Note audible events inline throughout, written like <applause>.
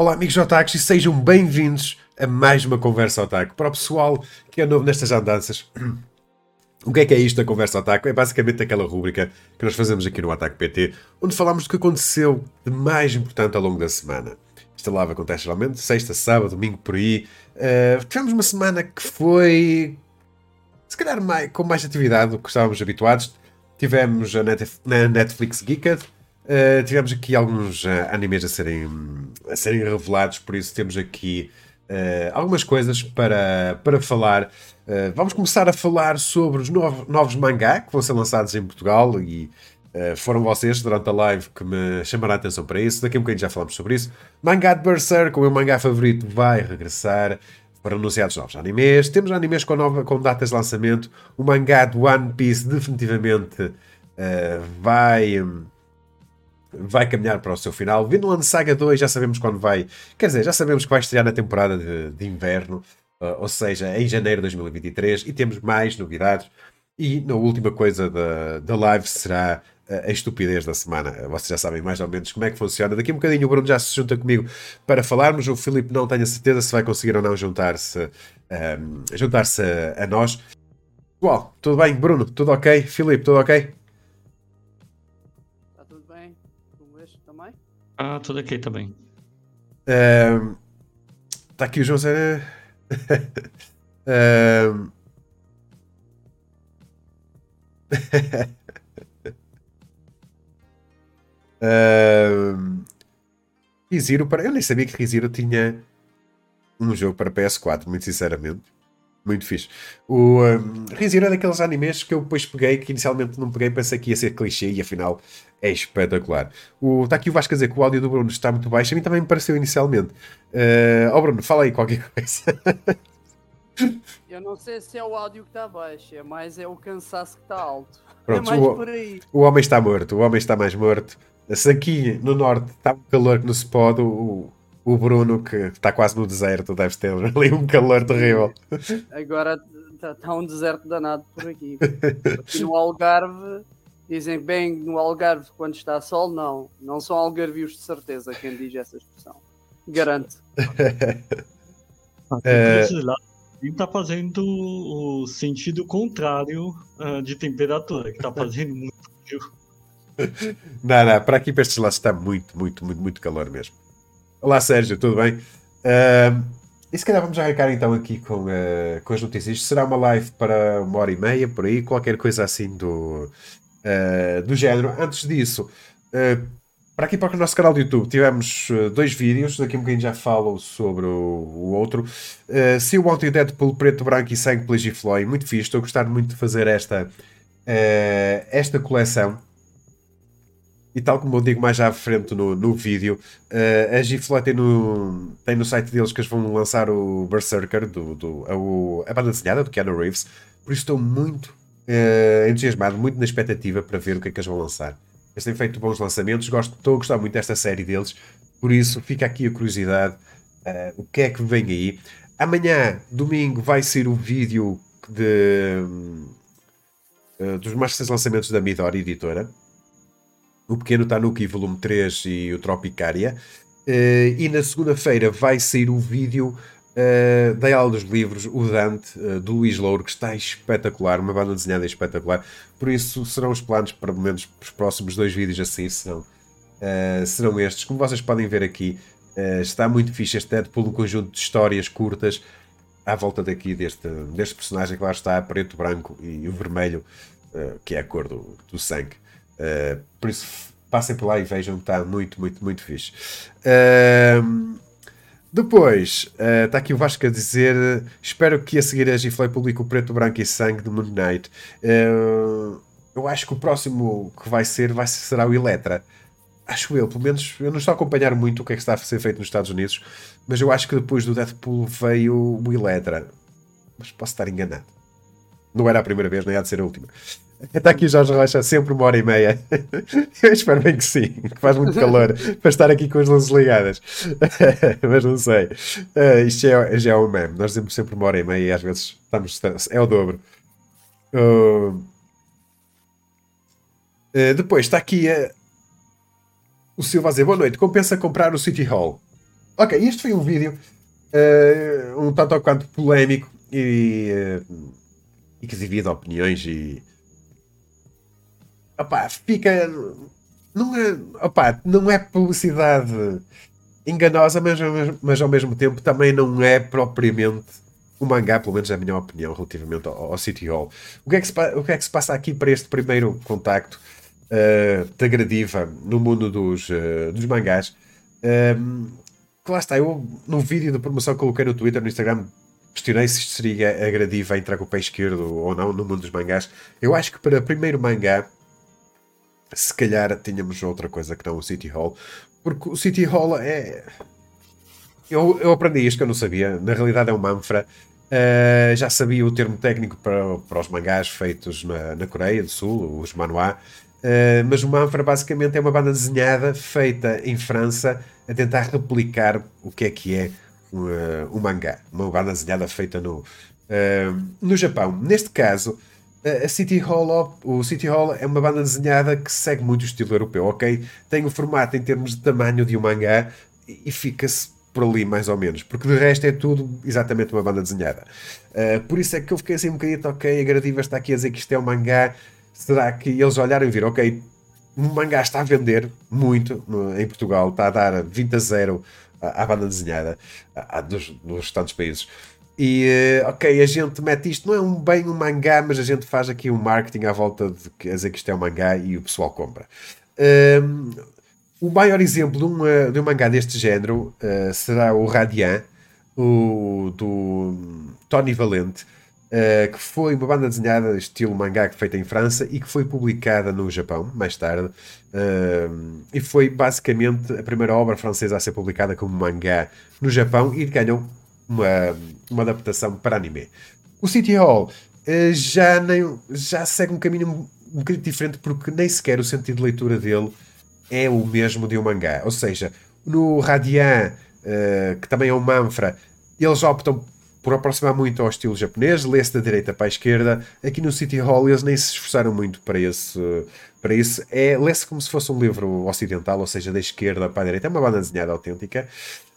Olá, amigos otakus, e sejam bem-vindos a mais uma Conversa Otaku. Para o pessoal que é novo nestas andanças, <clears throat> o que é que é isto da Conversa Otaku? É basicamente aquela rúbrica que nós fazemos aqui no Ataque PT, onde falamos do que aconteceu de mais importante ao longo da semana. Esta live acontece geralmente sexta, sábado, domingo, por aí. Uh, tivemos uma semana que foi, se calhar, mais, com mais atividade do que estávamos habituados. Tivemos a Netflix Geeked, Uh, tivemos aqui alguns uh, animes a serem, a serem revelados, por isso temos aqui uh, algumas coisas para, para falar. vamos começar a falar sobre os novos, novos mangá que vão ser lançados em Portugal e foram vocês durante a live que me chamaram a atenção para isso. Daqui a um bocadinho já falamos sobre isso. Mangá de Berserk, o meu mangá favorito, vai regressar. Foram anunciados novos animes. Temos animes com, nova, com datas de lançamento. O mangá de One Piece definitivamente vai. Um, vai caminhar para o seu final. Vinland Saga 2 já sabemos quando vai. Quer dizer, já sabemos que vai estrear na temporada de, de inverno, uh, ou seja, em janeiro de 2023, e temos mais novidades. E na última coisa da, da live será a estupidez da semana. Vocês já sabem mais ou menos como é que funciona. Daqui a um bocadinho o Bruno já se junta comigo para falarmos. O Filipe não tenho a certeza se vai conseguir ou não juntar-se um, juntar-se a, a nós. Pessoal, tudo bem? Bruno, tudo ok? Filipe, tudo ok? Ah, tudo ok também. Um, tá aqui o José. um... <laughs> um... <laughs> Riziro para. Eu nem sabia que Riziro tinha um jogo para PS4, muito sinceramente. Muito fixe. O um, ReZero é daqueles animes que eu depois peguei, que inicialmente não peguei, pensei que ia ser clichê e afinal é espetacular. Está aqui o Vasco a dizer que o áudio do Bruno está muito baixo, a mim também me pareceu inicialmente. Uh, oh Bruno, fala aí qualquer coisa. Eu não sei se é o áudio que está baixo, é mais é o cansaço que está alto. Pronto, é mais o, por aí. O homem está morto, o homem está mais morto. Se aqui no norte está um calor que não se pode, o, o Bruno, que está quase no deserto, deve ter ali um calor terrível. Agora está tá um deserto danado por aqui. Aqui no Algarve, dizem bem no Algarve quando está sol, não. Não são algarvios de certeza quem diz essa expressão. Garanto. é... está fazendo o sentido contrário uh, de temperatura, que está fazendo muito frio. <laughs> Não, não, para aqui para estes lados está muito, muito, muito, muito calor mesmo. Olá Sérgio, tudo bem? Uh, e se calhar vamos arrancar então aqui com, uh, com as notícias. Será uma live para uma hora e meia, por aí, qualquer coisa assim do, uh, do género. Antes disso, uh, para aqui para o nosso canal do YouTube tivemos dois vídeos, daqui um bocadinho já falo sobre o, o outro. Uh, se o Wanted Deadpool preto, branco e sangue pela Gifloy, muito fixe, estou a gostar muito de fazer esta, esta coleção e tal como eu digo mais à frente no, no vídeo, uh, a Gifloy tem no, tem no site deles que eles vão lançar o Berserker, do, do, a, a banda desenhada do Keanu Reeves, por isso estou muito uh, entusiasmado, muito na expectativa para ver o que é que eles vão lançar. Eles têm feito bons lançamentos, gosto, estou a gostar muito desta série deles, por isso fica aqui a curiosidade, uh, o que é que vem aí. Amanhã, domingo, vai ser o vídeo de, dos mais recentes lançamentos da Midori Editora o Pequeno Tanuki volume 3 e o Tropicária. Uh, e na segunda-feira vai sair o vídeo uh, da aula dos livros, o Dante, uh, do Luís Louro, que está espetacular, uma banda desenhada espetacular. Por isso serão os planos para menos os próximos dois vídeos assim, serão, serão estes. Como vocês podem ver aqui, está muito fixe este Deadpool, um conjunto de histórias curtas à volta daqui deste, deste personagem que lá está, preto, branco e o vermelho, que é a cor do, do sangue. Uh, por isso, passem por lá e vejam, está muito, muito, muito fixe. Uh, depois, está uh, aqui o Vasco a dizer: Espero que a seguir a Giflay publique o Preto, Branco e Sangue de Moon Knight. Uh, eu acho que o próximo que vai ser vai, será o Electra. Acho eu, pelo menos eu não estou a acompanhar muito o que é que está a ser feito nos Estados Unidos, mas eu acho que depois do Deadpool veio o Electra. Mas posso estar enganado. Não era a primeira vez, nem há de ser a última. Está aqui o Jorge Rocha, sempre uma hora e meia. <laughs> Eu espero bem que sim, que faz muito calor <laughs> para estar aqui com as luzes ligadas. <laughs> Mas não sei. Uh, isto já é, já é um meme. Nós dizemos sempre uma hora e meia e às vezes estamos. É o dobro. Uh, uh, depois está aqui o Silva a dizer: Boa noite, compensa comprar o City Hall. Ok, este foi um vídeo um tanto ou quanto polémico e, e que divide opiniões e. Opá, fica. Não é, opá, não é publicidade enganosa, mas, mas ao mesmo tempo também não é propriamente o mangá, pelo menos é a minha opinião relativamente ao, ao City Hall. O que, é que se, o que é que se passa aqui para este primeiro contacto uh, da Gradiva no mundo dos, uh, dos mangás? Um, que lá está, eu no vídeo de promoção que coloquei no Twitter, no Instagram, questionei se isto seria a Gradiva entrar com o pé esquerdo ou não no mundo dos mangás. Eu acho que para primeiro mangá, se calhar tínhamos outra coisa que não o City Hall, porque o City Hall é. Eu, eu aprendi isto que eu não sabia, na realidade é um manfra Uh, já sabia o termo técnico para, para os mangás feitos na, na Coreia do Sul, os manhwa, uh, mas o manfra basicamente é uma banda desenhada feita em França a tentar replicar o que é que é um, uh, um mangá, uma banda desenhada feita no, no Japão. Neste caso, a City Hall, o City Hall é uma banda desenhada que segue muito o estilo europeu, ok? Tem o formato em termos de tamanho de um mangá e fica-se por ali, mais ou menos, porque de resto é tudo exatamente uma banda desenhada. Uh, por isso é que eu fiquei assim um bocadinho, ok, a Gradiva está aqui a dizer que isto é um mangá. Será que eles olharam e viram, ok, um mangá está a vender muito no, em Portugal, está a dar 20 a 0 à, à banda desenhada à, à, dos, dos restantes países. E, uh, ok, a gente mete isto, não é um, bem um mangá, mas a gente faz aqui um marketing à volta de a dizer que isto é um mangá e o pessoal compra. Uh, o maior exemplo de, uma, de um mangá deste género uh, será o Radiant, o, do Tony Valente, uh, que foi uma banda desenhada estilo mangá feita em França e que foi publicada no Japão mais tarde. Uh, e foi basicamente a primeira obra francesa a ser publicada como mangá no Japão e ganhou uma, uma adaptação para anime. O City Hall já, nem, já segue um caminho um, bocadinho diferente porque nem sequer o sentido de leitura dele é o mesmo de um mangá. Ou seja, no Radian, uh, que também é um manfra, eles optam por aproximar muito ao estilo japonês, lê-se da direita para a esquerda. Aqui no City Hall eles nem se esforçaram muito para esse. Para isso, é, lê-se como se fosse um livro ocidental, ou seja, da esquerda para a direita. É uma banda desenhada autêntica.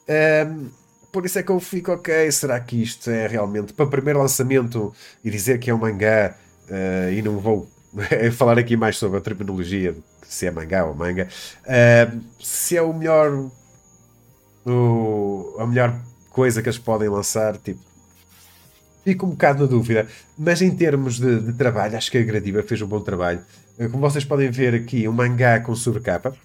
Um, por isso é que eu fico, ok, será que isto é realmente para o primeiro lançamento e dizer que é um mangá uh, e não vou <laughs> falar aqui mais sobre a terminologia se é mangá ou manga, uh, se é o melhor o, a melhor coisa que eles podem lançar, tipo, fico um bocado na dúvida, mas em termos de, de trabalho, acho que a Gradiva fez um bom trabalho. Uh, como vocês podem ver aqui, um mangá com sobrecapa.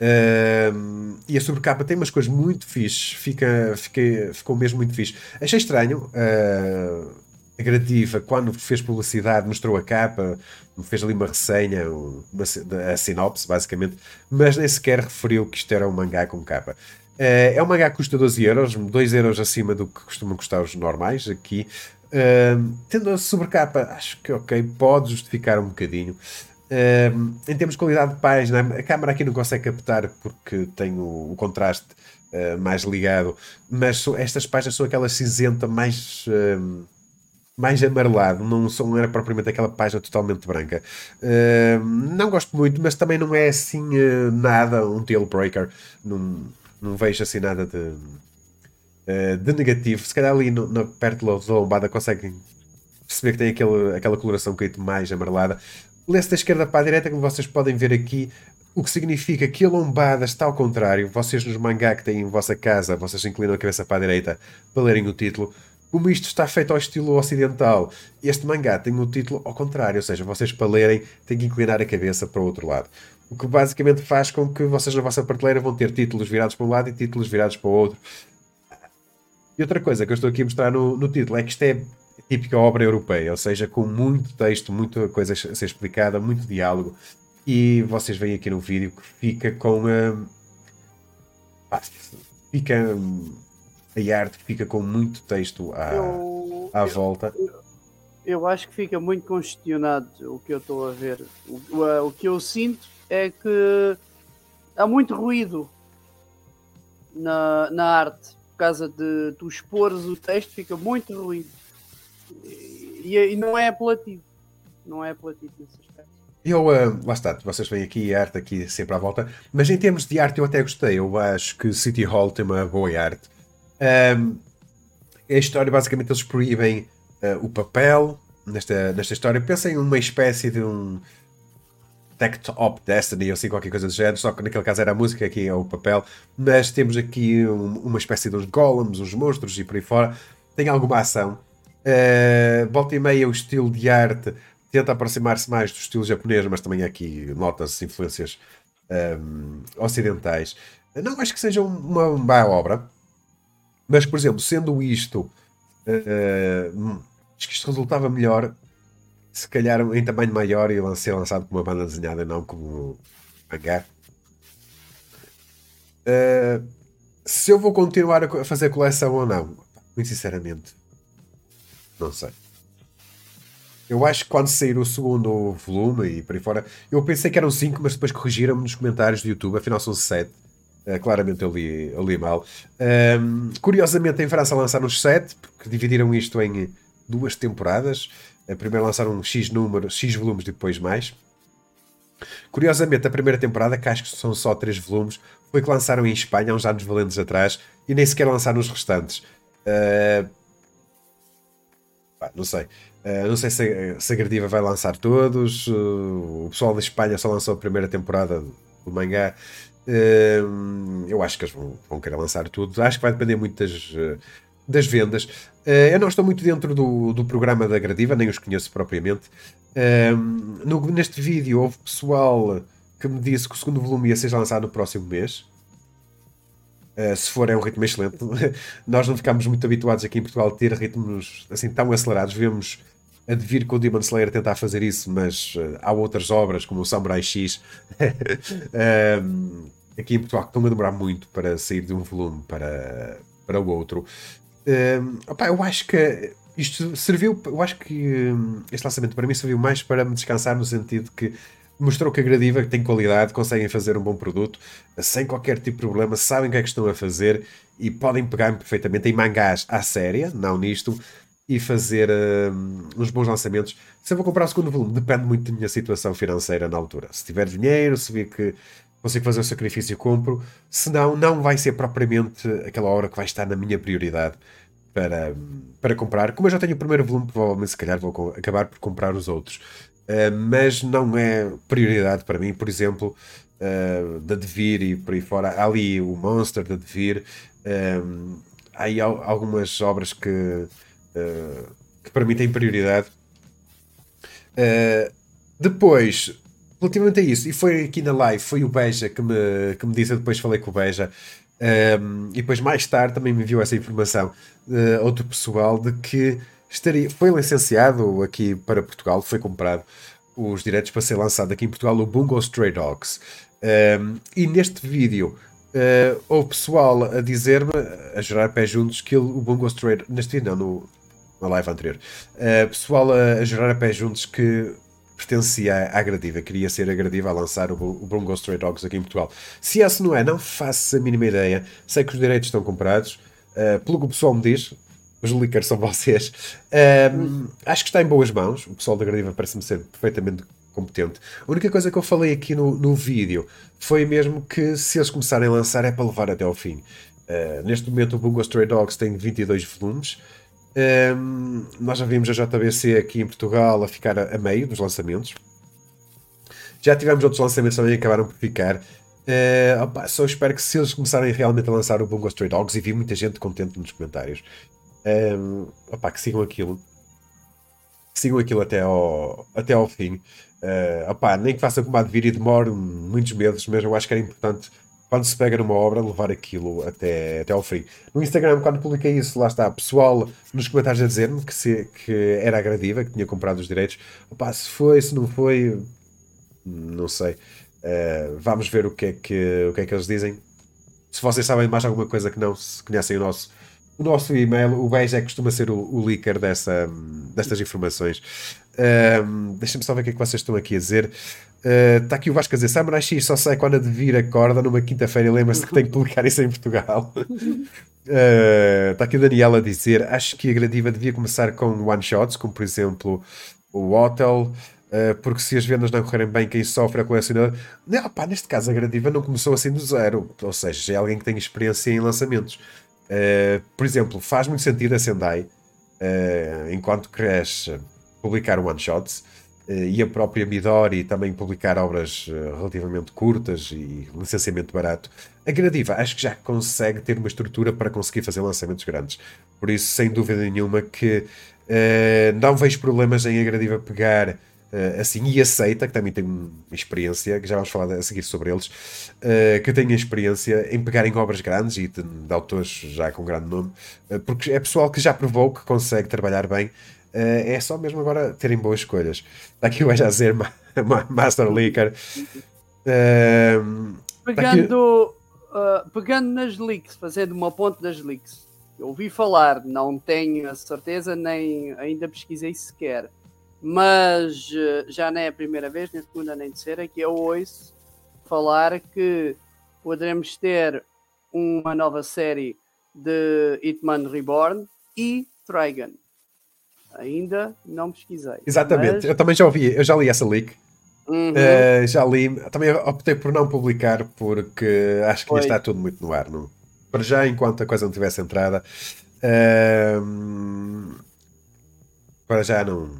Uh, e a sobrecapa tem umas coisas muito fixe, fica, fica, ficou mesmo muito fixe. Achei estranho, uh, agradativa quando fez publicidade, mostrou a capa, fez ali uma resenha, uma, a sinopse, basicamente, mas nem sequer referiu que isto era um mangá com capa. Uh, é um mangá que custa 12 euros, 2 euros acima do que costumam custar os normais aqui. Uh, tendo a sobrecapa, acho que ok, pode justificar um bocadinho. Uh, em termos de qualidade de página, a câmera aqui não consegue captar porque tem o, o contraste mais ligado, mas estas páginas são aquelas cinzenta mais mais amarelado, não, não era propriamente aquela página totalmente branca. Uh, não gosto muito, mas também não é assim uh, nada um deal breaker. Não, não vejo assim nada de, uh, de negativo. Se calhar ali no, no, perto da lombada conseguem perceber que tem aquele, aquela coloração um bocadinho mais amarelada. Lê-se da esquerda para a direita, como vocês podem ver aqui, o que significa que a lombada está ao contrário. Vocês nos mangá que têm em vossa casa, vocês inclinam a cabeça para a direita para lerem o título como isto está feito ao estilo ocidental, este mangá tem o título ao contrário, ou seja, vocês para lerem têm que inclinar a cabeça para o outro lado. O que basicamente faz com que vocês na vossa prateleira vão ter títulos virados para um lado e títulos virados para o outro. E outra coisa que eu estou aqui a mostrar no, no título é que isto é típica obra europeia, ou seja, com muito texto, muita coisa a ser explicada, muito diálogo. E vocês veem aqui no vídeo que fica com. Uh, fica a arte fica com muito texto à, eu, à volta. Eu, eu, acho que fica muito congestionado o que eu estou a ver. O, o, o, que eu sinto é que há muito ruído na, na arte. Por causa de tu expores o texto, fica muito ruído. E, e não é apelativo. Não é apelativo nesse aspecto. eu, uh, lá está, vocês vêm aqui arte aqui sempre à volta, mas em termos de arte eu até gostei. Eu acho que City Hall tem uma boa arte. Um, a história, basicamente, eles proíbem uh, o papel nesta, nesta história. Pensem numa espécie de um Tect Op Destiny ou assim, qualquer coisa do género, só que naquele caso era a música, aqui é o papel. Mas temos aqui um, uma espécie de uns golems, uns monstros e por aí fora. Tem alguma ação. Uh, volta e meia, o estilo de arte tenta aproximar-se mais do estilo japonês, mas também aqui nota-se influências um, ocidentais. Não acho que seja uma, má obra, mas, por exemplo, sendo isto, uh, acho que isto resultava melhor se calhar em tamanho maior e ser lançado como uma banda desenhada, não como mangá. Uh, se eu vou continuar a fazer coleção ou não, muito sinceramente, não sei. Eu acho que quando sair o segundo volume e por aí fora, eu pensei que eram 5, mas depois corrigiram-me nos comentários do YouTube, afinal são 7. Uh, claramente eu li, eu li mal. Um, curiosamente, em França lançaram os 7, porque dividiram isto em duas temporadas. Uh, primeiro lançaram X número, X volumes, depois mais. Curiosamente, a primeira temporada, que acho que são só 3 volumes, foi que lançaram em Espanha há uns anos valentes atrás e nem sequer lançaram os restantes. Uh, não sei. Uh, não sei se, se a Gradiva vai lançar todos. Uh, o pessoal da Espanha só lançou a primeira temporada do mangá. Uh, eu acho que eles vão, vão, querer lançar tudo. Acho que vai depender muito das, das vendas. eu não estou muito dentro do, do programa da Gradiva, nem os conheço propriamente. No, neste vídeo houve pessoal que me disse que o segundo volume ia ser lançado no próximo mês. Uh, se for é um ritmo excelente. <laughs> Nós não ficamos muito habituados aqui em Portugal a ter ritmos assim tão acelerados. Vemos a devir com o Demon Slayer tentar fazer isso, mas uh, há outras obras como o Samurai X <laughs> aqui em Portugal que estão a demorar muito para sair de um volume para, para o outro. opa, eu acho que isto serviu, eu acho que um, este lançamento para mim serviu mais para me descansar no sentido que mostrou que a Gradiva tem qualidade, conseguem fazer um bom produto sem qualquer tipo de problema, sabem o que é que estão a fazer e podem pegar perfeitamente em mangás à séria, não nisto, e fazer uh, uns bons lançamentos. Se eu vou comprar o segundo volume, depende muito da minha situação financeira na altura. Se tiver dinheiro, se vir que consigo fazer o sacrifício, compro. Se não, não vai ser propriamente aquela hora que vai estar na minha prioridade para, para comprar. Como eu já tenho o primeiro volume, provavelmente se calhar vou acabar por comprar os outros. Uh, mas não é prioridade para mim, por exemplo, uh, da Devir e por aí fora. Há ali o Monster da Devir. Um, há aí algumas obras que uh, que para mim tem prioridade. Depois, relativamente a isso, e foi aqui na live, foi o Beja que me, que me disse, eu depois falei com o Beja, um, e depois mais tarde também me enviou essa informação, outro pessoal, de que estaria, foi licenciado aqui para Portugal, foi comprado os direitos para ser lançado aqui em Portugal o Bungo Stray Dogs. Um, e neste vídeo uh, houve pessoal a dizer-me, a gerar pé juntos, que o Bungo Stray neste vídeo não, no, na live anterior. Uh, pessoal a, a gerar a pé juntos que pertencia à Gradiva, queria ser a Gradiva a lançar o, o Bungo Stray Dogs aqui em Portugal. Se esse não é, não faço a mínima ideia. Sei que os direitos estão comprados. Uh, pelo que o pessoal me diz, os leakers são vocês. Uh, acho que está em boas mãos. O pessoal da Gradiva parece-me ser perfeitamente competente. A única coisa que eu falei aqui no, no vídeo foi mesmo que se eles começarem a lançar é para levar até ao fim. Uh, neste momento o Bungo Stray Dogs tem 22 volumes. Um, nós já vimos a JBC aqui em Portugal a ficar a, a, meio dos lançamentos. Já tivemos outros lançamentos também que acabaram por ficar. Uh, opa, só espero que se eles começarem realmente a lançar o Bungo Stray Dogs e vi muita gente contente nos comentários, um, opa, que sigam aquilo. Que sigam aquilo até ao, até ao fim. Uh, opa, nem que façam como a de vir e demore muitos meses, mas eu acho que era importante quando se pega numa obra, levar aquilo até, até ao fim. No Instagram, quando publiquei isso, lá está, pessoal nos comentários a dizer-me que, se, que era agradiva, que tinha comprado os direitos. Opa, se foi, se não foi, não sei. Uh, vamos ver o que, é que, o que é que eles dizem. Se vocês sabem mais alguma coisa que não, se conhecem o nosso, o nosso e-mail, o Beja é costuma ser o, o leaker dessa, destas informações. Uh, Deixem-me só ver o que é que vocês estão aqui a dizer. Está uh, aqui o Vasco a dizer: Samurai X só sai quando a devir acorda numa quinta-feira e lembra-se que tem que publicar isso em Portugal. Está <laughs> uh, aqui o Daniel a dizer: Acho que a gradiva devia começar com one-shots, como por exemplo o Hotel. Uh, porque se as vendas não correrem bem, quem sofre é o colecionador. Não, pá, neste caso, a Gradiva não começou assim do zero, ou seja, é alguém que tem experiência em lançamentos. Uh, por exemplo, faz muito sentido a Sendai, uh, enquanto cresce, publicar one-shots e a própria Midori também publicar obras relativamente curtas e licenciamento barato. A Gradiva acho que já consegue ter uma estrutura para conseguir fazer lançamentos grandes. Por isso, sem dúvida nenhuma, que não vejo problemas em a Gradiva pegar Uh, assim, e aceita, que também tem experiência, que já vamos falar a seguir sobre eles, uh, que tem experiência em pegarem obras grandes e de, de autores já com grande nome, uh, porque é pessoal que já provou que consegue trabalhar bem, é só mesmo agora terem boas escolhas. Está aqui o Ajazer <laughs> Master Leaker. pegando, aqui... pegando nas leaks, fazendo uma ponte das leaks, eu ouvi falar, não tenho a certeza, nem ainda pesquisei sequer mas eh, já não é a primeira vez, nem a segunda nem a terceira, que eu ouço falar que poderemos ter uma nova série de Hitman Reborn e Trigon. Ainda não pesquisei. Exatamente, mas... eu também já ouvi, eu já li essa leak. Uhum. Uh, já li, também optei por não publicar porque acho que está tudo muito no ar. Não? Para já, enquanto a coisa não tivesse entrada, uh, para já não,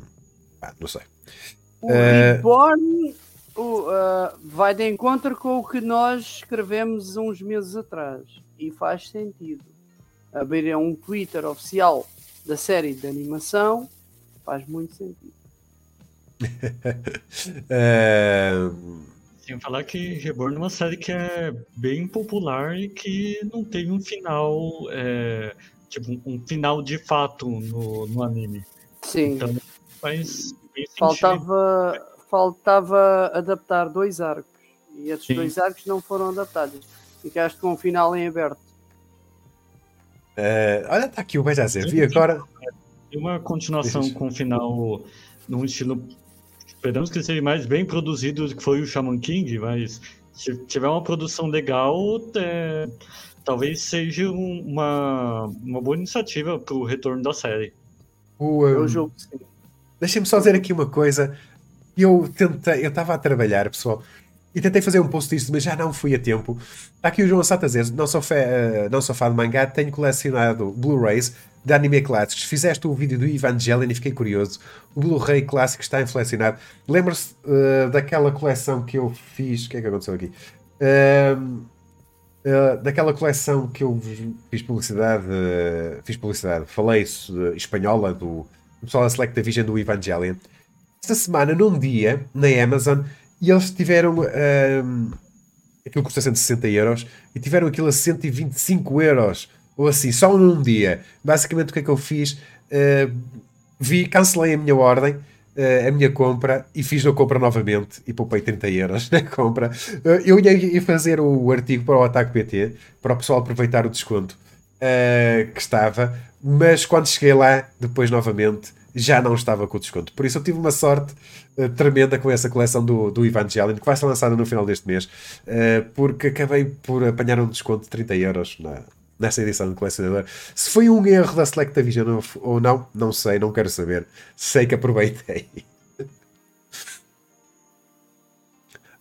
ah, não sei. O uh... Reborn uh, vai de encontro com o que nós escrevemos uns meses atrás. E faz sentido. Abrir um Twitter oficial da série de animação faz muito sentido. uh... <laughs> Sem falar que Reborn é uma série que é bem popular e que não tem um final, é, tipo, um final de fato no, no anime. Sim. Então, faz faltava, faltava adaptar dois arcos e esses Sim. dois arcos não foram adaptados. Ficaste com um final em aberto. Uh, olha, está aqui o Bejazer. Vi agora. Uma continuação com um final num estilo. Esperamos que seja mais bem produzido do que foi o Shaman King, mas se tiver uma produção legal, é, talvez seja uma, uma boa iniciativa para o retorno da série. O, um, é o jogo, sim. Deixem-me só dizer aqui uma coisa. Eu tentei, eu estava a trabalhar, pessoal, e tentei fazer um post disto, mas já não fui a tempo. Está aqui o João Sata a dizer: não sou, fé, uh, não sou fã de mangá, tenho colecionado Blu-rays de anime clássicos. Fizeste o vídeo do Evangelion e fiquei curioso. O Blu-ray clássico está inflacionado. Lembra-se uh, daquela coleção que eu fiz. O que é que aconteceu aqui? Uh, uh, daquela coleção que eu fiz publicidade. fiz publicidade. Falei espanhola do o pessoal da Select Vision do Evangelion. Esta semana, num dia, na Amazon, e eles tiveram um, aquilo custa 160 euros e tiveram aquilo a 125 euros ou assim, só num dia. Basicamente, o que é que eu fiz? Uh, vi, cancelei a minha ordem, uh, a minha compra e fiz a compra novamente e poupei 30 euros <laughs> na compra. Uh, eu ia fazer o artigo para o Ataque PT para o pessoal aproveitar o desconto que estava, mas quando cheguei lá, depois novamente, já não estava com o desconto. Por isso eu tive uma sorte uh, tremenda com essa coleção do, do Evangelion, que vai ser lançada no final deste mês, uh, porque acabei por apanhar um desconto de 30 euros na, nessa edição do colecionador. Se foi um erro da Selectavision ou não, não sei, não quero saber. Sei que aproveitei.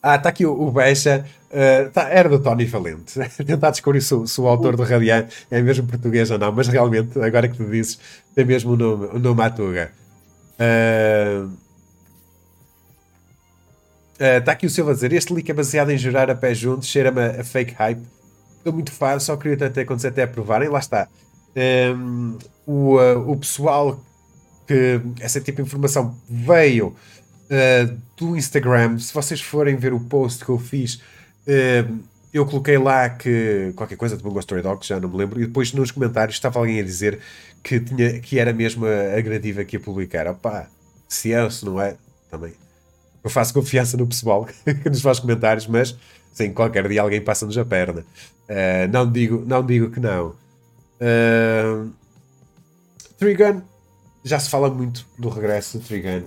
Ah, está aqui o, o Becha. Uh, tá, era do Tony Valente. <laughs> Tentar descobrir se, se, o autor do Radian é mesmo português ou não, mas realmente, agora que tu dizes, tem mesmo o nome, o nome Atuga. Está uh, uh, aqui o Silva a dizer: Este leak é baseado em jurar a pé juntos, cheira-me a, fake hype. Estou muito fã, só queria até acontecer até aprovarem. Lá está. Um, o, uh, o pessoal que essa tipo de informação veio uh, do Instagram. Se vocês forem ver o post que eu fiz, uh, eu coloquei lá que qualquer coisa de Bungo Story Dogs, já não me lembro, e depois nos comentários estava alguém a dizer que, tinha, que era mesmo a, a gradiva que ia publicar. Opá, se é ou se não é, também. Eu faço confiança no pessoal <laughs> que nos faz comentários, mas sim, qualquer dia alguém passa-nos a perna. Uh, não, digo, não digo que não. Uh, Trigun, já se fala muito do regresso de Trigun.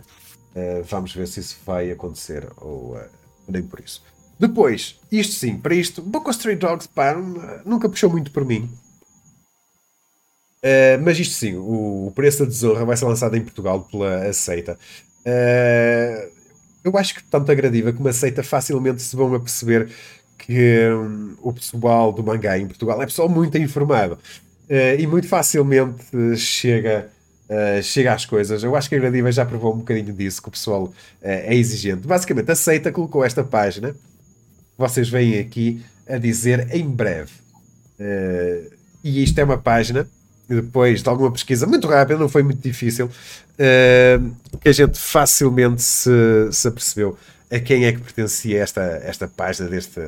Uh, vamos ver se isso vai acontecer ou uh, nem por isso. Depois, isto sim, para isto, of Stray Dogs pá, nunca puxou muito por mim. Uh, mas isto sim, o, o, preço da desonra vai ser lançado em Portugal pela Aceita. eu acho que tanto a Gradiva como a Seita facilmente se vão perceber que hum, o pessoal do mangá em Portugal é pessoal muito informado e muito facilmente chega, uh, chega às coisas. Eu acho que a Gradiva já provou um bocadinho disso, que o pessoal uh, é exigente. Basicamente, a Seita colocou esta página, vocês veem aqui, a dizer em breve. e isto é uma página depois de alguma pesquisa muito rápida, não foi muito difícil, uh, que a gente facilmente se, se apercebeu a quem é que pertencia esta, esta página deste,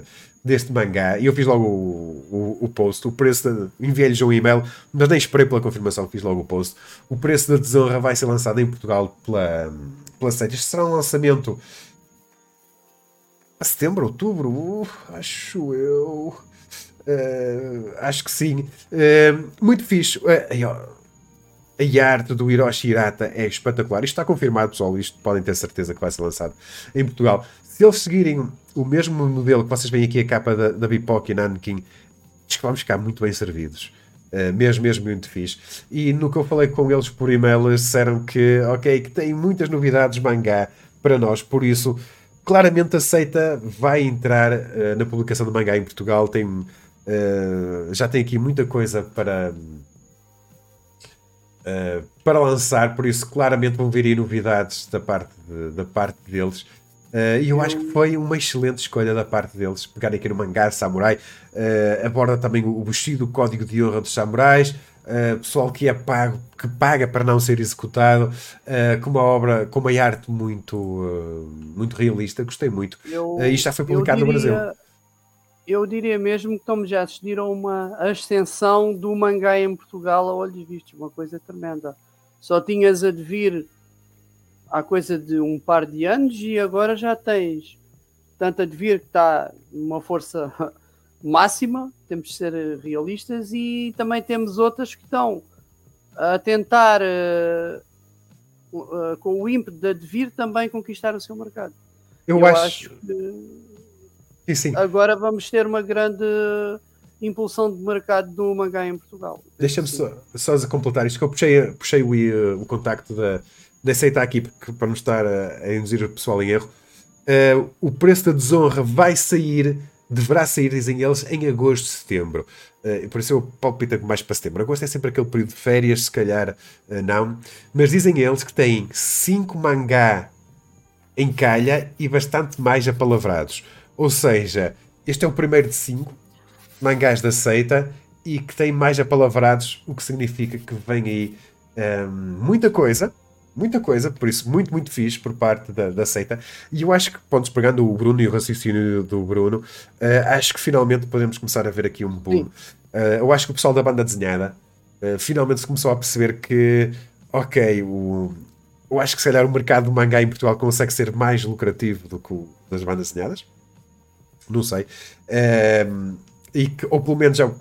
deste mangá. E eu fiz logo o, o, o post. O preço, enviei-lhes um e-mail, mas nem esperei pela confirmação, fiz logo o post. O preço da desonra vai ser lançado em Portugal pela, pela Sete. Isto será um lançamento a setembro, outubro, acho eu. Uh, acho que sim. Uh, muito fixe. Uh, a arte do Hiroshi Hirata é espetacular. Isto está confirmado, pessoal. Isto podem ter certeza que vai ser lançado em Portugal. Se eles seguirem o mesmo modelo que vocês veem aqui, a capa da, da Bipoc e Nankin, acho que vamos ficar muito bem servidos. Uh, mesmo, mesmo muito fixe. E no que eu falei com eles por e-mail, eles disseram que, ok, que tem muitas novidades mangá para nós, por isso, claramente aceita, vai entrar uh, na publicação do mangá em Portugal. Tem, uh, já tem aqui muita coisa para para lançar, por isso claramente vão vir aí novidades da parte, de, da parte deles. Uh, e eu acho que foi uma excelente escolha da parte deles. Pegarem aqui no mangá Samurai, uh, aborda também o vestido, o código de honra dos samurais, uh, pessoal que é pago, que paga para não ser executado, uh, com uma obra, com uma arte muito, muito realista. Gostei muito. Eu, isto já foi publicado diria, no Brasil eu diria mesmo que estamos já a assistir a uma ascensão do mangá em Portugal a olhos vistos, uma coisa tremenda. Só tinhas a devir há coisa de um par de anos e agora já tens tanto a devir que está numa força <laughs> máxima, temos de ser realistas, e também temos outras que estão a tentar, uh, uh, com o ímpeto de devir, também conquistar o seu mercado. Eu, Eu acho, acho que Sim. Agora vamos ter uma grande impulsão de mercado do mangá em Portugal. Deixa-me só, só completar isto, que eu puxei, puxei o, o contacto da, da aceitar aqui porque, para não estar a, a, induzir o pessoal em erro. Uh, o preço da desonra vai sair, deverá sair, dizem eles, em agosto, setembro. Uh, por isso eu palpito mais para setembro. Agosto é sempre aquele período de férias, se calhar uh, não. Mas dizem eles que têm 5 mangá em calha e bastante mais apalavrados. Ou seja, este é o primeiro de cinco mangás da seita e que tem mais apalavrados, o que significa que vem aí um, muita coisa, muita coisa, por isso muito, muito fixe por parte da, da seita. E eu acho que, pontos pegando o Bruno e o raciocínio do Bruno, uh, acho que finalmente podemos começar a ver aqui um boom. Uh, eu acho que o pessoal da banda desenhada uh, finalmente se começou a perceber que, ok, o, eu acho que se calhar o mercado do mangá em Portugal consegue ser mais lucrativo do que o das bandas desenhadas não sei. Um, e que, ou pelo menos é o,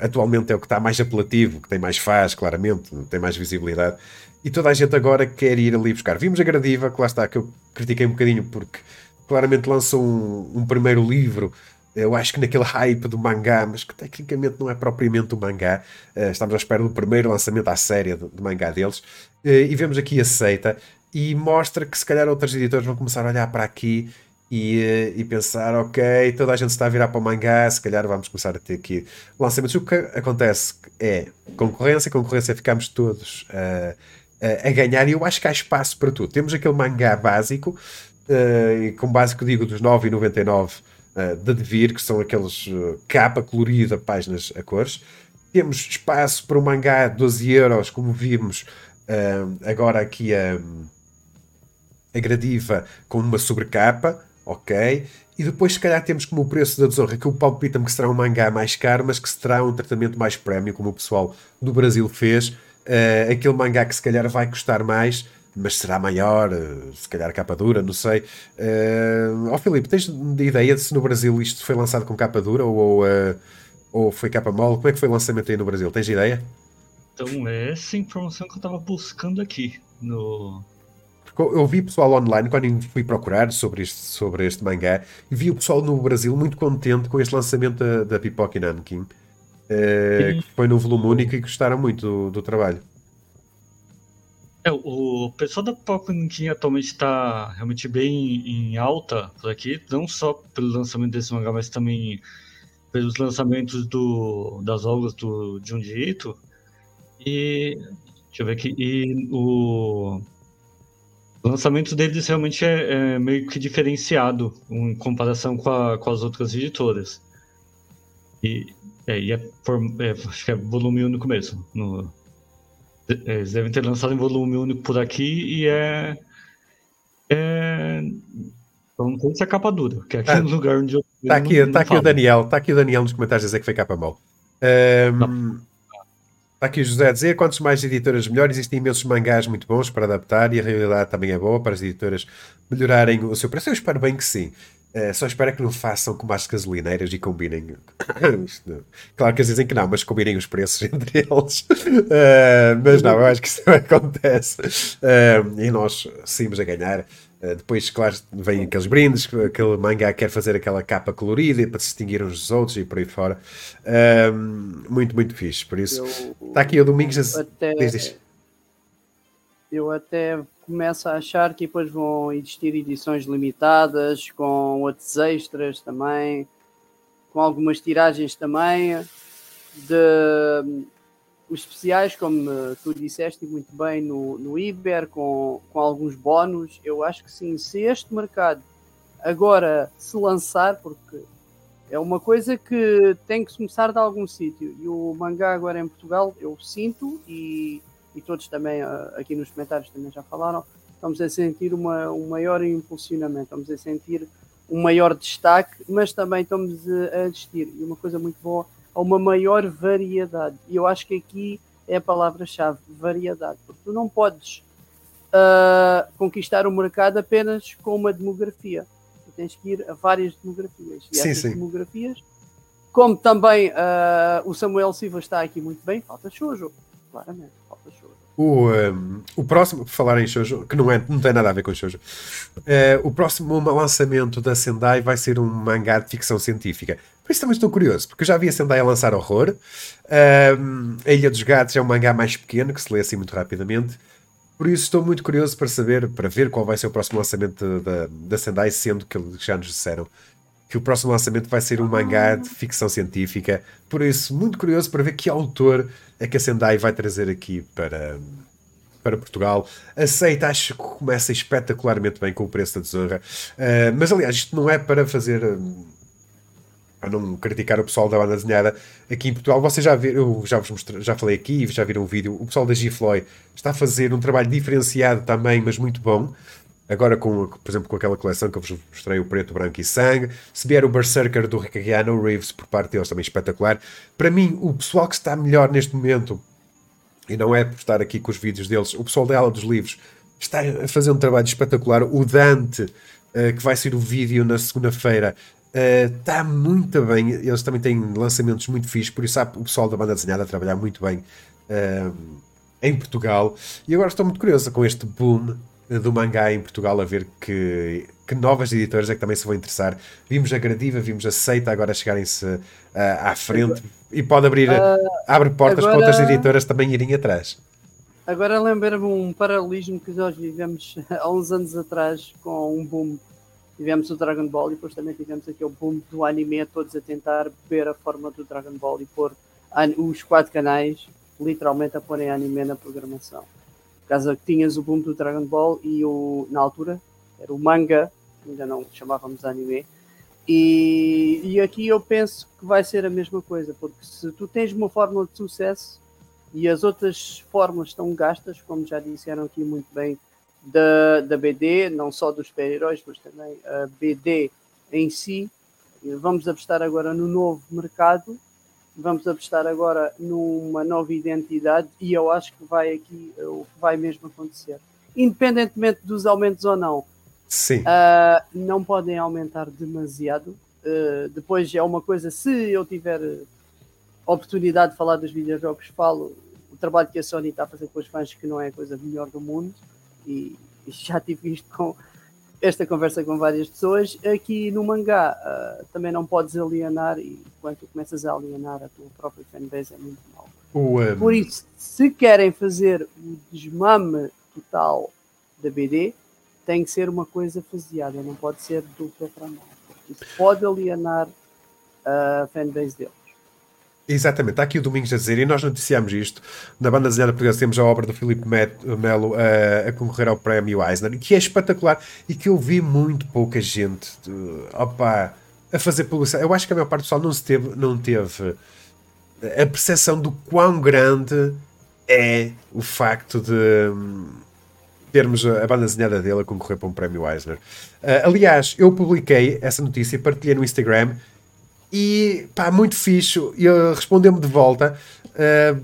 é, atualmente é o que está mais apelativo, que tem mais faz, claramente, tem mais visibilidade. E toda a gente agora quer ir ali buscar. Vimos a Gradiva, que lá está, que eu critiquei um bocadinho porque claramente lançou um, um primeiro livro eu acho que naquele hype do mangá, mas que tecnicamente não é propriamente um mangá. Uh, estamos à espera do primeiro lançamento à série do mangá deles. Uh, e vemos aqui a seita e mostra que se calhar outros editores vão começar a olhar para aqui e, eh, e, pensar, ok, toda a gente está a virar para o mangá, se calhar vamos começar a ter aqui lançamentos. O que acontece é concorrência, concorrência, ficamos todos uh, uh, a ganhar e eu acho que há espaço para tudo. Temos aquele mangá básico, uh, com básico digo dos 9,99 uh, de Devir, que são aqueles capa colorida, páginas a cores. Temos espaço para o mangá 12 euros, como vimos agora aqui a, a gradiva com uma sobrecapa ok? E depois, se calhar, temos como o preço da desonra, que o palpita-me que será um mangá mais caro, mas que será um tratamento mais prémio, como o pessoal do Brasil fez. Uh, aquele mangá que se calhar vai custar mais, mas será maior, uh, se calhar capa dura, não sei. Uh, oh Filipe, tens ideia de se no Brasil isto foi lançado com capa dura ou, uh, ou foi capa mole? Como é que foi o lançamento aí no Brasil? Tens ideia? Então, é essa informação que eu estava buscando aqui no, eu vi pessoal online, quando fui procurar sobre este, sobre este mangá, e vi o pessoal no Brasil muito contente com este lançamento da, da Pipoca Nankin, eh, que foi no volume único e gostaram muito do, do trabalho. É, o, pessoal da Poco Nankin atualmente está realmente bem em alta por aqui, não só pelo lançamento desse mangá, mas também pelos lançamentos do, das obras do Junji Ito. E deixa eu ver aqui. E o, o lançamento deles realmente é, é, meio que diferenciado em comparação com, a, com as outras editoras. E, é, e é, é, acho que é volume único mesmo. No, é, eles devem ter lançado em volume único por aqui e é. é não sei se é capa dura, que é aquele ah, lugar onde eu. Tá aqui, não, tá aqui o Daniel, tá aqui o Daniel nos comentários a dizer que foi capa mal. Um, Está aqui o José a dizer: quantos mais editoras melhor, existem imensos mangás muito bons para adaptar e a realidade também é boa para as editoras melhorarem o seu preço. Eu espero bem que sim. Uh, só espero que não façam como as gasolineiras e combinem. <coughs> claro que eles dizem que não, mas combinem os preços <laughs> entre eles. Uh, mas não, eu acho que isso <laughs> não acontece. Uh, e nós saímos a ganhar. depois, claro, vêm aqueles brindes, aquele mangá quer fazer aquela capa colorida para se distinguir uns dos outros e por aí fora. muito, muito fixe. Por isso, está aqui o Domingos. Até, diz, diz. Eu até começo a achar que depois vão existir edições limitadas, com outros extras também, com algumas tiragens também, de os especiais, como tu disseste muito bem no, no Iber, com, com alguns bónus. Eu acho que sim, se este mercado agora se lançar, porque é uma coisa que tem que começar de algum sítio, e o mangá agora em Portugal eu sinto e e todos também ah, aqui nos comentários também já falaram, estamos a sentir uma, um maior impulsionamento, estamos a sentir um maior destaque, mas também estamos a assistir, e uma coisa muito boa, a uma maior variedade. E eu acho que aqui é a palavra-chave, variedade, porque tu não podes uh, conquistar o mercado apenas com uma demografia. Tu tens que ir a várias demografias. E sim, essas sim. demografias, como também uh, o Samuel Silva está aqui muito bem, falta shoujo, claramente. O, um, o próximo, por falar em Shoujo, que não, é, não tem nada a ver com Shoujo, uh, o próximo lançamento da Sendai vai ser um mangá de ficção científica. Por isso também estou curioso, porque eu já vi a Sendai a lançar horror. Um, a Ilha dos Gatos é um mangá mais pequeno, que se lê assim muito rapidamente. Por isso estou muito curioso para saber, para ver qual vai ser o próximo lançamento da, da Sendai, sendo que eles já nos disseram que o próximo lançamento vai ser um mangá de ficção científica. Por isso, muito curioso para ver que autor é que a Sendai vai trazer aqui para, para Portugal. Aceita, acho que começa espetacularmente bem com o preço da tesoura. Uh, mas aliás, isto não é para fazer. Uh, para não criticar o pessoal da banda desenhada aqui em Portugal, vocês já viram, eu já vos mostrei, já falei aqui, já viram o vídeo, o pessoal da Gifloy está a fazer um trabalho diferenciado também, mas muito bom. Agora, com, por exemplo, com aquela coleção que eu vos mostrei, o Preto, Branco e Sangue. Se vier o Berserker do Ricardo Reeves, por parte deles, também espetacular. Para mim, o pessoal que está melhor neste momento, e não é por estar aqui com os vídeos deles, o pessoal da aula dos livros está a fazer um trabalho espetacular. O Dante, uh, que vai ser o vídeo na segunda-feira, uh, está muito bem. Eles também têm lançamentos muito fixos, por isso há o pessoal da banda desenhada a trabalhar muito bem uh, em Portugal. E agora estou muito curioso com este boom do mangá em Portugal a ver que, que novas editoras é que também se vão interessar. Vimos a Gradiva, vimos a Seita agora chegarem-se uh, à frente e pode abrir, uh, abre portas agora, para outras editoras também irem atrás. Agora lembra-me um paralelismo que nós vivemos <laughs> há uns anos atrás com um boom. Tivemos o Dragon Ball e depois também tivemos aquele boom do anime, todos a tentar beber a forma do Dragon Ball e pôr os quatro canais literalmente a porem anime na programação que tinhas o boom do Dragon Ball e o, na altura era o manga, ainda não chamávamos anime. E, e aqui eu penso que vai ser a mesma coisa, porque se tu tens uma fórmula de sucesso e as outras fórmulas estão gastas, como já disseram aqui muito bem, da, da BD, não só dos super-heróis, mas também a BD em si. Vamos apostar agora no novo mercado vamos apostar agora numa nova identidade e eu acho que vai aqui, o que vai mesmo acontecer. Independentemente dos aumentos ou não, Sim. Uh, não podem aumentar demasiado. Uh, depois é uma coisa, se eu tiver oportunidade de falar dos videojogos, falo o trabalho que a Sony está a fazer com os fãs, que não é a coisa melhor do mundo, e, e já tive isto com esta conversa com várias pessoas. Aqui no mangá uh, também não podes alienar, e quando tu começas a alienar a tua própria fanbase é muito mal. Um... Por isso, se querem fazer o desmame total da BD tem que ser uma coisa faseada, não pode ser do Petramão. Isso pode alienar a fanbase deles. Exatamente, está aqui o Domingos a dizer, e nós noticiamos isto, na banda desenhada portuguesa temos a obra do Filipe Melo a, a, concorrer ao prémio Eisner, que é espetacular e que eu vi muito pouca gente opa, a fazer publicidade. Eu acho que a maior parte do pessoal não, se teve, não teve a percepção do quão grande é o facto de hum, termos a banda desenhada dele a concorrer para um prémio Eisner. Uh, aliás, eu publiquei essa notícia, partilhei no Instagram e pá, muito fixe. E ele respondeu-me de volta. Uh,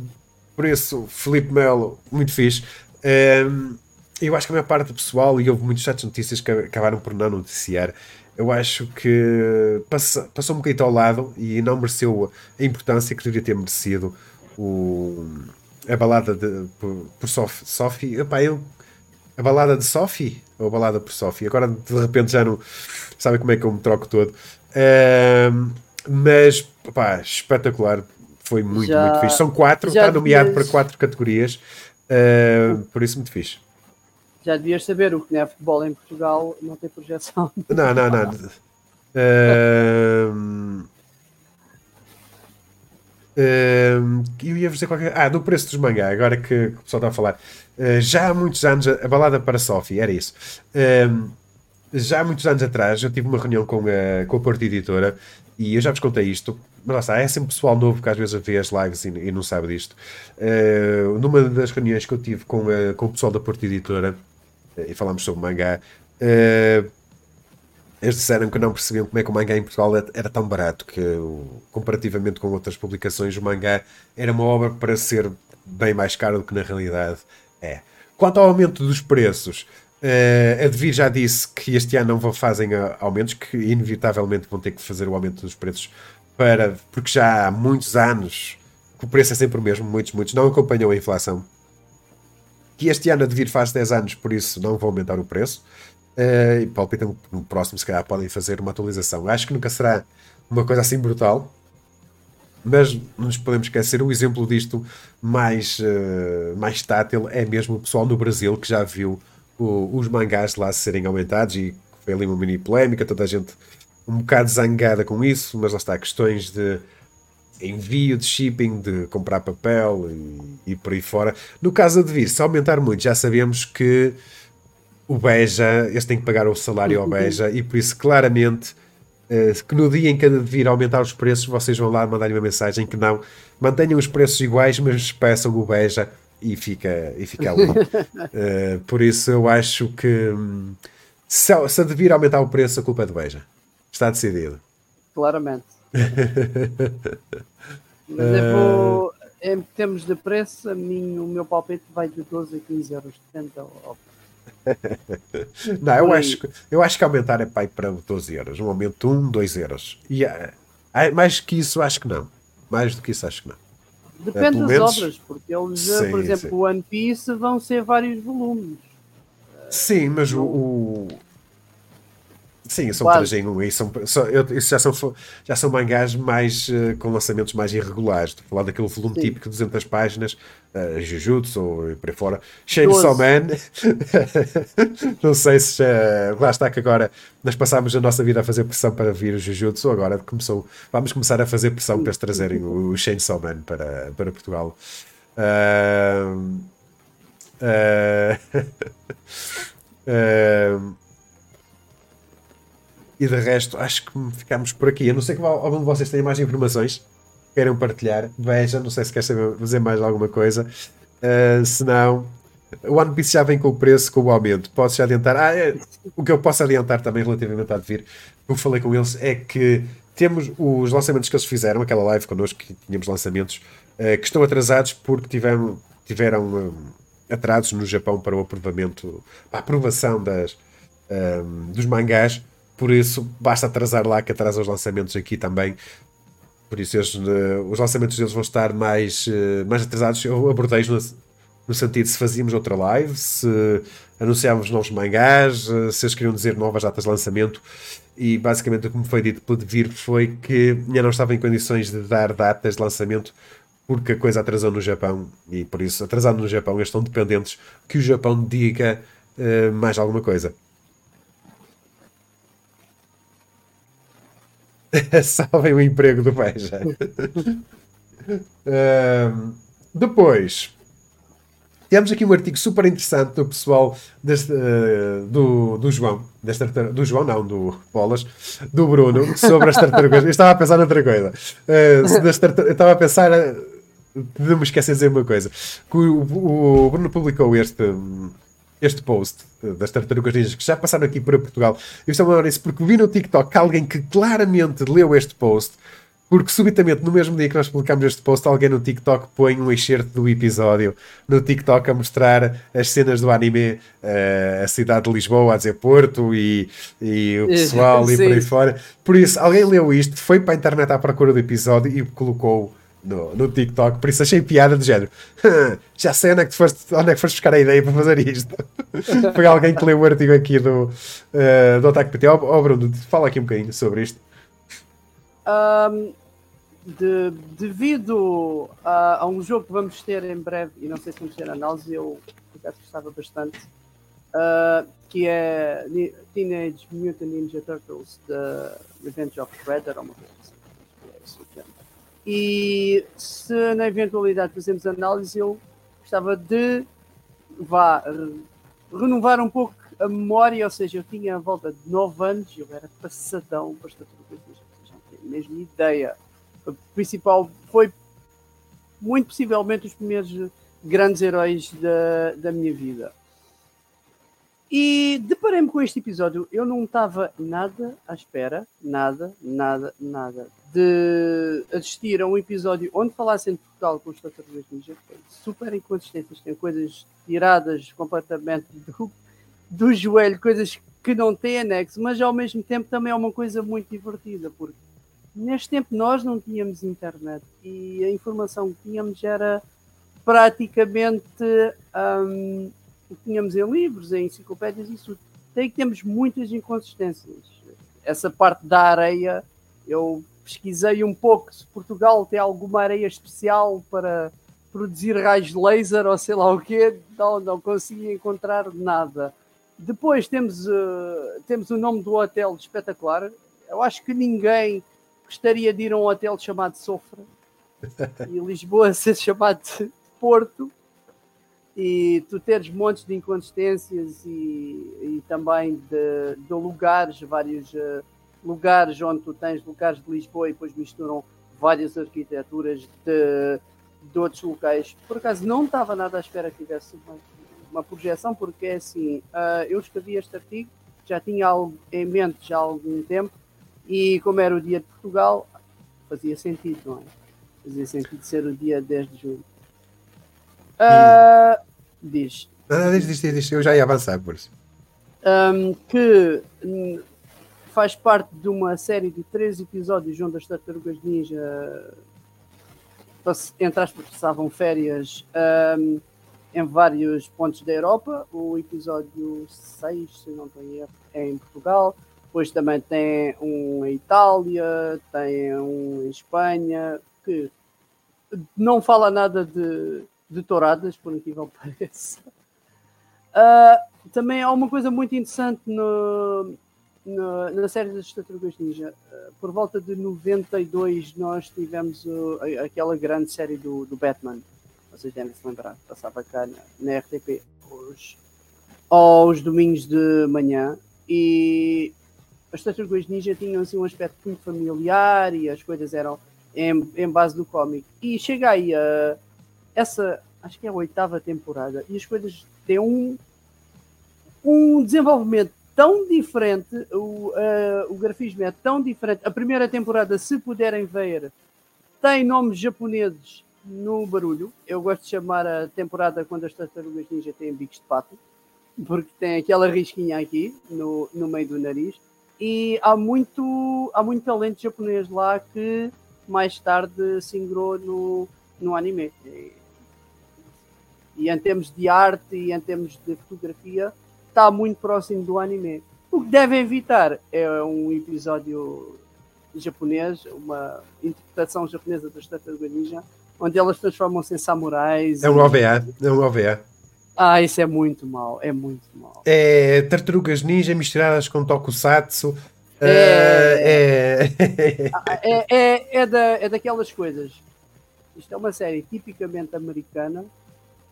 por isso, Felipe Melo, muito fixe. Uh, eu acho que a maior parte do pessoal, e houve muitos de notícias que acabaram por não noticiar, eu acho que passa, passou um bocadinho ao lado e não mereceu a importância que deveria ter merecido o, a balada de, por, por Sophie. Sophie epá, eu, a balada de Sophie ou a balada por Sophie? Agora de repente já não sabem como é que eu me troco todo. Uh, mas, pá, espetacular. Foi muito, já, muito fixe. São quatro, está nomeado devias... para quatro categorias. Uh, por isso, muito fixe. Já devias saber o que não é futebol em Portugal, não tem projeção. Não, não, não. Uh, uh, eu ia dizer qualquer. Ah, do preço dos mangá, agora que, o pessoal está a falar. Já há muitos anos, a balada para Sophie, era isso. Já há muitos anos atrás, eu tive uma reunião com a, com a Porta Editora e eu já vos contei isto, mas lá está, é sempre pessoal novo que às vezes vê as lives e, e não sabe disto. Uh, numa das reuniões que eu tive com, a, com o pessoal da Porta Editora, uh, e falámos sobre mangá, uh, eles disseram que não percebiam como é que o mangá em Portugal era tão barato, que comparativamente com outras publicações, o mangá era uma obra para ser bem mais caro do que na realidade é. Quanto ao aumento dos preços, Uh, a Devir já disse que este ano não fazem aumentos, que inevitavelmente vão ter que fazer o aumento dos preços para, porque já há muitos anos que o preço é sempre o mesmo, muitos, muitos não acompanham a inflação. Que este ano a Devir faz 10 anos, por isso não vão aumentar o preço. Uh, e palpitam no próximo, se calhar, podem fazer uma atualização. Acho que nunca será uma coisa assim brutal, mas nos podemos esquecer, o exemplo disto mais, uh, mais tátil é mesmo o pessoal no Brasil que já viu o, os mangás lá serem aumentados e foi ali uma mini polémica, toda a gente um bocado zangada com isso, mas lá está, questões de envio, de shipping, de comprar papel e, e por aí fora. No caso de vir, se aumentar muito, já sabemos que o Beja, eles têm que pagar o salário ao Beja e por isso claramente uh, que no dia em que vir aumentar os preços, vocês vão lá mandar-lhe uma mensagem que não, mantenham os preços iguais, mas peçam o Beja e fica, e fica ali. uh, <laughs> por isso eu acho que hum, se, se devir aumentar o preço, a culpa é do Beja. Está decidido. Claramente. <laughs> Mas eu vou, em termos de preço, a mim, o meu palpite vai de 12 a 15 euros, depende da <laughs> Não, eu acho, eu acho que aumentar é pai para 12 euros. Um aumento 1, 2 euros. E, uh, mais que isso, acho que não. Mais do que isso, acho que não. Depende é, das menos... obras, porque eles, sim, por exemplo, o One Piece vão ser vários volumes. Sim, mas o, o, Sim, são claro. 3 em 1 e são, são, eu, isso já são, já são mangás mais, uh, com lançamentos mais irregulares. Estou a falar daquele volume Sim. típico de 200 páginas, uh, Jujutsu ou por aí fora. Chainsaw Man, <laughs> não sei se já. Lá está que agora nós passámos a nossa vida a fazer pressão para vir o Jujutsu, agora começou, vamos começar a fazer pressão para eles trazerem o, Chainsaw Man para, para Portugal. Uh, uh, uh, E de resto, acho que ficamos por aqui. Eu não sei que algum de vocês tenha mais informações queiram partilhar. Veja, não sei se quer saber fazer mais alguma coisa. Uh, se não, o One Piece já vem com o preço, com o aumento. Posso já adiantar. Ah, é, o que eu posso adiantar também relativamente a vir, o que falei com eles é que temos os lançamentos que eles fizeram, aquela live connosco que tínhamos lançamentos, uh, que estão atrasados porque tiveram, tiveram um, atrasos no Japão para o aprovamento, a aprovação das, um, dos mangás por isso basta atrasar lá que atrasa os lançamentos aqui também. Por isso eles, uh, os lançamentos deles vão estar mais, uh, mais atrasados. Eu abordei no, no sentido se fazíamos outra live, se anunciávamos novos mangás, uh, se eles queriam dizer novas datas de lançamento. E basicamente o que me foi dito pelo Devir foi que ainda não estava em condições de dar datas de lançamento porque a coisa atrasou no Japão e por isso, atrasado no Japão, eles estão dependentes que o Japão diga uh, mais alguma coisa. <laughs> Salvem o emprego do Beja. uh, depois, temos aqui um artigo super interessante do pessoal deste, uh, do, do João, desta, do João, não, do Bolas, do Bruno, sobre as tartarugas. Eu estava a pensar noutra coisa. Uh, eu estava a pensar. de me esquecer de dizer uma coisa. O, o Bruno publicou este, este post das tartarugas ninjas que já passaram aqui para Portugal. Eu estava a isso porque vi no TikTok alguém que claramente leu este post porque subitamente, no mesmo dia que nós publicamos este post, alguém no TikTok põe um excerto do episódio no TikTok a mostrar as cenas do anime, uh, a cidade de Lisboa, a dizer Porto e, e o pessoal e por aí fora. Por isso, alguém leu isto, foi para a internet à procura do episódio e colocou no, no TikTok. Por isso, achei piada do género. <laughs> Já sei onde é, que foste, onde é que foste buscar a ideia para fazer isto. <laughs> foi alguém que leu o artigo aqui do, uh, do Ataque PT. Ó oh, Bruno, fala aqui um bocadinho sobre isto. Um, de, devido a, a, um jogo que vamos ter em breve, e não sei se vamos ter análise, eu gostava bastante, uh, que é Teenage Mutant Ninja Turtles The Revenge of Shredder, ou uma coisa assim. E se na eventualidade fazemos análise, eu gostava de vá, renovar um pouco a memória, ou seja, eu tinha a volta de 9 anos, eu era passadão para esta mesma ideia. O principal foi muito possivelmente os primeiros grandes heróis da, da minha vida. E deparei-me com este episódio. Eu não estava nada à espera, nada, nada, nada, de assistir a um episódio onde falassem de Portugal com os Tartarugas Ninja. Super inconsistentes, tem coisas tiradas completamente do, do joelho, coisas que não têm anexo, mas ao mesmo tempo também é uma coisa muito divertida, porque Neste tempo nós não tínhamos internet e a informação que tínhamos era praticamente um, o que tínhamos em livros, em enciclopédias, isso. Tem que temos muitas inconsistências. Essa parte da areia, eu pesquisei um pouco se Portugal tem alguma areia especial para produzir raios laser ou sei lá o quê, não, não consegui encontrar nada. Depois temos, uh, temos o nome do hotel espetacular. Eu acho que ninguém gostaria de ir a um hotel chamado Sofra <laughs> e Lisboa ser chamado de Porto e tu teres montes de inconsistências e, e também de, de, lugares, vários uh, lugares onde tu tens lugares de Lisboa e depois misturam várias arquiteturas de, de outros locais. Por acaso não estava nada à espera que tivesse uma, uma projeção, porque é assim, uh, eu escrevi este artigo, já tinha algo em mente já há algum tempo, e como era o dia de Portugal, fazia sentido, não é? Fazia sentido ser o dia 10 de julho. Uh, diz. Diz, diz, diz, eu já ia avançar por isso. Um, que hum, faz parte de uma série de três episódios onde as tartarugas ninja entre aspas passavam férias um, em vários pontos da Europa. O episódio 6, se não estou em erro, é em Portugal. Depois também tem um em Itália, tem um em Espanha, que não fala nada de, de touradas, por incrível que <laughs> pareça. Uh, também há uma coisa muito interessante no, no, na série das Tartarugas Ninja. Uh, por volta de 92 nós tivemos uh, aquela grande série do, do Batman. Vocês devem se lembrar, passava cá na, na RTP aos, aos domingos de manhã. E as tartarugas ninja tinham assim um aspecto muito familiar e as coisas eram em, em base do cómic. E chega aí a essa, acho que é a oitava temporada, e as coisas têm um, um desenvolvimento tão diferente, o, uh, o grafismo é tão diferente. A primeira temporada, se puderem ver, tem nomes japoneses no barulho. Eu gosto de chamar a temporada quando as tartarugas ninja têm bicos de pato, porque tem aquela risquinha aqui no, no meio do nariz e há muito, há muito talento japonês lá que mais tarde se ingrou no, no anime. E em termos de arte e em termos de fotografia, está muito próximo do anime. O que devem evitar é um episódio japonês, uma interpretação japonesa das Tartaruga Ninja, onde elas transformam-se em samurais. É um OVA, é um OVA. Ah, isso é muito mal, é muito mal. É tartarugas ninja misturadas com tokusatsu. É, é, é, é, é, da, é daquelas coisas. Isto é uma série tipicamente americana.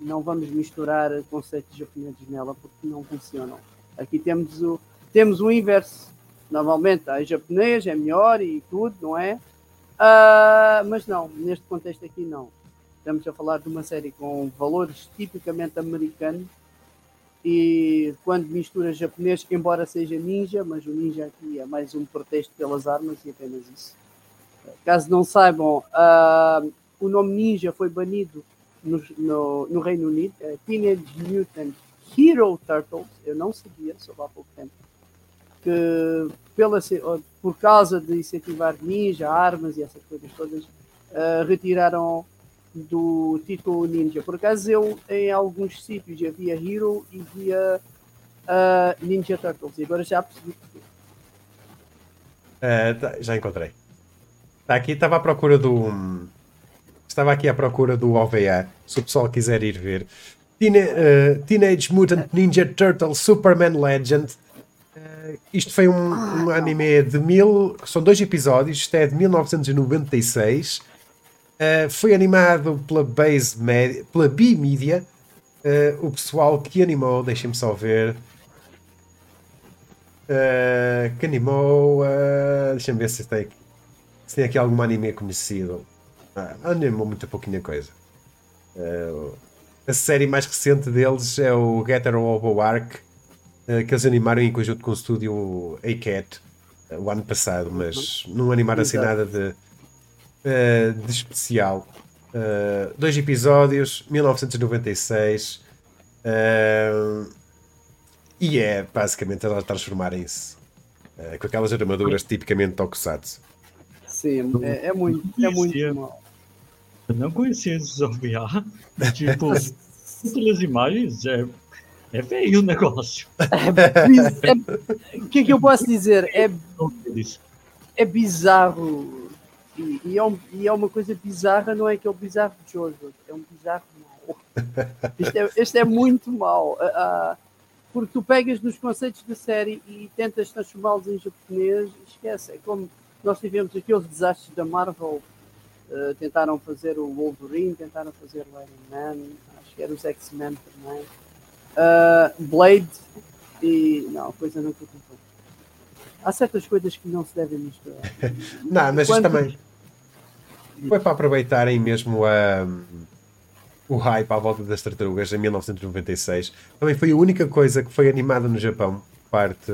Não vamos misturar conceitos japoneses nela porque não funcionam. Aqui temos o, temos o inverso. Normalmente a japonês é melhor e tudo, não é? Uh, mas não, neste contexto aqui não. Estamos a falar de uma série com valores tipicamente americanos e quando mistura japonês, embora seja ninja, mas o ninja aqui é mais um pretexto pelas armas e apenas isso. Caso não saibam, uh, o nome ninja foi banido no, no, no Reino Unido, é Teenage Mutant Hero Turtles, eu não sabia, soube há pouco tempo, que pela, por causa de incentivar ninja, armas e essas coisas todas, uh, retiraram do título Ninja. Por acaso eu em alguns sítios havia Hero e via uh, Ninja Turtles e agora já percebi uh, tá, já encontrei. Está aqui, estava à procura do. Estava aqui à procura do OVA, se o pessoal quiser ir ver. Teen, uh, Teenage Mutant Ninja Turtle Superman Legend. Uh, isto foi um, um anime de mil. São dois episódios, isto é de 1996 Uh, foi animado pela Base Media, pela B-Media. Uh, o pessoal que animou, deixem-me só ver. Que animou. Deixem-me ver se tem, se tem aqui algum anime conhecido. Uh, animou muita pouquinha coisa. a série mais recente deles é o Getter Robo Arc, que eles animaram em conjunto com o estúdio A-Cat o ano passado, mas não animaram assim nada de uh, de especial. Uh, dois episódios, 1996. Uh, eh, e é basicamente elas transformarem-se uh, com aquelas armaduras tipicamente tokusatsu. Sim, é, é muito, é muito mal. Eu não conhecia esses <laughs> OVA. Tipo, pelas imagens, é, é feio o negócio. É, é, o que é que eu posso dizer? É, é bizarro e, e, é um, e, é uma coisa bizarra, não é que é o bizarro de Jojo, é um bizarro mau. Isto é, este é muito mau. Uh, porque tu pegas nos conceitos da série e tentas transformá-los em japonês, esquece. É como nós tivemos aqueles desastres da Marvel, uh, tentaram fazer o Wolverine, tentaram fazer o Iron Man, acho que era os X-Men também. Blade e. Não, coisa não foi Há certas coisas que não se devem misturar. <laughs> não, mas Enquanto... também foi para aproveitarem mesmo a, o hype à volta das tartarugas em 1996. Também foi a única coisa que foi animada no Japão por parte,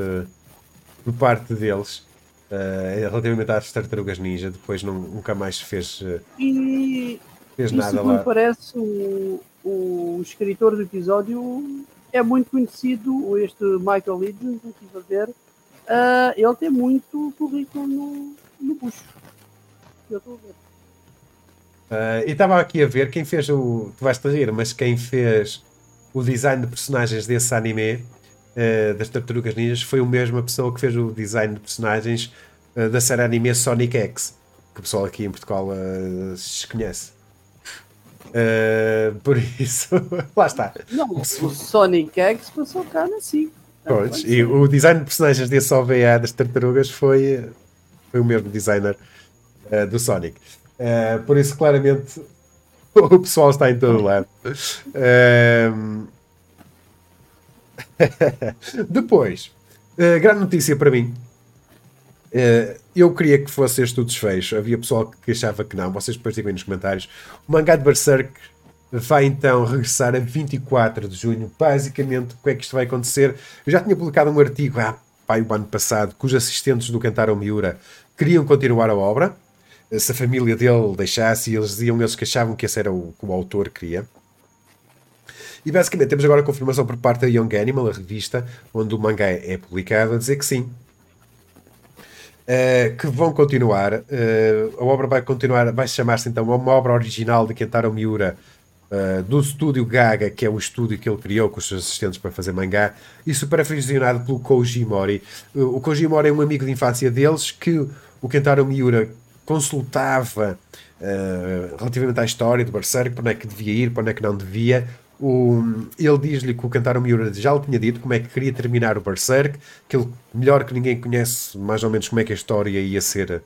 por parte deles. Uh, relativamente às tartarugas ninja, depois não, nunca mais fez, uh, e fez nada lá. parece o, o escritor do episódio é muito conhecido, este Michael Eden, que estive a ver, uh, ele tem muito currículo no, no bucho. Eu estou a ver. Uh, e estava aqui a ver quem fez o. Tu vais te rir, mas quem fez o design de personagens desse anime uh, das Tartarugas Ninjas foi o mesmo a pessoa que fez o design de personagens uh, da série anime Sonic X, que o pessoal aqui em Portugal se conhece. por isso, <laughs> lá está. Não, o Sonic X passou cá na SIC. Pois, e o design de personagens desse OVA das tartarugas foi, foi o mesmo designer do Sonic. Uh, por isso, claramente, <laughs> o pessoal está em todo lado. Uh, <laughs> <laughs> depois, uh, grande notícia para mim. Uh, eu queria que fosse este o desfecho. Havia pessoal que achava que não. Vocês depois digam nos comentários. O mangá de Berserk vai então regressar a 24 de junho. Basicamente, o que é que isto vai acontecer? Eu já tinha publicado um artigo há ah, o ano passado, cujos assistentes do Kentaro Miura queriam continuar a obra se a família dele deixasse eles diziam eles que achavam que esse era o que o autor queria. E basicamente temos agora a confirmação por parte da Young Animal, a revista onde o mangá é publicado, a dizer que sim. Uh, que vão continuar. Uh, a obra vai continuar, vai chamar-se então uma obra original de Kentaro Miura, uh, do estúdio Gaga, que é o estúdio que ele criou com os seus assistentes para fazer mangá, e supervisionado pelo Koji Mori. o Koji Mori é um amigo de infância deles que o Kentaro Miura consultava uh, relativamente à história do Berserk, para onde é que devia ir, para onde é que não devia. O, ele diz-lhe que o Kantaro Miura já lhe tinha dito como é que queria terminar o Berserk, que ele, melhor que ninguém conhece mais ou menos como é que a história ia ser,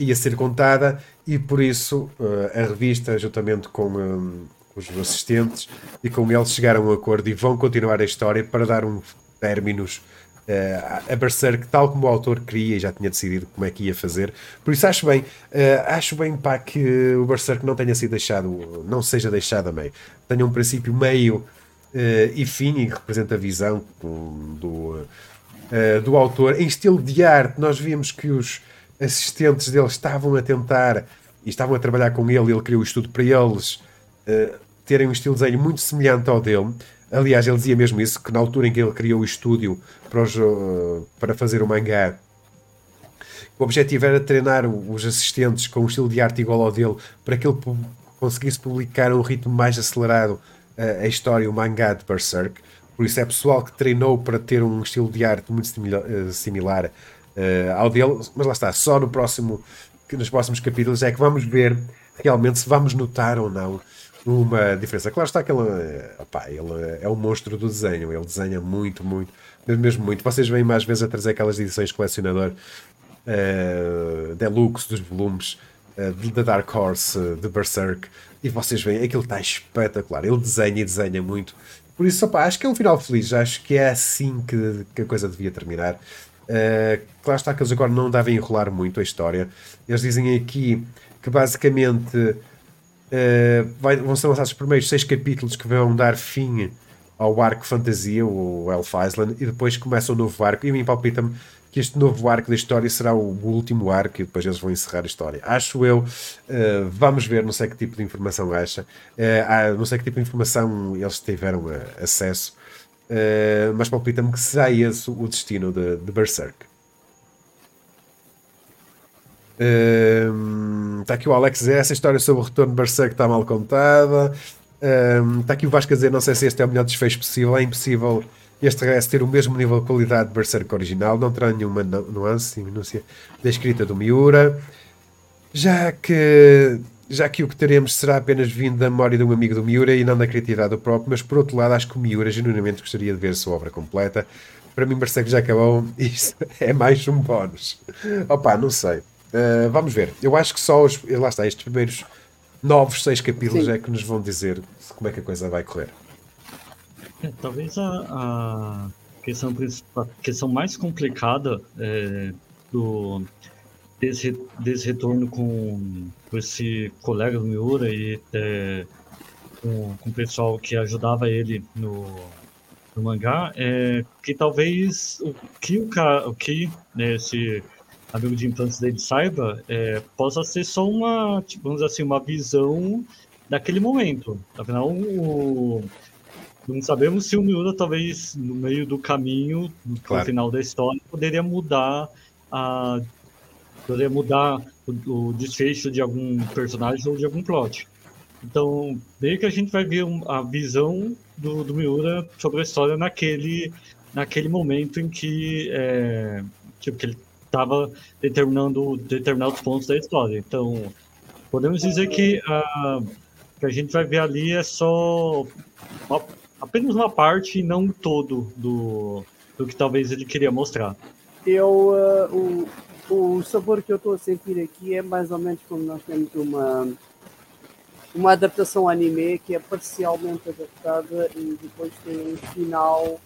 ia ser contada, e por isso uh, a revista, juntamente com um, os assistentes e com eles, chegaram a um acordo e vão continuar a história para dar um términos uh, a Berserk, tal como o autor queria e já tinha decidido como é que ia fazer. Por isso acho bem, uh, acho bem pá, que o Berserk não tenha sido deixado, não seja deixado a meio. Tenha um princípio meio uh, e fim e que representa a visão do, do autor. Em estilo de arte, nós vimos que os assistentes dele estavam a tentar e estavam a trabalhar com ele, ele criou o estudo para eles terem um estilo de desenho muito semelhante ao dele. Aliás, ele dizia mesmo isso, que na altura em que ele criou o estúdio para, os, uh, para fazer o mangá, o objetivo era treinar os assistentes com um estilo de arte igual ao dele, para que ele conseguisse publicar a um ritmo mais acelerado uh, a história, o mangá de Berserk. Por isso é pessoal que treinou para ter um estilo de arte muito uh, similar ao dele, mas lá está, só no próximo, nos próximos capítulos é que vamos ver realmente se vamos notar ou não uma diferença. Claro está que ele, opa, ele é um monstro do desenho, ele desenha muito, muito, mesmo muito. Vocês veem mais vezes a trazer aquelas edições colecionador uh, deluxe dos volumes uh, da Dark Horse, uh, de Berserk, e vocês veem aquilo está espetacular. Ele desenha e desenha muito. Por isso, opa, acho que é um final feliz. Acho que é assim que, que a coisa devia terminar. Uh, claro está que eles agora não devem enrolar muito a história. Eles dizem aqui que basicamente Uh, vai, vão ser lançados os primeiros seis capítulos que vão dar fim ao arco fantasia, o Elf Island, e depois começa o um novo arco. E a mim palpita-me que este novo arco da história será o, último arco e depois eles vão encerrar a história. Acho eu, uh, vamos ver, não sei que tipo de informação acha, uh, não sei que tipo de informação eles tiveram acesso, mas palpita-me que será esse o destino de, de Berserk. Está aqui o Alex dizer essa história sobre o retorno de Berserk está mal contada. Está aqui o Vasco a dizer: não sei se este é o melhor desfecho possível. É impossível este regresso ter o mesmo nível de qualidade de Berserk original. Não terá nenhuma nuance e minúcia da escrita do Miura. Já que, já que o que teremos será apenas vindo da memória de um amigo do Miura e não da criatividade do próprio, mas por outro lado, acho que o Miura genuinamente gostaria de ver a sua obra completa. Para mim, Berserk já acabou. <laughs> Isto é mais um bónus. Opa, não sei. Uh, vamos ver. Eu acho que só os. Lá está, estes primeiros novos seis capítulos Sim. é que nos vão dizer como é que a coisa vai correr. É, talvez a, a, questão, a questão mais complicada é, do, desse, desse retorno com, com esse colega do Miura e é, com, com o pessoal que ajudava ele no, no mangá é que talvez o que o cara, o que né, esse amigo de infância dele saiba, é, possa ser só uma, tipo, vamos dizer assim, uma visão daquele momento. Afinal, o, não sabemos se o Miura, talvez, no meio do caminho, claro. no final da história, poderia mudar a poderia mudar o, o, desfecho de algum personagem ou de algum plot. Então, meio que a gente vai ver um, a visão do, do Miura sobre a história naquele, naquele momento em que, é, tipo, que ele estava determinando determinados pontos da história. Então, podemos dizer que a, que a gente vai ver ali é só uma, apenas uma parte e não todo do, do que talvez ele queria mostrar. Eu, uh, o, o sabor que eu estou a sentir aqui é mais ou menos como nós temos uma uma adaptação anime que é parcialmente adaptada e depois tem um final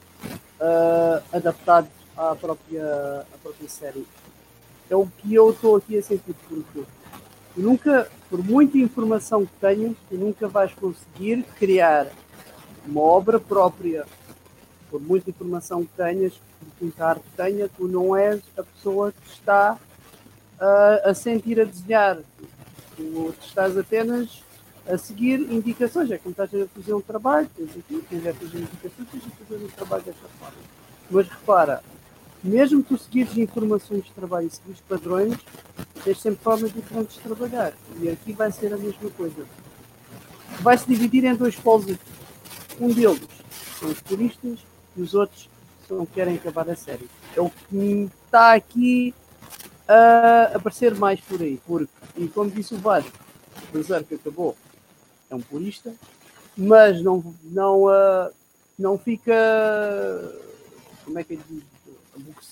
uh, adaptado à própria, à própria série. É o que eu estou aqui a sentir, porque nunca, por muita informação que tenhas, tu nunca vais conseguir criar uma obra própria. Por muita informação que tenhas, por arte que tenha, tu não és a pessoa que está uh, a sentir a desenhar. Tu estás apenas a seguir indicações. É como estás a fazer um trabalho, tens aqui, tens estas indicações, tens a fazer um trabalho desta forma. Mas repara, mesmo tu seguires informações de trabalho e seguires padrões, tens sempre formas diferentes de trabalhar. E aqui vai ser a mesma coisa. Vai se dividir em dois polos. Um deles são os turistas e os outros são que querem acabar a série. É o que está aqui a aparecer mais por aí. Porque, e como disse o Vasco, Berserk acabou, é um purista, mas não, não, uh, não fica, como é que é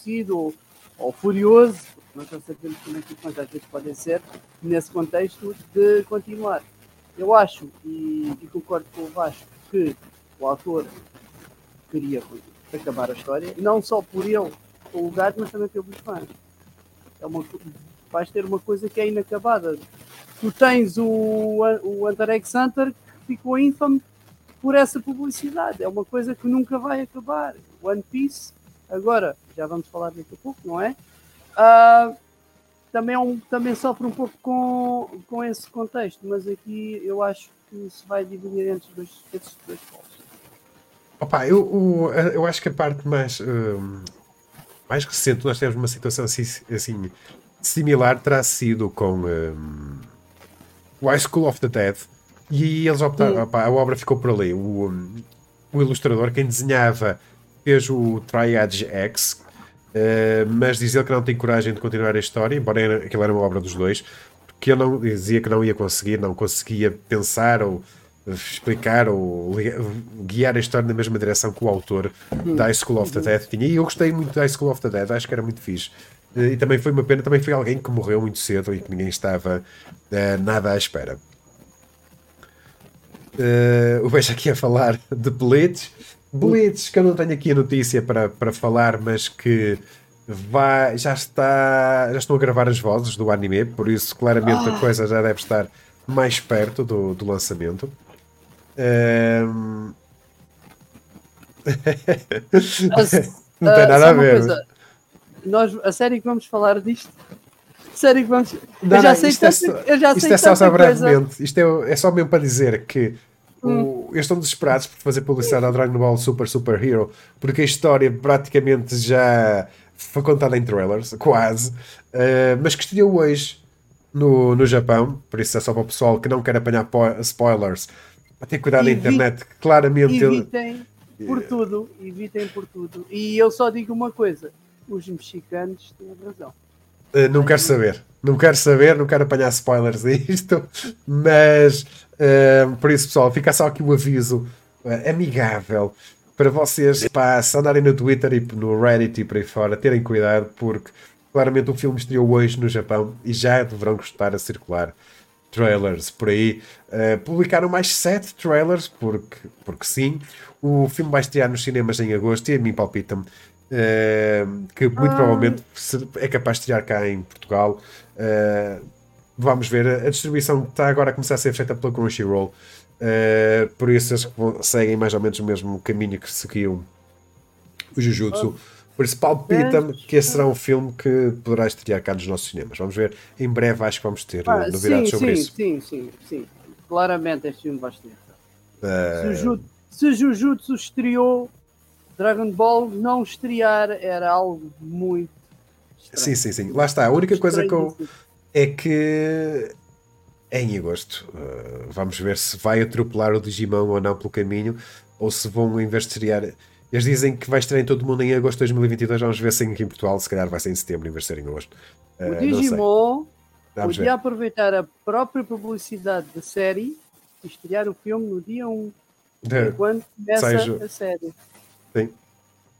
aborrecido ou, ou furioso, nós não sabemos como é que as às vezes podem ser, nesse contexto de continuar. Eu acho, e, e concordo com o Vasco, que o autor queria acabar a história, não só por ele, o gato, mas também pelos fãs. É uma, vais ter uma coisa que é inacabada. Tu tens o, o Hunter x Hunter que ficou ínfame por essa publicidade. É uma coisa que nunca vai acabar. One Piece, agora, já vamos falar daqui a pouco, não é? Uh, também, é um, também sofre um pouco com, com esse contexto, mas aqui eu acho que se vai dividir entre dois, esses dois polos. Opa, eu, eu, eu acho que a parte mais, uh, mais recente, nós temos uma situação assim, assim similar, terá sido com um, o High School of the Dead. E eles optaram, opa, a obra ficou por ali. O, um, o ilustrador, quem desenhava, fez o Triad X, uh, mas diz ele que não tem coragem de continuar a história, embora aquilo era uma obra dos dois, porque ele não, dizia que não ia conseguir, não conseguia pensar ou explicar ou guiar a história na mesma direção que o autor da School of the Dead tinha. E eu gostei muito da School of the Dead, acho que era muito fixe. Eh, e também foi uma pena, também foi alguém que morreu muito cedo e que ninguém estava uh, nada à espera. Uh, o vejo aqui a falar de Blitz. Blitz, que eu não tenho aqui a notícia para, para falar, mas que vai, já está. Já estão a gravar as vozes do anime, por isso claramente ah. a coisa já deve estar mais perto do, do lançamento. Um... <laughs> não tem nada a ver. Coisa, nós, a série que vamos falar disto. Sério que vamos. Não, eu já não, sei isto, é só, eu já isto é só, só brevemente. Isto é, é só mesmo para dizer que hum. Eles estão desesperados por fazer publicidade ao Dragon Ball Super Super Hero porque a história praticamente já foi contada em trailers, quase, uh, mas que estreou hoje no, no Japão, por isso é só para o pessoal que não quer apanhar spoilers a ter cuidado na internet, claramente. Evitem por tudo, evitem por tudo. E eu só digo uma coisa: os mexicanos têm razão. Uh, não quero saber, não quero saber, não quero apanhar spoilers disto, mas uh, por isso, pessoal, fica só aqui o aviso uh, amigável para vocês pá, se andarem no Twitter e no Reddit e por aí fora, terem cuidado, porque claramente o filme estreou hoje no Japão e já deverão estar a circular trailers por aí. Uh, publicaram mais sete trailers, porque, porque sim. O filme vai estrear nos cinemas em agosto e a mim palpita-me uh, que muito ah. provavelmente é capaz de estrear cá em Portugal. Uh, vamos ver. A distribuição está agora a começar a ser feita pela Crunchyroll. Uh, por isso eles seguem mais ou menos o mesmo caminho que seguiu o Jujutsu. Oh. Por isso, palpita-me que esse será um filme que poderá estrear cá nos nossos cinemas. Vamos ver. Em breve acho que vamos ter ah, novidades sim, sobre sim, isso. Sim, sim, sim. Claramente este filme vai estrear. Uh... Se, o Jujutsu estreou, Dragon Ball não estrear era algo muito. Estranho. Sim, sim, sim. Lá está. A única coisa que eu. É que é em agosto. Uh, vamos ver se vai atropelar o Digimon ou não pelo caminho, ou se vão, em vez de estrear eles dizem que vai estar em todo o mundo em agosto de 2022. Vamos ver se aqui em Portugal, se calhar vai ser em setembro, em vez de ser em agosto. Uh, o Digimon podia ver. aproveitar a própria publicidade da série e estrear o filme no dia 1. De... Quando começa Seja... a série. Sim.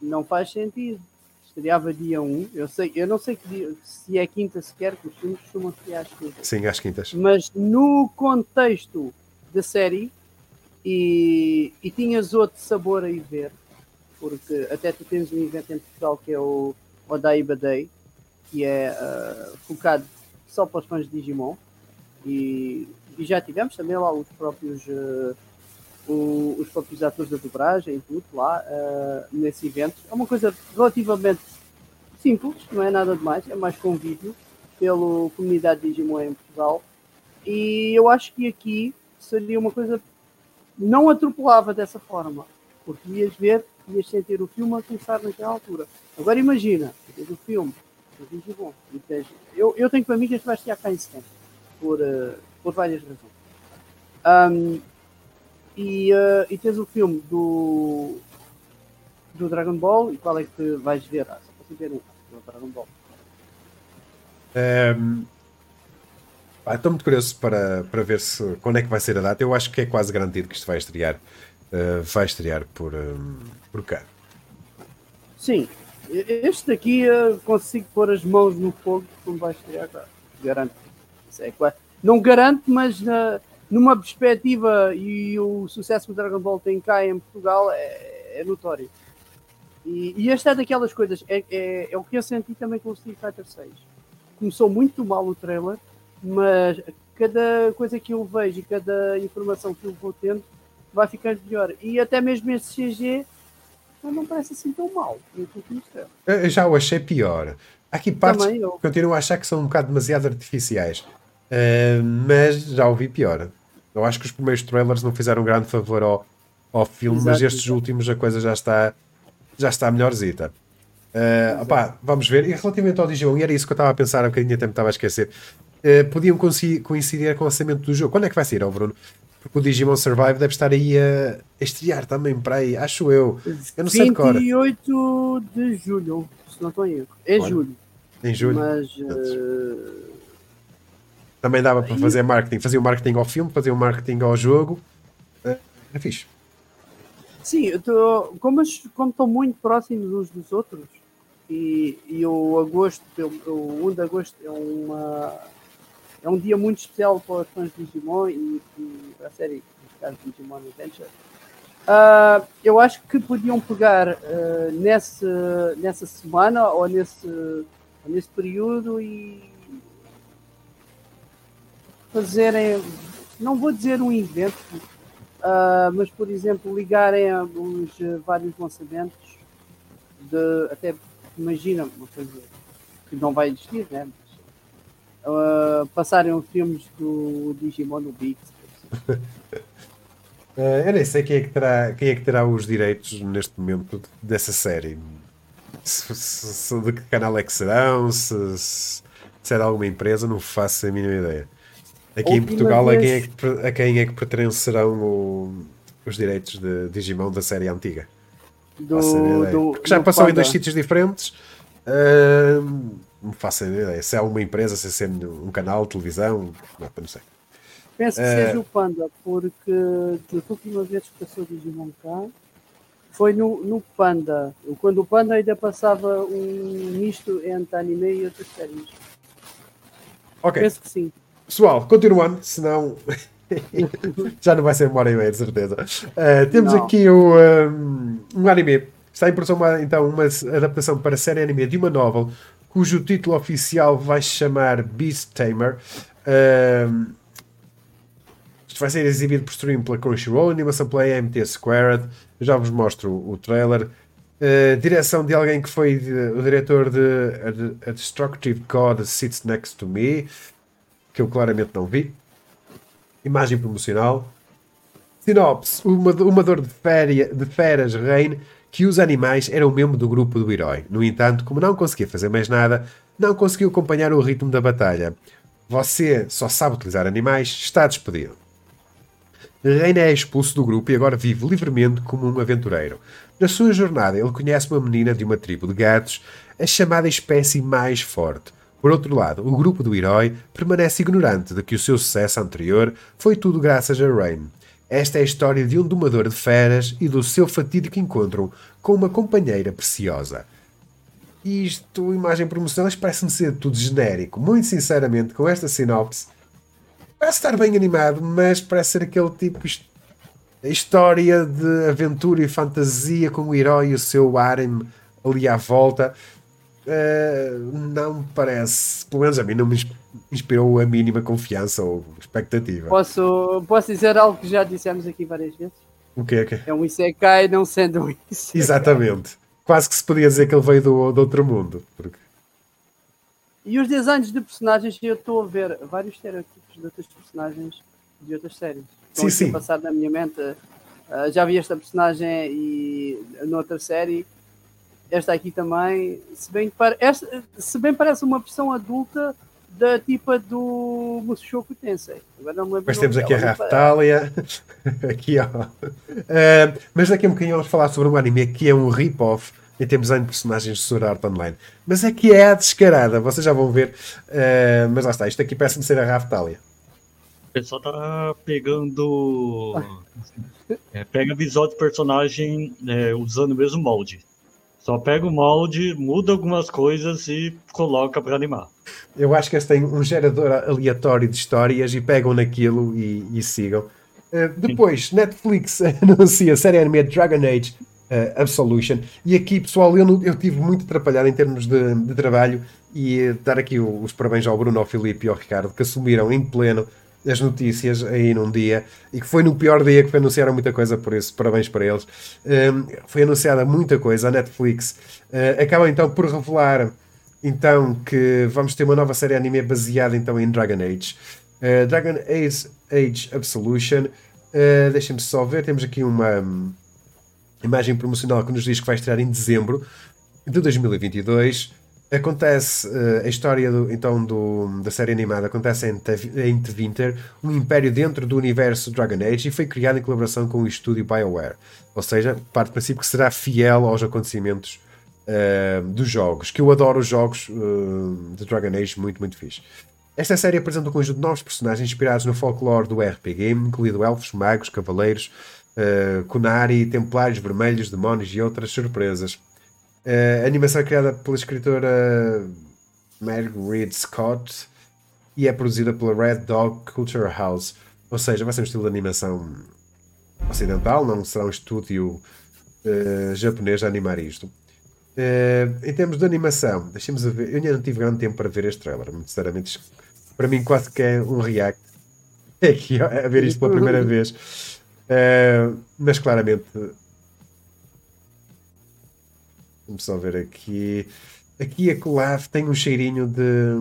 Não faz sentido. Estreava dia 1. Eu, sei, eu não sei que dia, se é quinta sequer, que os filmes costumam estrear às quintas. Sim, às quintas. Mas no contexto da série, e, e tinhas outro sabor aí ver porque até tu tens um evento em Portugal que é o Odaiba Day, que é uh, focado só para os fãs de Digimon, e, e já tivemos também lá os próprios, uh, o, os próprios atores da dobragem e tudo lá uh, nesse evento. É uma coisa relativamente simples, não é nada demais, é mais convívio pela comunidade Digimon em Portugal. E eu acho que aqui seria uma coisa não atropelava dessa forma, porque ias ver ias sentir o filme a começar naquela altura. Agora imagina, tens o filme, tens bom, tens, eu, eu tenho mim que vai estar cá em setembro, por, uh, por várias razões. Um, e, uh, e tens o filme do, do Dragon Ball, e qual é que vais ver? Ah, só para ver um, do Dragon Ball. Um, Ah, estou muito curioso para, para ver se, quando é que vai ser a data. Eu acho que é quase garantido que isto vai estrear. Uh, vai estrear por, um, por cá. Sim, este daqui uh, consigo pôr as mãos no fogo como vai estrear, claro. garanto. É Não garanto, mas uh, numa perspectiva e o sucesso que o Dragon Ball tem cá em Portugal é, é notório. E, e esta é daquelas coisas, é, é, é, o que eu senti também com o Street Fighter 6. Começou muito mal o trailer, mas cada coisa que eu vejo e cada informação que eu vou tendo vai ficando melhor. E até mesmo este CG não parece assim tão mal. Eu já o achei pior. Aqui partes que continuo a achar que são um bocado demasiado artificiais. Uh, mas já ouvi pior. Eu acho que os primeiros trailers não fizeram um grande favor ao, ao filme, Exato, mas estes últimos a coisa já está, já está melhorzita. Uh, opá, vamos ver. E relativamente ao Digimon, era isso que eu estava a pensar, um bocadinho até me estava a esquecer. Uh, podiam coincidir com o lançamento do jogo. Quando é que vai sair, oh Bruno? Porque o Digimon Survive deve estar aí a, a estrear também para aí, acho eu. Eu não sei de cor. 28 de julho, se não estou em erro. É Olha, julho. Em julho. Mas. Uh... Também dava para fazer marketing. Fazer o marketing ao filme, fazer o marketing ao jogo. É, é fixe. Sim, eu tô, como, estão muito próximos uns dos outros, e, e o agosto, o 1 de agosto é uma é um dia muito especial para os fãs de Digimon e, e para a série, no caso Digimon Adventure. Uh, eu acho que podiam pegar uh, nesse, nessa semana ou nesse, nesse período e fazerem, não vou dizer um evento, uh, mas por exemplo, ligarem os vários lançamentos de até imagina uma coisa que não vai existir, né? uh, passarem os filmes do Digimon no Bix. uh, <laughs> eu nem sei quem é, que terá, quem é que terá os direitos neste momento dessa série. Se, se, se, de que canal é que serão, se, se, se é alguma empresa, não faço a mínima ideia. Aqui em Portugal, a, quem é que, a quem é que pertencerão o, os direitos de Digimon da série antiga? Do, do, Porque já passou Panda. em dois sítios diferentes. Uh, não faço ideia. Se é uma empresa, se é um canal televisão, não, não sei. Penso que uh, seja o Panda, porque a última vez que passou o Digimon cá foi no, no Panda. Quando o Panda ainda passava um misto entre anime e outras séries. Ok. Penso que sim. Pessoal, continuando, senão <laughs> já não vai ser uma hora e meia, de certeza. Uh, temos não. aqui o, um, um anime. Está em produção uma, então uma adaptação para a série anime de uma novel cujo título oficial vai chamar Beast Tamer. Uh, isto vai ser exibido por stream pela Crunchyroll, animação pela AMT Squared. Eu já vos mostro o, trailer. Uh, direção de alguém que foi de, o diretor de A, Destructive God Sits Next to Me, que eu claramente não vi. Imagem promocional. Sinopse: uma, uma dor de, féria, de feras reine que os animais eram membro do grupo do herói. No entanto, como não conseguia fazer mais nada, não conseguiu acompanhar o ritmo da batalha. Você só sabe utilizar animais, está despedido. Reina é expulso do grupo e agora vive livremente como um aventureiro. Na sua jornada, ele conhece uma menina de uma tribo de gatos, a chamada espécie mais forte. Por outro lado, o grupo do herói permanece ignorante de que o seu sucesso anterior foi tudo graças a Rain. Esta é a história de um domador de feras e do seu fatídico encontro com uma companheira preciosa. Isto, imagem promocional, parece-me ser tudo genérico. Muito sinceramente, com esta sinopse, parece estar bem animado, mas parece ser aquele tipo de história de aventura e fantasia com o herói e o seu harem ali à volta. Uh, não me parece, pelo menos a mim não me inspirou a mínima confiança ou expectativa. Posso, posso dizer algo que já dissemos aqui várias vezes? O que é que é? um Isekai não sendo um Isekai. Exatamente. Quase que se podia dizer que ele veio do, do outro mundo. Porque... E os designs de personagens, eu estou a ver vários estereótipos de outros personagens de outras séries. Estão sim, sim. a passar na minha mente. Uh, já vi esta personagem e noutra série esta aqui também, se bem, esta, se bem parece uma versão adulta da tipa do Mushoku Tensei. Agora não me lembro. Mas temos aqui a Raftalia. <laughs> aqui, ó. Uh, mas daqui a um bocadinho vamos falar sobre um anime que é um rip-off em termos de personagens de Sword Art Online. Mas é que é a descarada, vocês já vão ver. Uh, mas lá está, isto aqui parece-me ser a Raftalia. O pessoal tá pegando. <laughs> É, pega visual de personagem é, usando o mesmo molde. Só pega o molde, muda algumas coisas e coloca para animar. Eu acho que eles têm um gerador aleatório de histórias e pegam naquilo e, e sigam. Uh, depois, Sim. Netflix <laughs> anuncia a série anime Dragon Age uh, Absolution. E aqui, pessoal, eu, eu tive muito atrapalhado em termos de, de trabalho e uh, dar aqui os parabéns ao Bruno, ao Filipe e ao Ricardo que assumiram em pleno as notícias aí num dia e que foi no pior dia que foi anunciaram muita coisa por isso, parabéns para eles. Um, foi anunciada muita coisa, a Netflix uh, acaba então por revelar então que vamos ter uma nova série anime baseada então em Dragon Age. Uh, Dragon Age, Age Absolution. Uh, Deixem-me só ver, temos aqui uma um, imagem promocional que nos diz que vai estrear em dezembro de 2022. Acontece uh, a história do, então do, da série animada acontece em, em Winter, um império dentro do universo Dragon Age e foi criado em colaboração com o estúdio BioWare. Ou seja, parte do princípio que será fiel aos acontecimentos uh, dos jogos. Que eu adoro os jogos uh, de Dragon Age, muito, muito fixe. Esta série apresenta um conjunto de novos personagens inspirados no folclore do RPG, incluindo elfos, magos, cavaleiros, uh, Kunari, templários vermelhos, demónios e outras surpresas. Uh, a animação é criada pela escritora Margaret Scott e é produzida pela Red Dog Culture House. Ou seja, vai ser um estilo de animação ocidental, não será um estúdio uh, japonês a animar isto. Uh, em termos de animação, deixemos ver. Eu ainda não tive grande tempo para ver este trailer, muito sinceramente. Para mim, quase que é um react. É <laughs> aqui a ver isto pela primeira <laughs> vez. Uh, mas claramente Vamos só ver aqui. Aqui a Colaf tem um cheirinho de,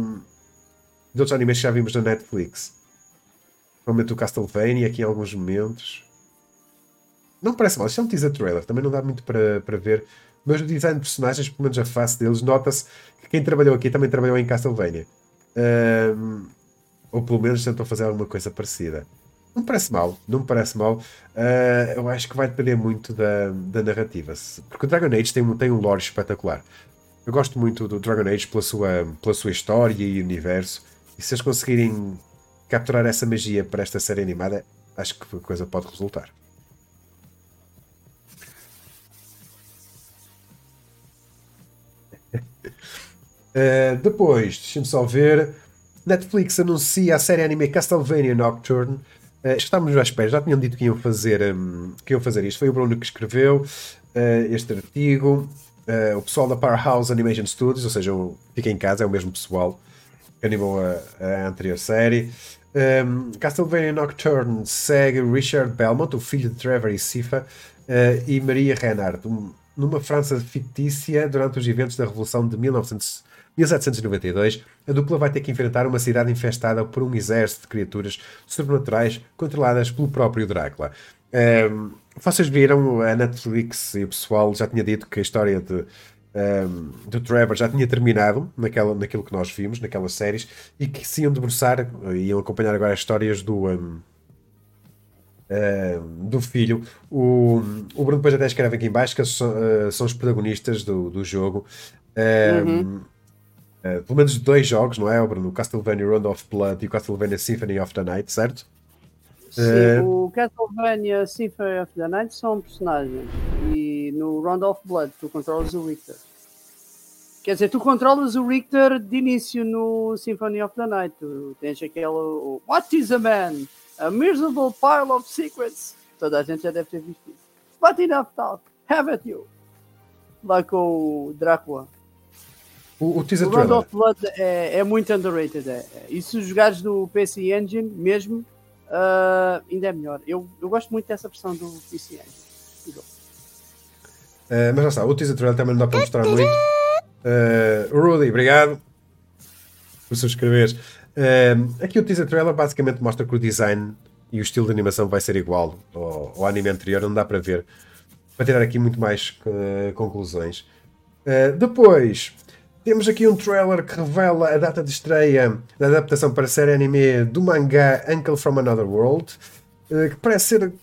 de outros animes que já vimos na Netflix. Provavelmente o Castlevania aqui em alguns momentos. Não parece mal, isto é um teaser trailer, também não dá muito para, para ver. Mas o design de personagens, pelo menos a face deles, nota-se que quem trabalhou aqui também trabalhou em Castlevania. Um, ou pelo menos tentou fazer alguma coisa parecida. Não me parece mal, não me parece mal. Uh, eu acho que vai depender muito da, da narrativa. Porque o Dragon Age tem, tem um lore espetacular. Eu gosto muito do Dragon Age pela sua, pela sua história e universo. E se eles conseguirem capturar essa magia para esta série animada, acho que a coisa pode resultar. Uh, <laughs> depois, deixa-me só ver. Netflix anuncia a série anime Castlevania Nocturne. Uh, estávamos à espera, já tinham dito que iam fazer, um, que iam fazer isto. Foi o Bruno que escreveu uh, este artigo. Uh, o pessoal da Powerhouse Animation Studios, ou seja, Fica em Casa, é o mesmo pessoal que animou a, a anterior série. Um, Castlevania Nocturne segue Richard Belmont, o filho de Trevor e Sifa, e Maria Reinhardt, um, numa França fictícia durante os eventos da Revolução de 1900. 1792, a dupla vai ter que enfrentar uma cidade infestada por um exército de criaturas sobrenaturais controladas pelo próprio Drácula. Um, vocês viram, a Netflix e o pessoal já tinha dito que a história de, um, do Trevor já tinha terminado naquela, naquilo que nós vimos, naquelas séries, e que se iam debruçar, iam acompanhar agora as histórias do. Um, ehm, do filho. O, o Bruno depois até escreve aqui embaixo que são, uh, são os protagonistas do, do jogo. Uhum. Uh, pelo menos dois jogos, não é, Bruno? O Castlevania Round of Blood e o Castlevania Symphony of the Night, certo? Sim, uh... o Castlevania Symphony of the Night são personagens e no Round of Blood tu controlas o Richter. Quer dizer, tu controlas o Richter de início no Symphony of the Night. Tu tens aquele What is a man? A miserable pile of secrets. Toda a gente já deve ter visto isso. But enough talk. Have it you. Lá com o Drácula. O, o teaser o Round of Blood é, é muito underrated. É. E se jogares do PC Engine mesmo, uh, ainda é melhor. Eu, eu gosto muito dessa versão do PC Engine. Uh, mas já está, o teaser trailer também não dá para mostrar muito. Uh, Rudy, obrigado por subscreveres. Uh, aqui o teaser trailer basicamente mostra que o design e o estilo de animação vai ser igual ao, ao anime anterior, não dá para ver. Para tirar aqui muito mais uh, conclusões. Uh, depois, temos aqui um trailer que revela a data de estreia da adaptação para série anime do mangá Uncle from Another World, eh, que parece ser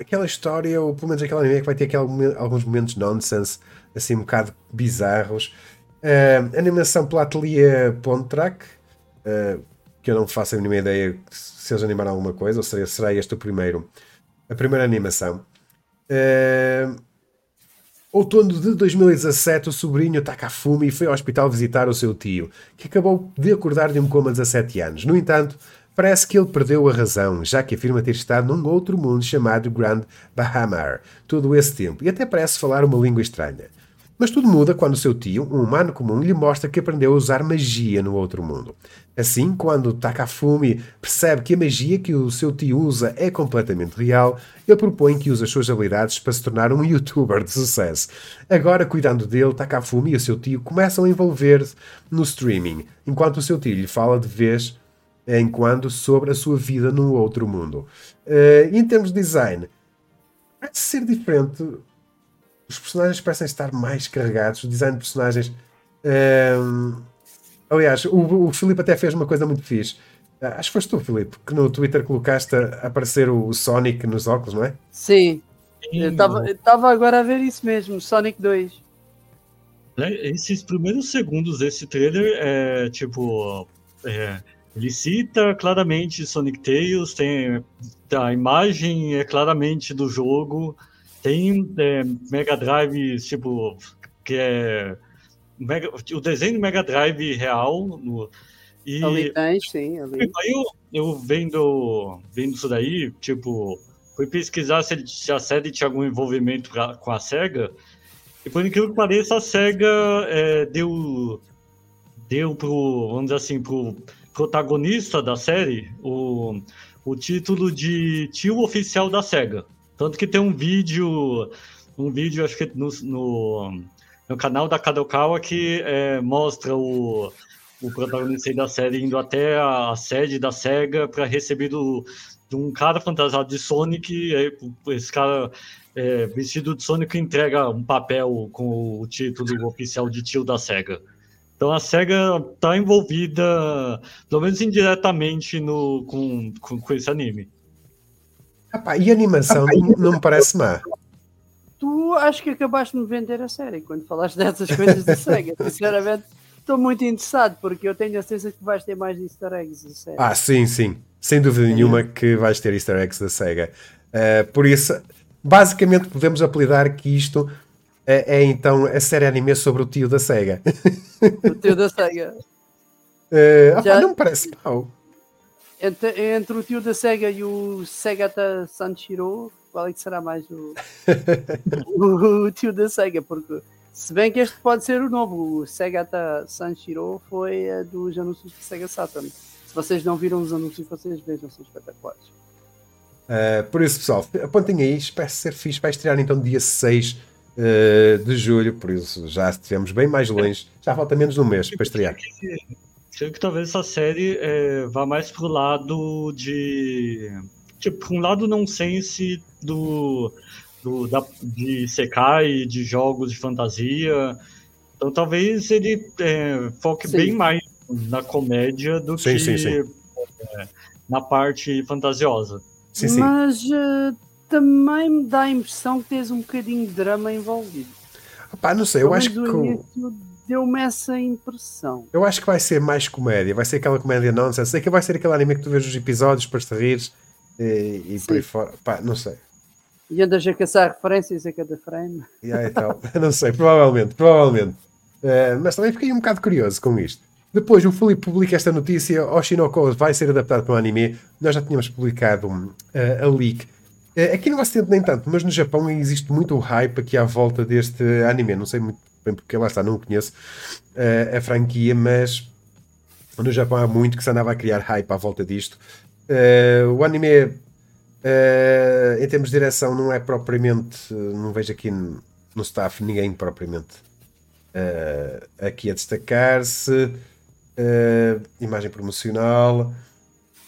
aquela história, ou pelo menos aquela anime que vai ter aquele, alguns momentos nonsense, assim um bocado bizarros. Uh, animação pela Atelier Pontrack, uh, que eu não faço a mínima ideia se eles animaram alguma coisa, ou seja, será este o primeiro, a primeira animação. Uh, outono de 2017, o sobrinho Takafumi foi ao hospital visitar o seu tio, que acabou de acordar de um coma de 17 anos. No entanto, Parece que ele perdeu a razão, já que afirma ter estado num outro mundo chamado Grand Bahamar todo esse tempo e até parece falar uma língua estranha. Mas tudo muda quando seu tio, um humano comum, lhe mostra que aprendeu a usar magia no outro mundo. Assim, quando Takafumi percebe que a magia que o seu tio usa é completamente real, ele propõe que use as suas habilidades para se tornar um youtuber de sucesso. Agora, cuidando dele, Takafumi e o seu tio começam a envolver-se no streaming, enquanto o seu tio lhe fala de vez em quando sobre a sua vida no outro mundo. Uh, em termos de design, parece ser diferente. Os personagens parecem estar mais carregados. O design de personagens. Uh, aliás, o, o Filipe até fez uma coisa muito fixe. Uh, acho que foste tu, Filipe, que no Twitter colocaste a aparecer o Sonic nos óculos, não é? Sim. Eu estava agora a ver isso mesmo, Sonic 2. Né, esses primeiros segundos desse trailer é tipo. É, ele cita claramente Sonic Tales, tem a imagem é claramente do jogo, tem é, Mega Drive, tipo, que é Mega, o desenho do Mega Drive real. No, e tem, sim. Ali. Aí eu, eu vendo, vendo isso daí, tipo, fui pesquisar se, se a série tinha algum envolvimento pra, com a SEGA, e por incrível que pareça, a SEGA é, deu, deu pro, vamos dizer assim, pro protagonista da série o, o título de tio oficial da SEGA. Tanto que tem um vídeo, um vídeo, acho que no, no, no canal da Kadokawa que é, mostra o, o protagonista da série indo até a, sede da SEGA para receber do, de um cara fantasiado de Sonic. Esse cara é, vestido de Sonic entrega um papel com o título oficial de tio da SEGA. Então a SEGA está envolvida, pelo menos indiretamente, no, com, com, com esse anime. Epá, e a animação Epá, não, me parece má. Tu acho que acabaste de me vender a série quando falaste dessas coisas da SEGA. Sinceramente, estou muito interessado porque eu tenho a certeza que vais ter mais easter eggs da SEGA. Ah, sim, sim. Sem dúvida nenhuma que vais ter easter eggs da SEGA. Uh, por isso, basicamente podemos apelidar que isto é, é, então a série anime sobre o tio da SEGA. O tio da SEGA. <laughs> uh, Já... não me parece mal. Entre, entre, o tio da SEGA e o Segata Sanshiro, qual é que será mais o, <laughs> o, o, tio da SEGA? Porque se bem que este pode ser o novo, o Segata Sanshiro foi a dos anúncios de Sega Saturn. Se vocês não viram os anúncios, vocês vejam, são espetaculares. Uh, por isso, pessoal, apontem aí, espero ser fixe. Vai estrear então dia 6 uh, de julho, por isso já estivemos bem mais longe. Já falta menos de um mês para estrear. Creio que talvez essa série é, vá mais pro lado de. Tipo, um lado nonsense do, do, da, de Sekai, de jogos de fantasia. Então talvez ele é, foque sim. bem mais na comédia do sim, que sim, é, na parte fantasiosa. Mas uh, também me dá a impressão que tens um bocadinho de drama envolvido. Pá, não sei, eu acho que. Deu-me essa impressão. Eu acho que vai ser mais comédia, vai ser aquela comédia nonsense, sei que vai ser aquele anime que tu vês os episódios para te rires e, e por aí fora. Pá, não sei. E andas a caçar referências a cada frame. E aí tal, <laughs> não sei, provavelmente, provavelmente. Uh, mas também fiquei um bocado curioso com isto. Depois o Felipe publica esta notícia, Oshinoko vai ser adaptado para um anime. Nós já tínhamos publicado uh, a leak é, aqui no Ocidente nem tanto, mas no Japão existe muito hype aqui à volta deste anime. Não sei muito bem porque lá está, não conheço uh, a franquia, mas no Japão há muito que se andava a criar hype à volta disto. Uh, o anime, uh, em termos de direção, não é propriamente. Não vejo aqui no, no staff ninguém propriamente aqui a destacar-se. imagem promocional.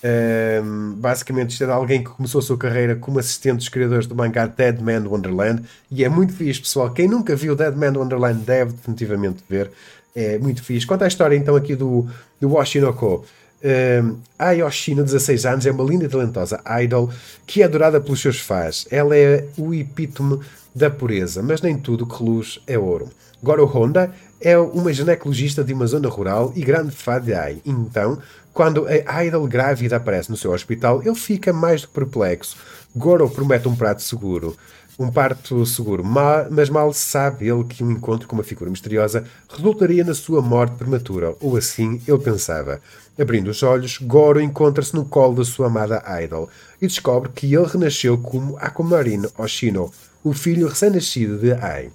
Um, basicamente, isto é alguém que começou a sua carreira como assistente dos criadores do mangá Dead Man Wonderland e é muito fixe, pessoal. Quem nunca viu Dead Man Wonderland deve definitivamente ver. É muito fixe. Conta a história então aqui do, do Washinoko. Uh, a Yoshino, 16 anos, é uma linda e talentosa idol que é adorada pelos seus fãs. Ela é o epítome da pureza, mas nem tudo que luz é ouro. Goro Honda é uma ginecologista de uma zona rural e grande fã de Ai. Então, quando a idol grávida aparece no seu hospital, ele fica mais do que perplexo. Goro promete um prato seguro, um parto seguro, mas mal sabe ele que um encontro com uma figura misteriosa resultaria na sua morte prematura, ou assim ele pensava. Abrindo os olhos, Goro encontra-se no colo da sua amada Idol e descobre que ele renasceu como Akumarin Oshino, o filho recém-nascido de Ai.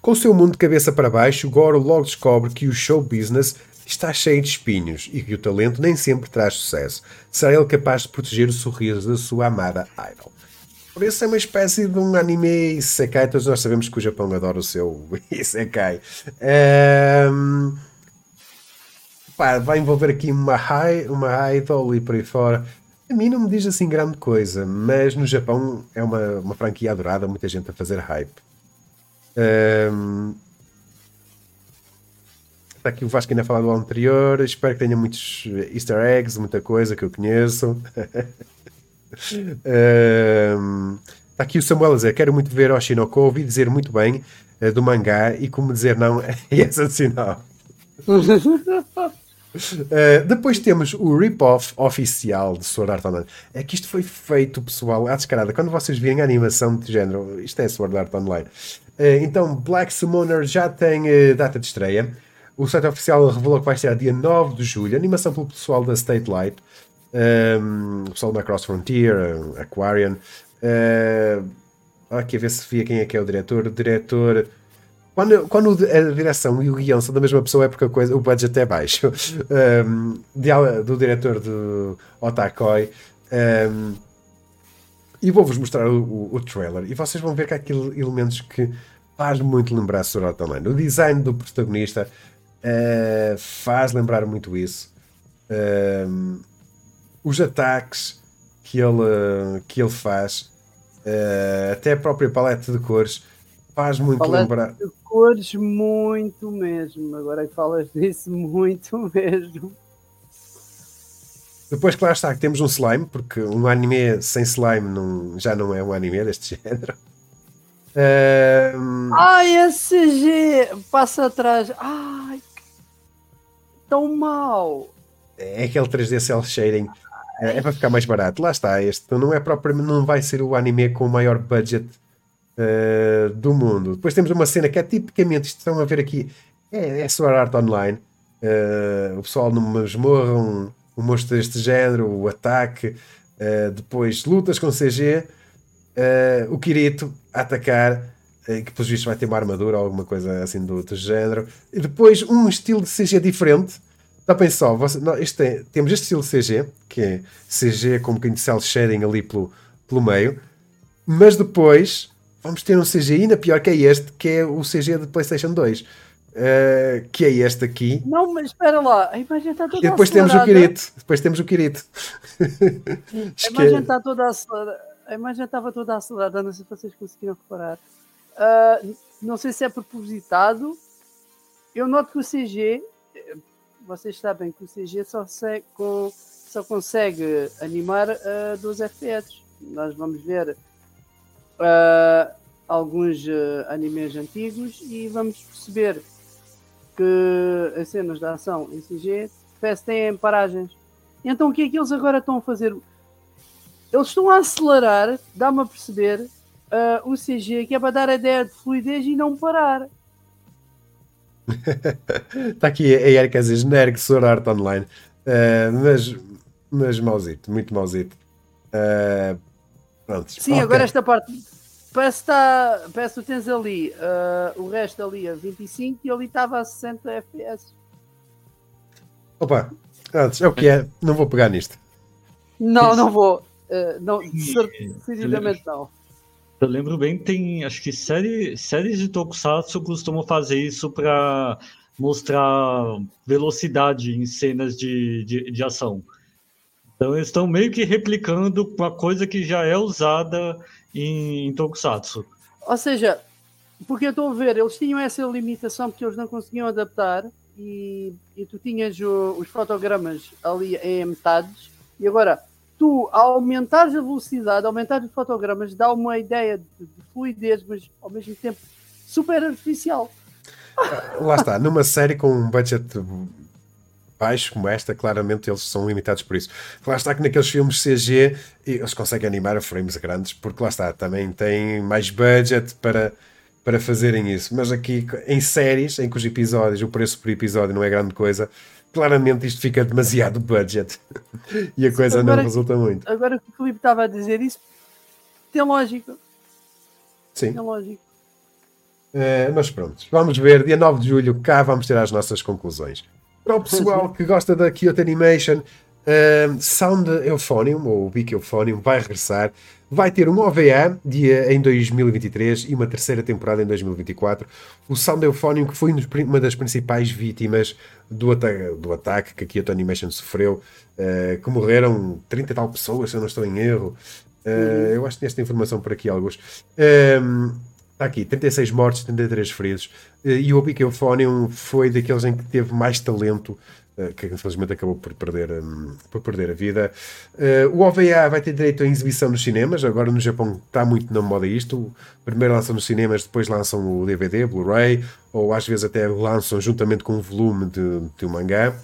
Com o seu mundo de cabeça para baixo, Goro logo descobre que o show business está cheio de espinhos e que o talento nem sempre traz sucesso. Será ele capaz de proteger o sorriso da sua amada Idol? Por isso é uma espécie de um anime Isekai. Todos nós sabemos que o Japão adora o seu <laughs> Isekai. Um, pá, vai envolver aqui uma, high, uma idol e por aí fora. A mim não me diz assim grande coisa, mas no Japão é uma, uma franquia adorada, muita gente a fazer hype. Um, está aqui o Vasco ainda a falar do anterior. Espero que tenha muitos easter eggs, muita coisa que eu conheço. <laughs> Um, está aqui o Samuel a dizer: Quero muito ver Oshinoko, ouvi dizer muito bem uh, do mangá e como dizer não é assassinar. Uh, depois temos o rip-off oficial de Sword Art Online. É que isto foi feito, pessoal, à descarada. Quando vocês virem a animação de género, isto é Sword Art Online. Uh, então, Black Summoner já tem uh, data de estreia. O site oficial revelou que vai ser dia 9 de julho. Animação pelo pessoal da State Light um, o pessoal da Cross Frontier, Aquarian. Uh, aqui a ver se via quem é que é o diretor. O diretor. Quando, quando a direção e o guião são da mesma pessoa é porque a coisa, o budget é baixo. Um, de, do diretor do Otakoi. Um, e vou-vos mostrar o, o, o, trailer e vocês vão ver que há aqui elementos que faz muito lembrar Sword Art Online. O design do protagonista uh, faz lembrar muito isso. Um, os ataques que ele, que ele faz, uh, até a própria paleta de cores, faz muito paleta lembrar. De cores, muito mesmo. Agora que falas disso, muito <laughs> mesmo. Depois, claro está, que temos um slime, porque um anime sem slime não, já não é um anime deste <laughs> género. Um... Ai, esse G passa atrás. Ai, tão mal. É aquele 3D cel shading é, é para ficar mais barato. Lá está, este não é propriamente, não vai ser o anime com o maior budget uh, do mundo. Depois temos uma cena que é tipicamente, estão a ver aqui, é, é Sword Art Online. Uh, o pessoal numa masmorra, um, um monstro deste género, o ataque, uh, depois lutas com CG, o Kirito a atacar, que pelos vistos vai ter uma armadura ou alguma coisa assim do outro género, e depois um estilo de CG diferente Dá bem só, você, não, este é, temos este estilo CG, que é CG com um bocadinho de cel shading ali pelo, pelo meio, mas depois vamos ter um CG ainda pior que é este, que é o CG de PlayStation 2. Uh, eh, que é este aqui. Não, mas espera lá, a imagem está toda E depois acelerada. temos o Kirito. Depois temos o Kirito. <laughs> a imagem está toda acelerada. A imagem estava toda acelerada, não sei se vocês conseguiram reparar. Uh, não sei se é propositado. Eu noto que o CG vocês sabem que o CG só, se, com, só consegue animar a 12 FPS. Nós vamos ver uh, alguns uh, animes antigos e vamos perceber que as cenas de ação em CG têm paragens. Então o que é que eles agora estão a fazer? Eles estão a acelerar, dá-me a perceber, uh, o CG que é para dar a ideia de fluidez e não parar. Está <laughs> aqui a Erika a dizer genérico Sword Art Online. Uh, mas, mas mauzito, muito mauzito. Uh, pronto. Sim, okay. agora esta parte. Parece, tá, parece que tens ali uh, o resto ali a 25 e ali estava a 60 FPS. Opa, antes, é o que é, não vou pegar nisto. Não, não vou. Uh, não, decididamente não. Eu lembro bem, tem acho que série, séries de Tokusatsu costumam fazer isso para mostrar velocidade em cenas de, de, de, ação. Então eles estão meio que replicando uma coisa que já é usada em, em Tokusatsu. Ou seja, porque eu estou a ver, eles tinham essa limitação porque eles não conseguiam adaptar e, e tu tinhas o, os fotogramas ali em metades e agora tu aumentares a velocidade, aumentares os fotogramas, dá uma ideia de, de fluidez, mas ao mesmo tempo super artificial. Lá está, numa série com um budget baixo como esta, claramente eles são limitados por isso. Lá está que naqueles filmes CG eles conseguem animar a frames grandes, porque lá está, também têm mais budget para, para fazerem isso. Mas aqui em séries, em que os episódios, o preço por episódio não é grande coisa, claramente isto fica demasiado budget e a coisa agora, não resulta muito. Agora que o Filipe estava a dizer isso, tem lógica. Sim. Tem lógica. Uh, mas pronto, vamos ver, dia 9 de julho, cá vamos ter as nossas conclusões. Para o pessoal <laughs> que gosta da Kyoto Animation, uh, Sound Euphonium, ou Big Euphonium, vai regressar. Vai ter um OVA dia, em 2023 e uma terceira temporada em 2024. O Sound Euphonium, que foi uma das principais vítimas do, ata do ataque que a Kyoto Animation sofreu, uh, que morreram 30 e tal pessoas, se eu não estou em erro. Uh, eu acho que tinha esta informação por aqui, alguns. Está aqui, 36 mortes, 33 feridos. Eh, e o Obi Euphonium foi daqueles em que teve mais talento, que infelizmente acabou por perder, um, por perder a vida. Uh, o OVA vai ter direito a exibição nos cinemas, agora no Japão está muito na moda isto. Primeiro lançam nos cinemas, depois lançam o DVD, Blu-ray, ou às vezes até lançam juntamente com um volume de, de um mangá.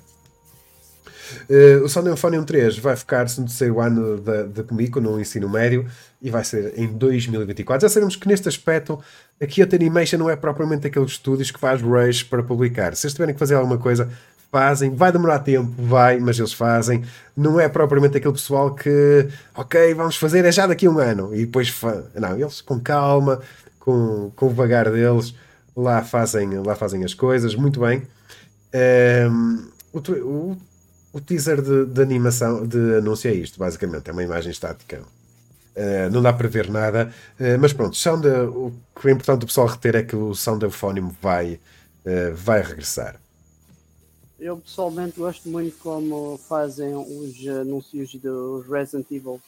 Uh, o Sound Euphonium 3 vai focar-se no terceiro ano da, da Comico, no ensino médio, e vai ser em 2024. Já sabemos que neste aspecto a Kyoto Animation não é propriamente aqueles estúdios que faz rush para publicar. Se eles tiverem que fazer alguma coisa, fazem. Vai demorar tempo, vai, mas eles fazem. Não é propriamente aquele pessoal que, ok, vamos fazer, é já daqui a um ano. E depois, não, eles com calma, com, com o vagar deles, lá fazem, lá fazem as coisas, muito bem. Um, o, o, o, teaser de, de animação, de anúncio é isto, basicamente, é uma imagem estática Uh, não dá para ver nada, uh, mas pronto, sound, o que é importante o pessoal reter é que o Sound Euphonium vai, uh, vai regressar. Eu pessoalmente gosto muito como fazem os anúncios dos Resident Evil.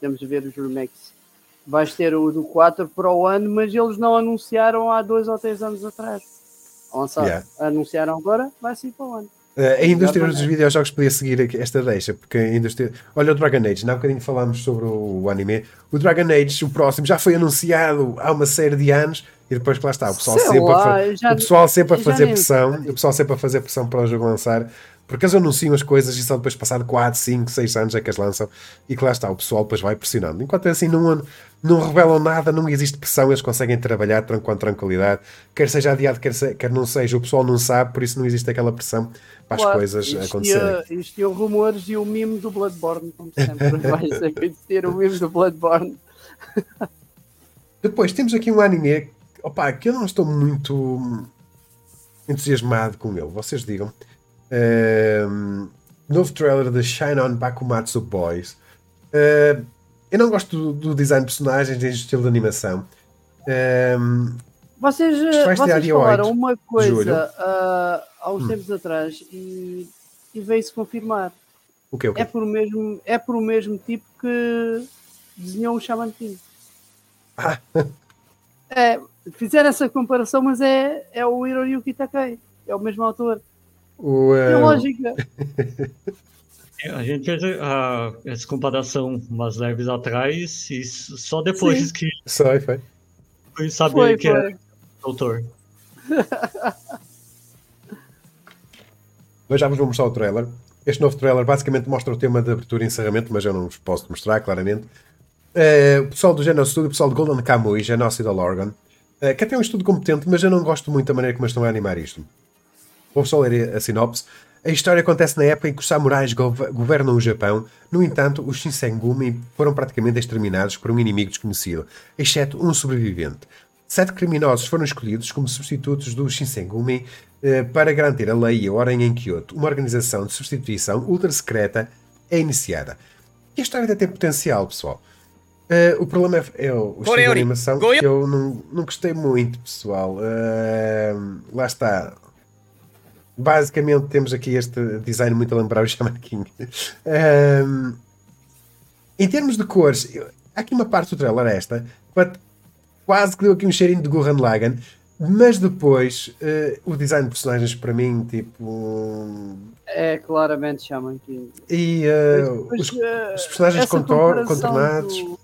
Temos de ver os remakes. Vais ter o do 4 para o ano, mas eles não anunciaram há dois ou três anos atrás. Yeah. Anunciaram agora, vai ser para o ano. Uh, a indústria dos videojogos podia seguir esta deixa, porque a indústria. Olha o Dragon Age, há um bocadinho falámos sobre o, anime. O Dragon Age, o próximo, já foi anunciado há uma série de anos e depois que lá está, o pessoal Sei sempre, lá, a, já, o pessoal sempre a fazer pressão, o pessoal sempre a fazer pressão para o jogo lançar porque eles anunciam as coisas e só depois passado 4, 5, 6 anos é que as lançam e que lá está, o pessoal depois vai pressionando. Enquanto é assim não, não revelam nada, não existe pressão, eles conseguem trabalhar com tranquilidade, quer seja adiado, quer, se, quer não seja, o pessoal não sabe, por isso não existe aquela pressão para as claro, coisas existia, acontecerem. Existiam rumores e o mimo do Bloodborne, como sempre, <laughs> vai ter o mimo do Bloodborne. Depois temos aqui um anime opa, que eu não estou muito entusiasmado com ele, vocês digam. Um, novo trailer de Shine On Bakumatsu Boys. Uh, eu não gosto do, do, design de personagens nem do estilo de animação. Um, vocês vocês falaram uma coisa uh, há uns hum. tempos atrás e, e veio-se confirmar. O quê, o quê? É, por o mesmo, é por o mesmo tipo que desenhou o Shaman King. Ah. É, fizeram essa comparação, mas é, é o Hiroyuki Takei, é o mesmo autor. O, <laughs> é... lógica. A gente fez a, essa comparação umas leves atrás e só depois Sim. que. Só foi. Fui saber foi, que foi. era autor. Nós já vos vou mostrar o trailer. Este novo trailer basicamente mostra o tema de abertura e encerramento, mas eu não vos posso mostrar claramente. Uh, o pessoal do Genos Studio, o pessoal do Golden Kamuy, Genocide Organ, uh, que até é um estudo competente, mas eu não gosto muito da maneira como estão a animar isto. Vou só ler a sinopse. A história acontece na época em que os samurais governam o Japão. No entanto, os Shinsengumi foram praticamente exterminados por um inimigo desconhecido, exceto um sobrevivente. Sete criminosos foram escolhidos como substitutos dos Shinsengumi eh, para garantir a lei e a ordem em Kyoto. Uma organização de substituição ultra secreta é iniciada. E a história ainda tem potencial, pessoal. Uh, o problema é, é o estilo de animação que eu não, não gostei muito, pessoal. Uh, lá está basicamente temos aqui este design muito a lembrar o Shaman King. Um, em termos de cores, há aqui uma parte do trailer esta, quase que deu aqui um cheirinho de Gurren Lagann. Mas depois, uh, o design de personagens para mim, tipo. É claramente Shaman King. E uh, os, os, personagens contornados. Do,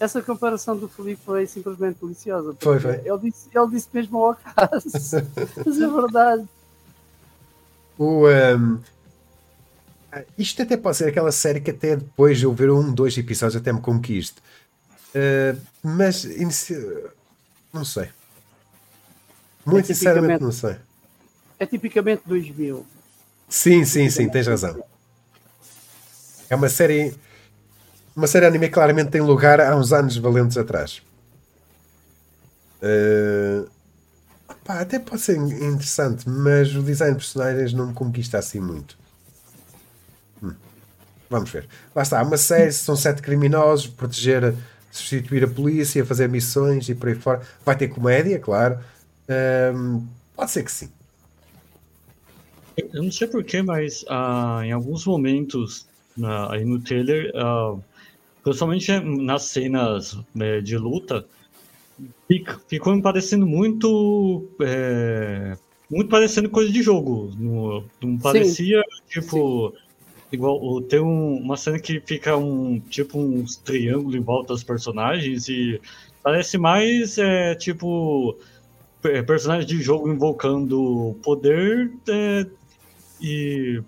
essa comparação do Felipe foi simplesmente deliciosa. Foi, foi. Ele disse, ele disse mesmo ao acaso. <laughs> Mas é verdade. O, um, isto até pode ser aquela série que até depois de eu ver um, dois episódios até me conquiste. Uh, mas não sei. Muito é sinceramente não sei. É tipicamente 2000. Sim, sim, sim, tens razão. É uma série. Uma série anime claramente tem lugar há uns anos valentes atrás. Uh, até pode ser interessante, mas o design de personagens não me conquista assim muito. Hum. Vamos ver. Lá está, uma série, são sete criminosos, proteger, substituir a polícia, fazer missões e por aí fora. Vai ter comédia, claro. Um, pode ser que sim. Eu não sei porquê, mas uh, em alguns momentos uh, aí no trailer, uh, principalmente nas cenas né, de luta, ficou me parecendo muito. É, muito parecendo coisa de jogo. Não, não parecia, sim. tipo. Sim. Igual, tem um, uma cena que fica um tipo uns triângulos em volta dos personagens e parece mais é, tipo personagens de jogo invocando poder é, e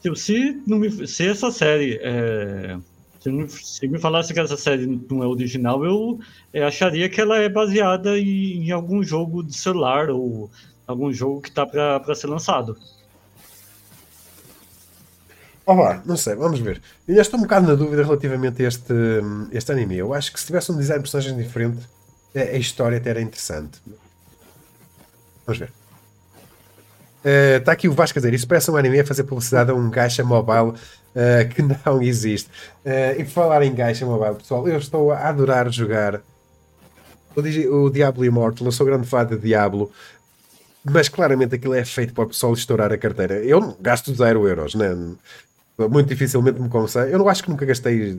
tipo, se, me, se essa série é, se, me, se me falasse que essa série não é original, eu acharia que ela é baseada em, em, algum jogo de celular ou algum jogo que está para ser lançado. Olá, não sei, vamos ver. Eu estou um bocado na dúvida relativamente a este, este anime. Eu acho que se tivesse um design de personagens diferente, a, a história até era interessante. Vamos ver. Está uh, aqui o Vasco a dizer: Isso parece um anime a fazer publicidade a um gacha mobile uh, que <laughs> não existe. Uh, e por falar em gacha mobile, pessoal, eu estou a adorar jogar o, o Diablo Immortal. Eu sou grande fã de Diablo, mas claramente aquilo é feito para o pessoal estourar a carteira. Eu gasto 0 euros, né? muito dificilmente me comecei. Eu não acho que nunca gastei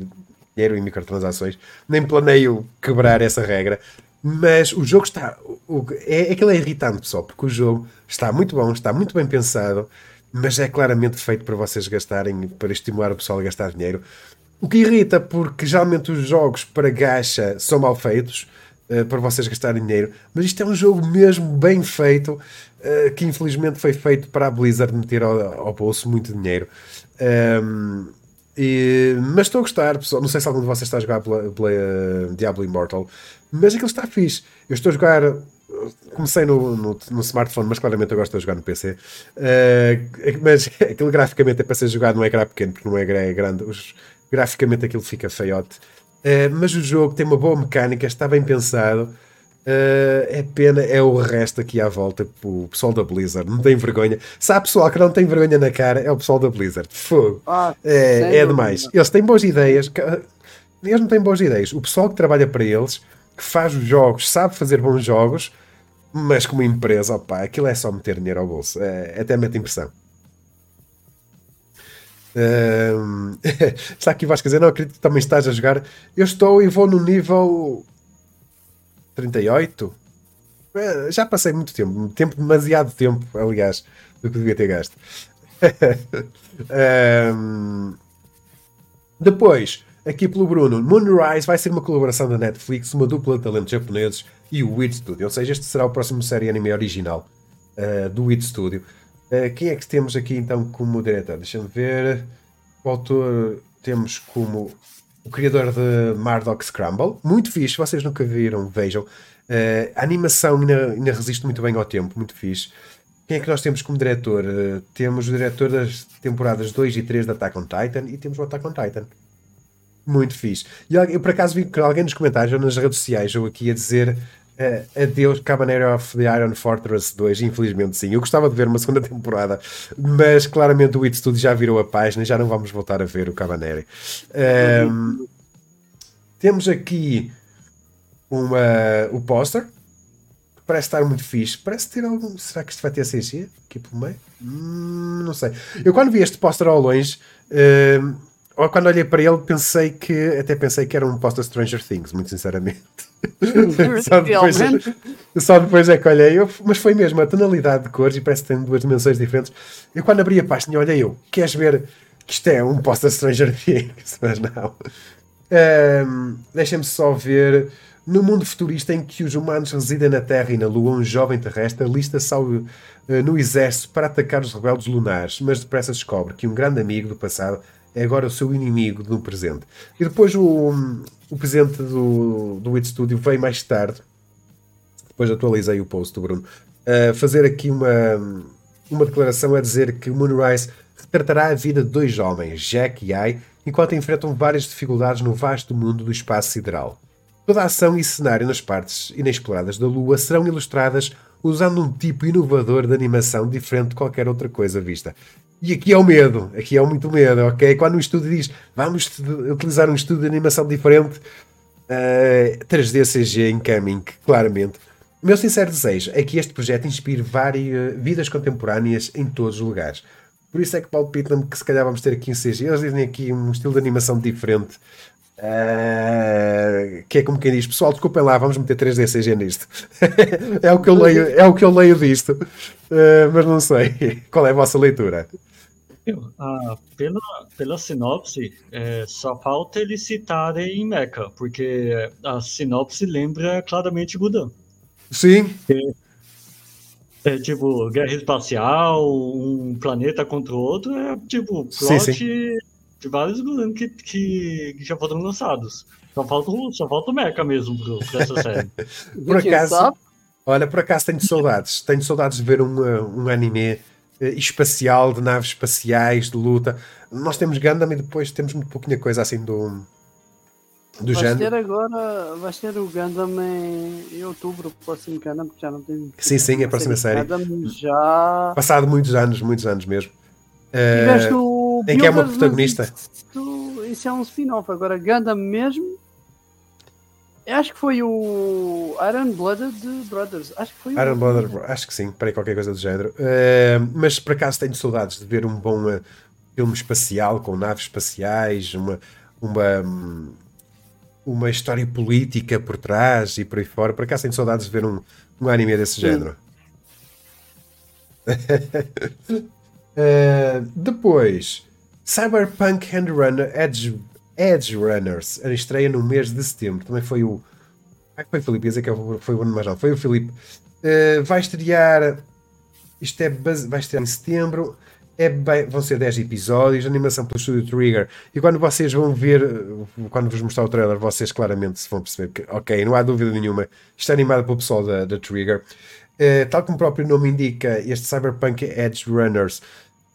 dinheiro em microtransações, nem planeio quebrar essa regra. Mas o jogo está. O, é, aquilo é irritante, pessoal, porque o jogo está muito bom, está muito bem pensado, mas é claramente feito para vocês gastarem, para estimular o pessoal a gastar dinheiro. O que irrita, porque geralmente os jogos para gacha são mal feitos, uh, para vocês gastarem dinheiro, mas isto é um jogo mesmo bem feito, uh, que infelizmente foi feito para a Blizzard meter ao, ao bolso muito dinheiro. Um, e, mas estou a gostar, pessoal. Não sei se algum de vocês está a jogar uh, Diablo Immortal, mas aquilo está fixe. Eu estou a jogar. Comecei no, no, no, smartphone, mas claramente eu gosto de jogar no PC. Uh, eh, mas <laughs> aquilo graficamente é para ser jogado num ecrã pequeno, porque não é, é grande. Os, graficamente aquilo fica feiote. Uh, mas o jogo tem uma boa mecânica, está bem pensado. Uh, é pena, é o resto aqui à volta, o pessoal da Blizzard, não tem vergonha. Sabe, pessoal que não tem vergonha na cara é o pessoal da Blizzard. Fogo. Ah, é, é demais. Eles têm boas ideias, eles não têm boas ideias. O pessoal que trabalha para eles, que faz os jogos, sabe fazer bons jogos, mas como empresa, opa, aquilo é só meter dinheiro ao bolso. É, até mete impressão. Uh, <laughs> está aqui a dizer, não acredito que também estás a jogar. Eu estou e vou no nível 38? É, já passei muito tempo, tempo demasiado tempo, aliás, do que devia ter gasto. <laughs> um, depois, aqui pelo Bruno, Moonrise vai ser uma colaboração da Netflix, uma dupla de talentos japoneses e o Weed Studio. Ou seja, este será o próximo série anime original uh, do Weed Studio. Uh, quem é que temos aqui então como diretor? Deixa-me ver. O autor temos como o criador de Mardok Scramble. Muito fixe, vocês nunca viram, vejam. Uh, a animação ainda, ainda, resiste muito bem ao tempo, muito fixe. Quem é que nós temos como diretor? Uh, temos o diretor das temporadas 2 e 3 da Attack on Titan e temos o Attack on Titan. Muito fixe. E eu por acaso vi que alguém nos comentários ou nas redes sociais ou aqui a dizer uh, adeus Cabanero of the Iron Fortress 2, infelizmente sim. Eu gostava de ver uma segunda temporada, mas claramente o It Studio já virou a página e já não vamos voltar a ver o Cabaneri. Um, temos aqui uma, o póster, parece estar muito fixe. Parece ter algum. Será que isto vai ter CG aqui pelo meio? Hum, não sei. Eu quando vi este póster ao longe. Uh, quando olhei para ele, pensei que até pensei que era um post Stranger Things, muito sinceramente. só, depois, só, depois, é que olhei, eu, mas foi mesmo a tonalidade de cores e parece que tem duas dimensões diferentes. Eu quando abri a página, olhei eu, queres ver que isto é um post Stranger Things? <laughs> Mas não. Um, Deixem-me só ver. No mundo futurista em que os humanos residem na Terra e na Lua, um jovem terrestre alista-se uh, no exército para atacar os rebeldes lunares, mas depressa descobre que um grande amigo do passado é agora o seu inimigo no presente. E depois o, o presidente do, do It Studio veio mais tarde, depois atualizei o post do Bruno, fazer aqui uma, uma declaração a dizer que Moonrise retratará a vida de dois homens, Jack e Ai, enquanto enfrentam várias dificuldades no vasto mundo do espaço sideral. Toda a ação e cenário nas partes inexploradas da Lua serão ilustradas usando um tipo inovador de animação diferente de qualquer outra coisa vista. E aqui é o medo, aqui é muito medo, ok? Quando um estúdio diz vamos utilizar um estúdio de animação diferente, uh, 3D CG incoming, claramente. O meu sincero desejo é que este projeto inspire várias vidas contemporâneas em todos os lugares. Por isso é que palpita-me que se calhar vamos ter aqui um CG. Eles dizem aqui um estilo de animação diferente Uh, que é como quem diz, pessoal, desculpem lá, vamos meter 3D CG nisto. <laughs> é, o que eu leio, é o que eu leio disto, uh, mas não sei <laughs> qual é a vossa leitura. Ah, pela, pela sinopse, é, só falta eles citarem Mecha, porque a sinopse lembra claramente Gudan. Sim. É, é, tipo, guerra espacial, um planeta contra o outro, é tipo, plot sim, sim de vários governos que, que, que, já foram lançados. Só falta, só falta o Mecha mesmo para essa <laughs> série. por acaso, olha, por acaso tenho saudades. Tenho saudades de ver um, um anime eh, espacial, de naves espaciais, de luta. Nós temos Gundam e depois temos muito pouquinha coisa assim do, do vais género. Ter agora, vais ter o Gundam em, outubro, o próximo Gundam, porque já não tem. Sim, sim, é a próxima série. Gundam já. Passado muitos anos, muitos anos mesmo. Tiveste uh, o em que é uma protagonista. Isso, isso é um spin-off. Agora, Gundam mesmo. Acho que foi o Iron Blooded Brothers. Acho que foi Iron o... Blooded, acho que sim, para qualquer coisa do género. Uh, mas por acaso tenho saudades de ver um bom uh, filme espacial com naves espaciais, uma, uma, uma história política por trás e por aí fora. Por acaso tenho saudades de ver um, um anime desse género. Uh, <laughs> depois, Cyberpunk Handrunner Edge, Edge Runners, a estreia no mês de setembro. Também foi o. Ah, foi o Filipe, ia dizer que foi o ano mais não. Foi o Filipe. Uh, vai estrear. Isto é base, vai estrear em setembro. É bem, vão ser 10 episódios, animação pelo estúdio Trigger. E quando vocês vão ver, quando vos mostrar o trailer, vocês claramente se vão perceber que, ok, não há dúvida nenhuma, está animado pelo pessoal da, da Trigger. Uh, tal como o próprio nome indica, este Cyberpunk Edge Runners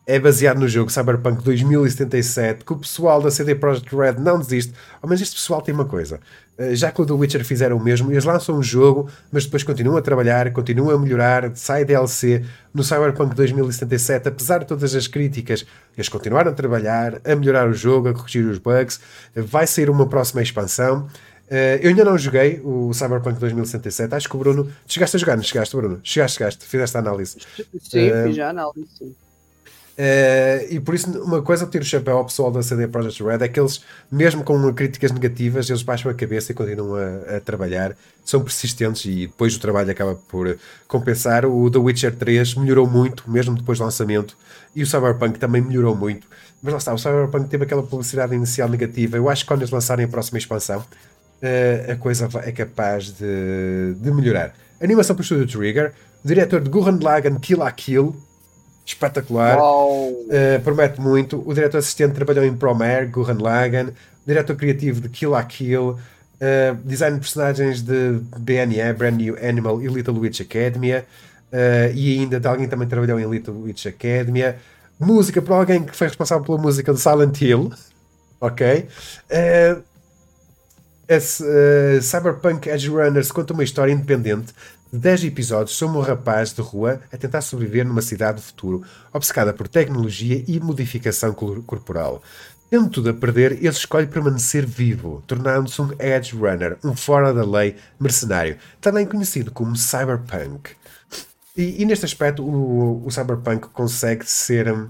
é baseado no jogo Cyberpunk 2077, que o pessoal da CD Projekt Red não desiste. Oh, mas este pessoal tem uma coisa. Eh, já que o The Witcher fizeram o mesmo, eles lançam um jogo, mas depois continuam a trabalhar, continuam a melhorar, sai DLC no Cyberpunk 2077, apesar de todas as críticas, eles continuaram a trabalhar, a melhorar o jogo, a corrigir os bugs. Vai sair uma próxima expansão. Uh, eu ainda não joguei o Cyberpunk 2077. Acho que o Bruno. Chegaste a jogar, não chegaste, Bruno? Chegaste, chegaste, fizeste a análise. Sim, uh, fiz a análise, sim. Uh, e por isso, uma coisa, eu tiro o chapéu ao pessoal da CD Projekt Red é que eles, mesmo com críticas negativas, eles baixam a cabeça e continuam a, a, trabalhar, são persistentes e depois o trabalho acaba por compensar. O The Witcher 3 melhorou muito, mesmo depois do lançamento, e o Cyberpunk também melhorou muito. Mas lá está, o Cyberpunk teve aquela publicidade inicial negativa. Eu acho que quando eles lançarem a próxima expansão, uh, a coisa é capaz de, de melhorar. Animação para o estúdio Trigger, diretor de Gurren Lagann Kill la Kill espetacular. Uh, promete muito. O diretor assistente trabalhou em Promare, Gurren Lagann. O diretor criativo de Kill la Kill. Uh, design de personagens de BNA, Brand New Animal e Little Witch Academia. Uh, e ainda de alguém que também trabalhou em Little Witch Academia. Música por alguém que foi responsável pela música de Silent Hill. Ok? Esse, Cyberpunk Edge Runners conta uma história independente 10 episódios sobre um rapaz de rua a tentar sobreviver numa cidade do futuro, obcecada por tecnologia e modificação corporal. Tendo tudo a perder, ele escolhe permanecer vivo, tornando-se um Edge Runner, um fora da lei mercenário, também conhecido como Cyberpunk. E, e neste aspecto, o, o, Cyberpunk consegue ser. Um,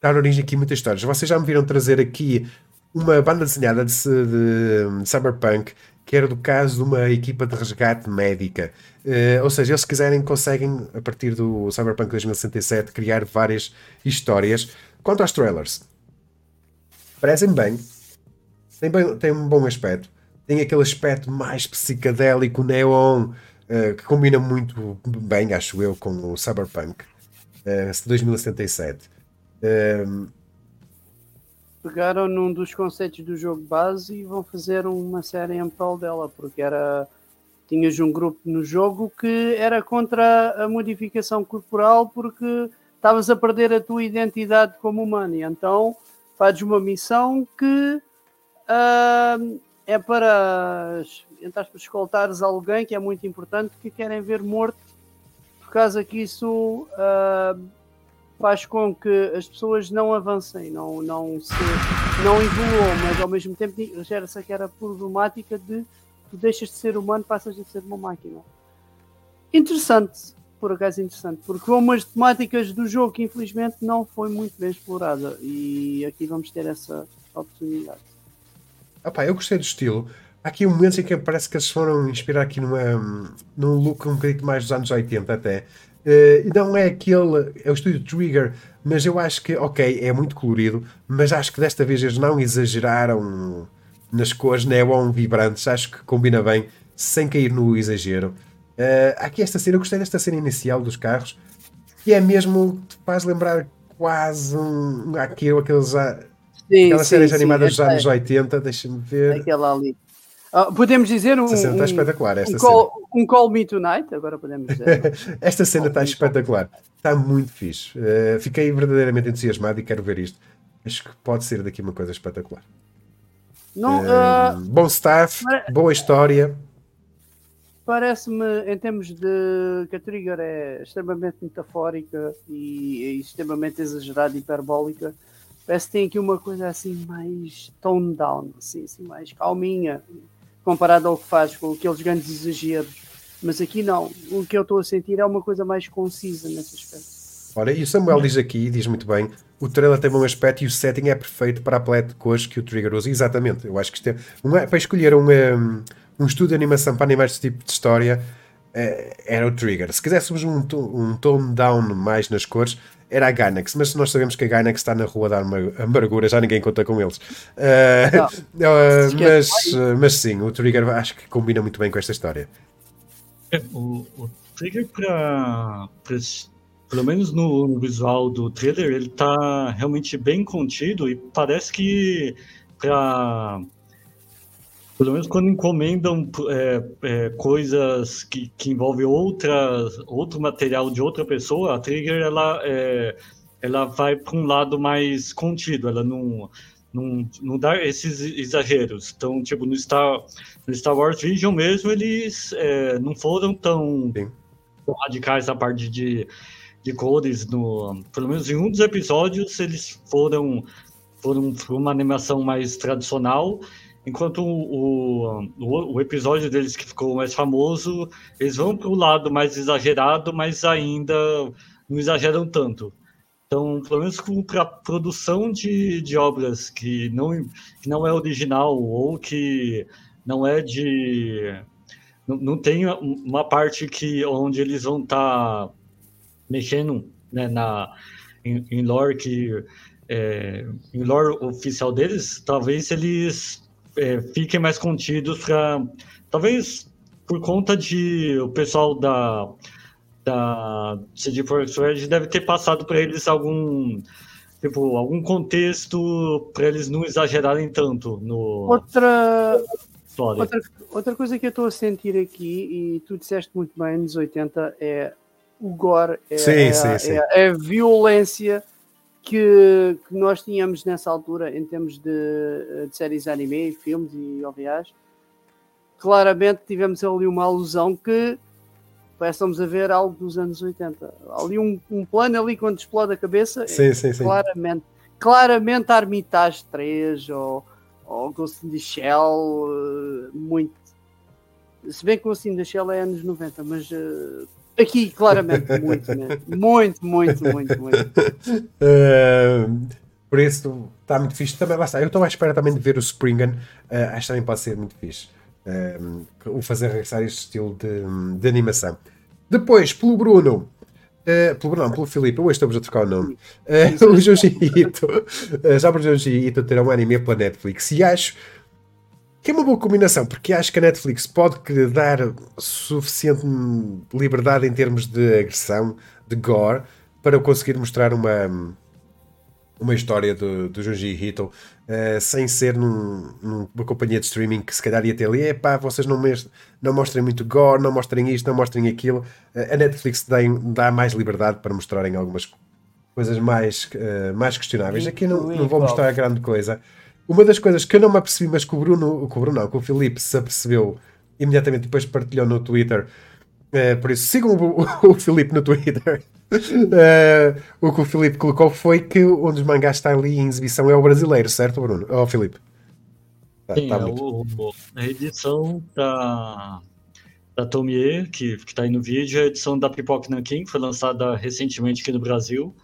dar origem aqui a muitas histórias. Vocês já me viram trazer aqui uma banda desenhada de, de, de Cyberpunk que era do caso de uma equipa de resgate médica. Uh, ou seja, eles se quiserem conseguem, a partir do Cyberpunk 2067, criar várias histórias. Quanto aos trailers, parecem bem, tem, bem, um bom aspecto, tem aquele aspecto mais psicadélico, neon, uh, que combina muito bem, acho eu, com o Cyberpunk uh, 2077. Uh, pegaram num dos conceitos do jogo base e vão fazer uma série em prol dela, porque era tinhas um grupo no jogo que era contra a modificação corporal porque estavas a perder a tua identidade como humano. E então fazes uma missão que uh, é para para escoltares alguém que é muito importante que querem ver morto por causa que isso uh, faz com que as pessoas não avancem, não, não, se, não evoluam, mas ao mesmo tempo gera-se aquela problemática de tu deixas de ser humano, passas a ser uma máquina. Interessante, por acaso interessante, porque umas temáticas do jogo que infelizmente não foi muito bem explorada e aqui vamos ter essa oportunidade. Opa, eu gostei do estilo. Há aqui um momento em que parece que eles foram inspirar aqui numa, num look um bocadinho mais dos anos 80 até. Uh, não é aquele, é o estúdio Trigger, mas eu acho que, ok, é muito colorido, mas acho que desta vez eles não exageraram nas cores neon vibrantes, acho que combina bem, sem cair no exagero. Uh, aqui esta cena, eu gostei desta cena inicial dos carros, que é mesmo, te faz lembrar quase um, aquilo, aqueles, sim, aquelas sim, séries sim, animadas dos anos 80, deixa-me ver. Aquela ali. Uh, podemos dizer um. Esta cena está espetacular. Esta um, call, um call Me Tonight, agora podemos dizer. <laughs> esta cena está espetacular. Está muito fixe. Uh, fiquei verdadeiramente entusiasmado e quero ver isto. Acho que pode ser daqui uma coisa espetacular. Não, uh, bom staff, boa história. Parece-me, em termos de que a Trigger é extremamente metafórica e, e extremamente exagerada e hiperbólica, parece que tem aqui uma coisa assim mais tone down, assim, assim mais calminha comparado ao que faz com aqueles grandes exageros. Mas aqui não. O que eu estou a sentir é uma coisa mais concisa nesse aspecto. Ora, e o Samuel diz aqui, diz muito bem, o trailer tem um aspecto e o setting é perfeito para a paleta de cores que o Trigger usa. Exatamente, eu acho que isto é, um, para escolher um, um, um estúdio de animação para animar este tipo de história, eh, era o Trigger. Se quiséssemos um, um tone down mais nas cores, era a Gainax, mas nós sabemos que a Gainax está na rua da amargura, já ninguém conta com eles. Uh, uh, <laughs> mas, mas sim, o Trigger acho que combina muito bem com esta história. É, o, o, Trigger, para pelo menos no, no, visual do trailer, ele está realmente bem contido e parece que para pelo menos quando encomendam é, é, coisas que, que envolvem outras, outro material de outra pessoa, a Trigger ela, é, ela vai para um lado mais contido, ela não, não, não dá esses exageros. Então, tipo, no Star, no Star Wars Vision mesmo, eles é, não foram tão, tão radicais a parte de, de cores. No, pelo menos em um dos episódios, eles foram, foram para uma animação mais tradicional Enquanto o, o, o, episódio deles que ficou mais famoso, eles vão para o lado mais exagerado, mas ainda não exageram tanto. Então, pelo menos para produção de, de obras que não, que não é original ou que não é de. Não, não tem uma parte que onde eles vão estar tá mexendo né, na, em, em lore que. É, em lore oficial deles, talvez eles é, fiquem mais contidos para talvez por conta de o pessoal da da CD Projekt Red deve ter passado para eles algum tipo algum contexto para eles não exagerarem tanto no outra outra, outra coisa que eu estou a sentir aqui e tu disseste muito bem nos 80 é o gore é, sim, sim, sim. é, é a violência que, que, nós tínhamos nessa altura em termos de, de séries anime, filmes e OVAs, claramente tivemos ali uma alusão que estamos a ver algo dos anos 80. Ali um, um plano ali quando explode a cabeça, sim, é, sim, sim. claramente, claramente Armitage 3 ou, ou Ghost in the Shell, eh, muito. Se bem que Ghost in the Shell é anos 90, mas uh, Aqui, claramente, muito, né? muito, muito, muito, muito. Uh, Por isso, está muito fixe. Também, lá. Eu estou à espera também de ver o Springen. Uh, acho que também pode ser muito fixe. Uh, o fazer regressar este estilo de, de animação. Depois, pelo Bruno. Uh, pelo Bruno, pelo Filipe, hoje estamos a trocar o nome. Uh, <laughs> o Junji Ito. Uh, já para o Junji Ito ter um anime pela Netflix. E acho que é uma boa combinação, porque acho que a Netflix pode dar suficiente liberdade em termos de agressão, de gore, para conseguir mostrar uma, uma história do, do Junji Ito uh, sem ser num, numa companhia de streaming que se calhar ia ter ali, epá, vocês não, não mostrem muito gore, não mostrem isto, não mostrem aquilo. Uh, a Netflix dá, dá mais liberdade para mostrarem algumas coisas mais, uh, mais questionáveis. Aqui não, não vou mostrar grande coisa. Uma das coisas que eu não me apercebi, mas que o Bruno, que o Bruno não, que o Filipe se apercebeu imediatamente depois partilhou no Twitter. Uh, por isso, sigam o, o, <laughs> o Filipe no Twitter. Uh, <laughs> o que o Filipe colocou foi que um dos mangás está ali em exibição é o brasileiro, certo, Bruno? Ó, oh, Filipe. Tá, Sim, tá é o, a edição da, da Tomie, que está aí no vídeo, a edição da Pipoca Nankin, que foi lançada recentemente aqui no Brasil.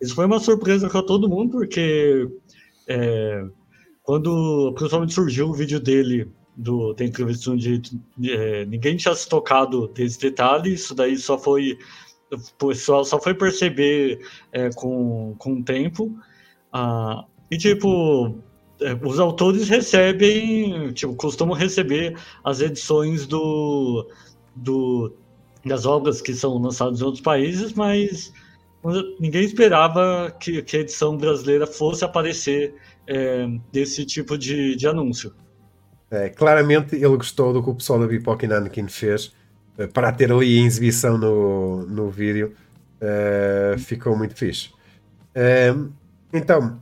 Isso foi uma surpresa para todo mundo, porque é, quando principalmente surgiu o vídeo dele do da entrevista de, é, ninguém tinha se tocado desse detalhe, isso daí só foi o pessoal só foi perceber é, com, com o tempo. Ah, e tipo, é, os autores recebem, tipo, costumam receber as edições do, do, das obras que são lançadas em outros países, mas ninguém esperava que, que a edição brasileira fosse aparecer é, desse tipo de, de anúncio. É, claramente ele gostou do que o pessoal da Bipoc Nankin fez eh, para ter ali em exibição no, no vídeo. Uh, ficou muito fixe. Uh, então,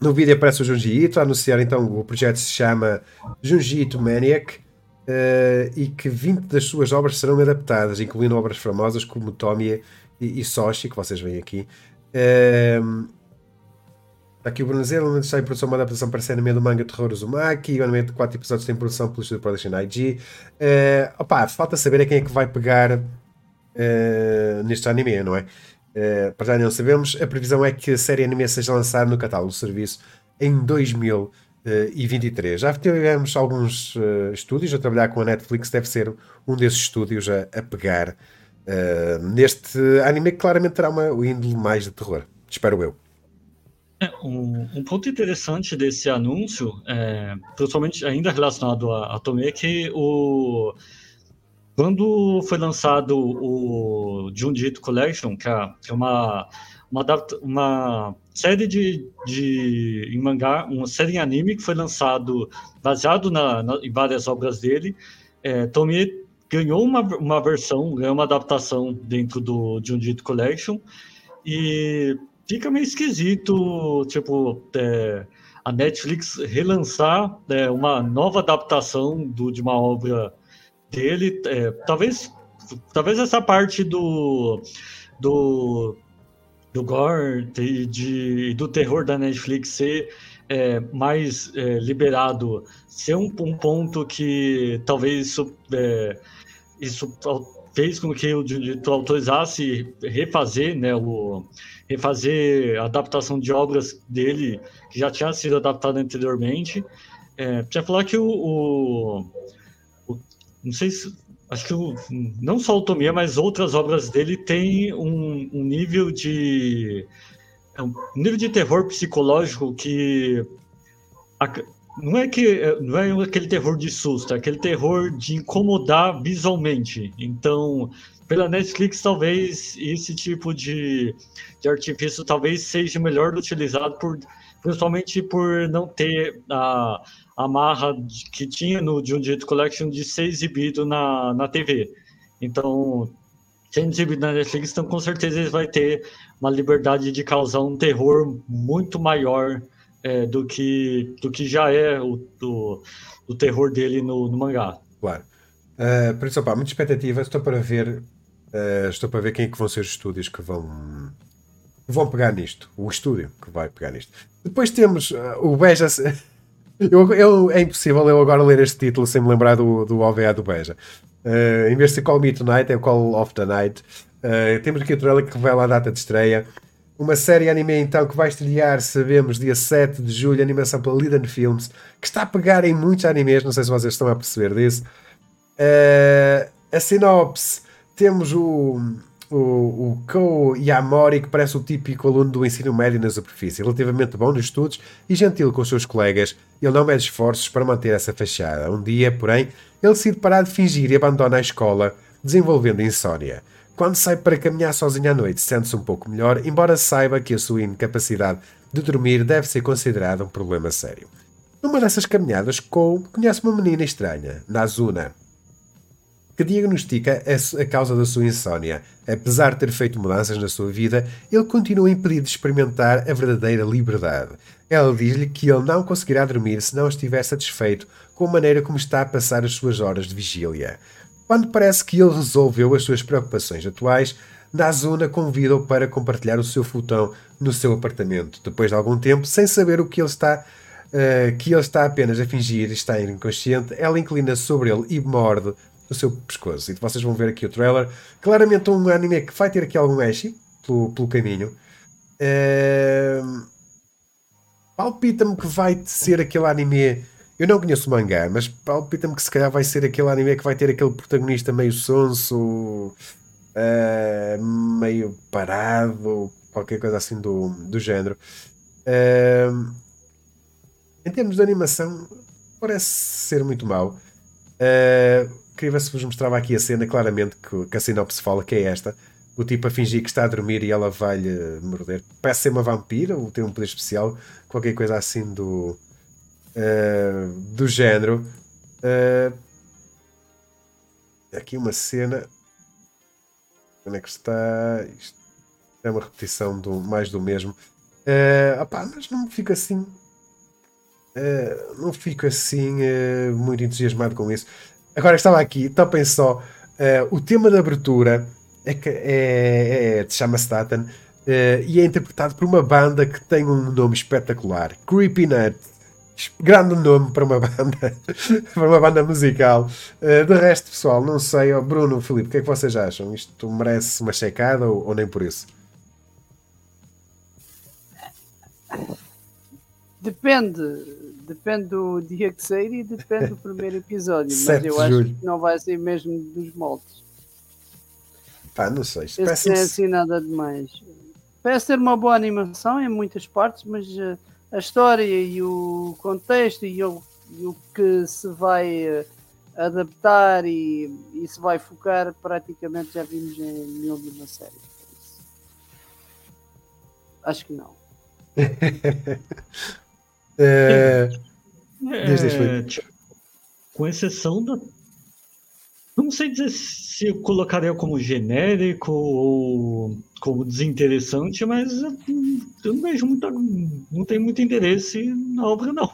no vídeo aparece o Junji Ito a anunciar então o projeto se chama Junji Ito Maniac uh, e que 20 das suas obras serão adaptadas, incluindo obras famosas como Tomie e, e Soshi, que vocês veem aqui. Está aqui o Bruno Zelo, está em produção uma adaptação para a anime do manga Terror Uzumaki, o anime de 4 episódios tem produção pelo estúdio Production IG. Uh, opa, falta saber a quem é que vai pegar uh, neste anime, não é? Uh, para já não sabemos. A previsão é que a série anime seja lançada no catálogo do serviço em 2023. Já tivemos alguns uh, estúdios a trabalhar com a Netflix, deve ser um desses estúdios a, a pegar uh, neste anime que claramente terá uma índole mais de terror. Espero eu. É, um, um, ponto interessante desse anúncio, é, principalmente ainda relacionado a, a Tomei, é que o, quando foi lançado o Junjito Collection, que é, que é uma, uma, uma série de, de em mangá, uma série em anime que foi lançado baseado na, na em várias obras dele, é, Tomei ganhou uma, uma versão, ganhou uma adaptação dentro do Junjito Collection e fica meio esquisito, tipo, é, a Netflix relançar é, uma nova adaptação do, de uma obra dele. É, talvez, talvez essa parte do, do, do gore e de, do terror da Netflix ser é, mais é, liberado, ser um, um, ponto que talvez isso, é, isso fez com que o diretor autorizasse refazer, né, o, refazer adaptação de obras dele, que já tinha sido adaptada anteriormente. É, tinha falar que o, o, o, Não sei se. Acho que o, não só o Tomia, mas outras obras dele têm um, um nível de. É um nível de terror psicológico que. A, não é que não é aquele terror de susto, é aquele terror de incomodar visualmente. Então, pela Netflix, talvez esse tipo de, de artifício talvez seja melhor utilizado por principalmente por não ter a, a marra que tinha no Junjito Collection de ser exibido na, na TV. Então, sendo exibido na Netflix, então com certeza ele vai ter uma liberdade de causar um terror muito maior é, do, que, do que já é o, do, do terror dele no, no mangá. Claro. Uh, por isso, opa, muita expectativa. Estou para ver. Uh, estou para ver quem é que vão ser os estúdios que vão, vão pegar nisto. O estúdio que vai pegar nisto. Depois temos uh, o Beja. <laughs> Eu, eu, é impossível eu agora ler este título sem me lembrar do, do OVA do Beja. Uh, em vez de Call Me Tonight, é Call of the Night. Uh, temos aqui o trailer que revela a data de estreia. Uma série anime então que vai estrear, sabemos, dia 7 de julho, animação pela Liden Films, que está a pegar em muitos animes, não sei se vocês estão a perceber disso. A sinopse, temos o, o, o Kou Yamori, que parece o típico aluno do ensino médio na superfície, relativamente bom nos estudos e gentil com os seus colegas, ele não mede esforços para manter essa fachada. Um dia, porém, ele decide parar de fingir e abandona a escola, desenvolvendo insónia. Quando sai para caminhar sozinho à noite, sente-se um pouco melhor, embora saiba que a sua incapacidade de dormir deve ser considerada um problema sério. Numa dessas caminhadas, Kou conhece uma menina estranha, Nazuna, que diagnostica a causa da sua insónia. Apesar de ter feito mudanças na sua vida, ele continua impedido de experimentar a verdadeira liberdade. Ela diz-lhe que ele não conseguirá dormir se não estiver satisfeito com a maneira como está a passar as suas horas de vigília. Quando parece que ele resolveu as suas preocupações atuais, Nazuna convida-o para compartilhar o seu futão no seu apartamento. Depois de algum tempo, sem saber o que ele está, uh, que ele está apenas a fingir estar inconsciente, ela inclina sobre ele e morde o seu pescoço. E vocês vão ver aqui o trailer. Claramente um anime que vai ter aqui algum ashi pelo, pelo caminho. Uh, Palpita-me que vai ser aquele anime eu não conheço o mangá, mas palpita-me que se calhar vai ser aquele anime que vai ter aquele protagonista meio sonso, uh, meio parado, qualquer coisa assim do, do género. Uh, em termos de animação, parece ser muito mau. Uh, ver se vos mostrava aqui a cena, claramente, que, que a sinopse fala, que é esta. O tipo a fingir que está a dormir e ela vai-lhe morder. Parece ser uma vampira, ou ter um poder especial, qualquer coisa assim do uh, do género. Uh, aqui uma cena. Onde é que está? Isto é uma repetição do mais do mesmo. Uh, opá, mas não fico assim. Uh, não fico assim uh, muito entusiasmado com isso. Agora estava aqui, topem só. Uh, o tema da abertura é, que, é, é, chama-se Satan e é interpretado por uma banda que tem um nome espetacular: Creepy Nut grande nome para uma <laughs> banda, para uma banda musical. Uh, de resto, pessoal, não sei. Oh, Bruno, Filipe, o que é que vocês acham? Isto merece uma checada ou, ou nem por isso? Depende. Depende do dia que sair e depende do primeiro episódio. mas eu acho que não vai ser mesmo dos moldes. Pá, não sei. Esse não é assim nada demais. Parece ter uma boa animação em muitas partes, mas. Uh, a história e o contexto e o, e o que se vai eh, adaptar e, e, se vai focar praticamente já vimos em mil de uma série. Acho que não. <laughs> é, é, com exceção da. Não sei dizer se eu colocaria como genérico ou como desinteressante, mas eu não vejo muita, não tenho muito interesse na obra, não.